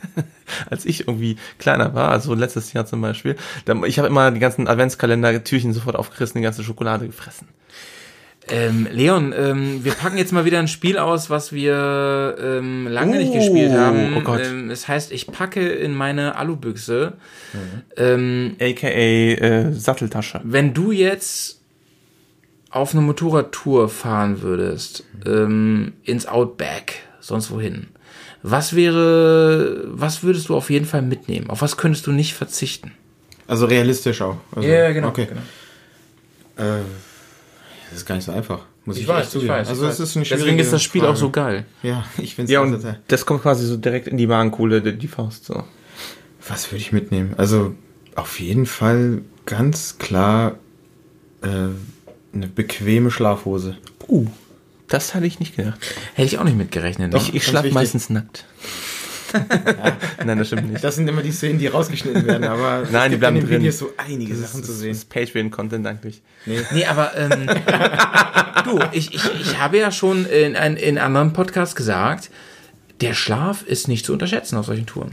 als ich irgendwie kleiner war, also letztes Jahr zum Beispiel, da, ich habe immer die ganzen Adventskalender-Türchen sofort aufgerissen, die ganze Schokolade gefressen. Ähm, Leon, ähm, wir packen jetzt mal wieder ein Spiel aus, was wir ähm, lange nicht Oh, gespielt haben. oh Gott. Ähm, es heißt, ich packe in meine Alubüchse. Ähm, AKA äh, Satteltasche. wenn du jetzt auf eine Motorradtour fahren würdest, ähm, ins Outback, sonst wohin, was wäre, was würdest du auf jeden Fall mitnehmen? Auf was könntest du nicht verzichten? also realistisch auch. Also, Okay. Äh, das ist gar nicht so einfach. Muss ich, echt zugeben. Also es ist eine Deswegen ist das Spiel Frage. auch so geil. Ja, ich finde es Ja, und total. das kommt quasi so direkt in die Warenkohle, die, die Faust, so. Was würde ich mitnehmen? Also auf jeden Fall ganz klar äh, eine bequeme Schlafhose. Uh, das hatte ich nicht gedacht. Hätte ich auch nicht mitgerechnet. Ich, ich ganz schlafe meistens nackt. Nein, das stimmt nicht. Das sind immer die Szenen, die rausgeschnitten werden, aber es Nein, die gibt bleiben in den drin. Videos so einige Das Sachen ist, zu das sehen. ist Patreon-Content eigentlich. Nee, aber ähm, du, ich, ich, ich habe ja schon in, in, in anderen Podcasts gesagt, der Schlaf ist nicht zu unterschätzen auf solchen Touren.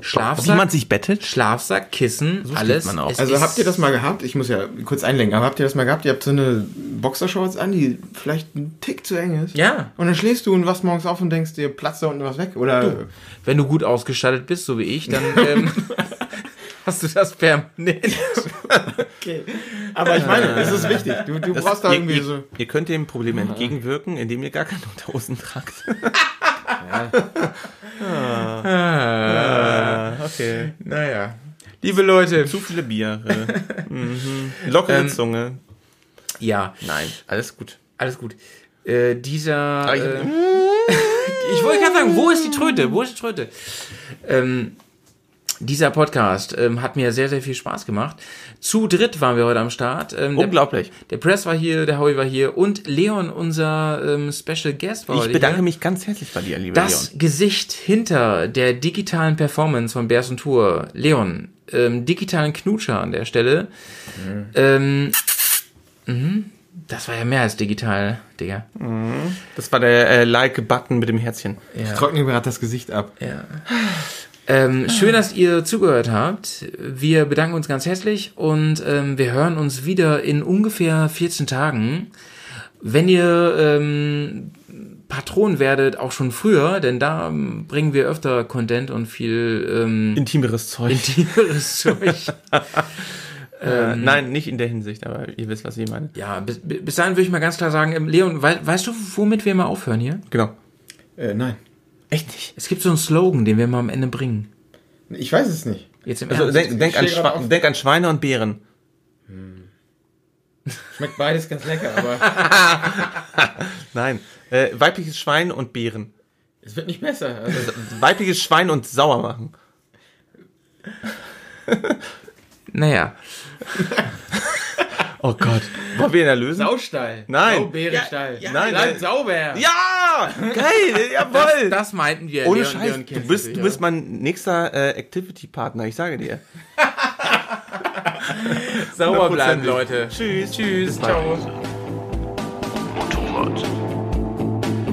Schlafsack, Wie man sich bettet? Schlafsack, Kissen, schläft alles. man auch. Es Also habt ihr das mal gehabt? Ich muss ja kurz einlenken, aber habt ihr das mal gehabt? Ihr habt so eine Boxershorts an, die vielleicht ein Tick zu eng ist. Ja. Und dann schläfst du und wachst morgens auf und denkst dir, platzt da unten was weg? Oder Wenn du gut ausgestattet bist, so wie ich, dann ähm, hast du das permanent. okay. Aber ich meine, es ist wichtig. Du, du Das, brauchst da ihr, irgendwie ihr, so. ihr könnt dem Problem entgegenwirken, indem ihr gar keine Unterhosen tragt. ah, okay. Naja. Liebe Leute. Zu viele Biere. mhm. Lockere Ähm, Zunge. Ja, Nein, alles gut. alles gut. Äh, dieser. Ah, ich- äh, ich wollte gerade sagen, wo ist die Tröte? Wo ist die Tröte? Ähm, dieser Podcast ähm, hat mir sehr, sehr viel Spaß gemacht. Zu dritt waren wir heute am Start. Ähm, der, Unglaublich. der Press war hier, der Howie war hier und Leon, unser ähm, Special Guest, war Ich heute bedanke hier. mich ganz herzlich bei dir, lieber Das Leon. Gesicht hinter der digitalen Performance von Bears und Tour, Leon, ähm, digitalen Knutscher an der Stelle. Ähm, mhm. Das war ja mehr als digital, Digga. Das war der äh, Like-Button mit dem Herzchen. Ich trockne mir gerade das Gesicht ab. Ja. Ähm, schön, dass ihr zugehört habt. Wir bedanken uns ganz herzlich und ähm, wir hören uns wieder in ungefähr 14 Tagen. Wenn ihr ähm, Patron werdet, auch schon früher, denn da ähm, bringen wir öfter Content und viel ähm, Intimeres Zeug. intimeres Zeug. äh, nein, nicht in der Hinsicht, aber ihr wisst, was ich meine. Ja, bis, bis dahin würde ich mal ganz klar sagen, ähm, Leon, wei weißt du, womit wir mal aufhören hier? Genau. Äh, nein. Echt nicht? Es gibt so einen Slogan, den wir mal am Ende bringen. Ich weiß es nicht. Jetzt im Also Ernst. denk, denk, an Schwe auf. denk an Schweine und Bären. Schmeckt beides ganz lecker, aber Nein. Äh, weibliches Schwein und Bären. es wird nicht besser. Also, Weibliches Schwein und sauer machen. Naja. Oh Gott. Wollen wir ihn erlösen? Saustall. Nein. Saubärenstall. Ja, ja, nein, nein. Sauber. Ja! Geil! Jawoll! Das meinten wir. Ohne Leon, Scheiß, Leon du bist, du natürlich bist mein nächster äh, Activity-Partner, ich sage dir. sauber bleiben, 100%. Leute. Tschüss. Tschüss. Ciao. Motorrad.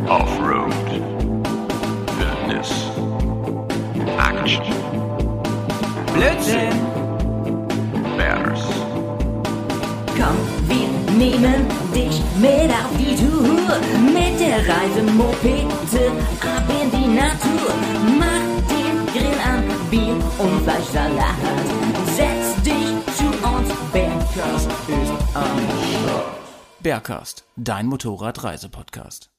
Offroad. Wildnis. Action. Blödsinn. Bears. Komm, wir nehmen dich mit auf die Tour. Mit der Reisemopete ab in die Natur. Mach den Grill an, Bier und Fleischsalat. Setz dich zu uns, Bergkast ist am Bergcast, dein Motorradreisepodcast.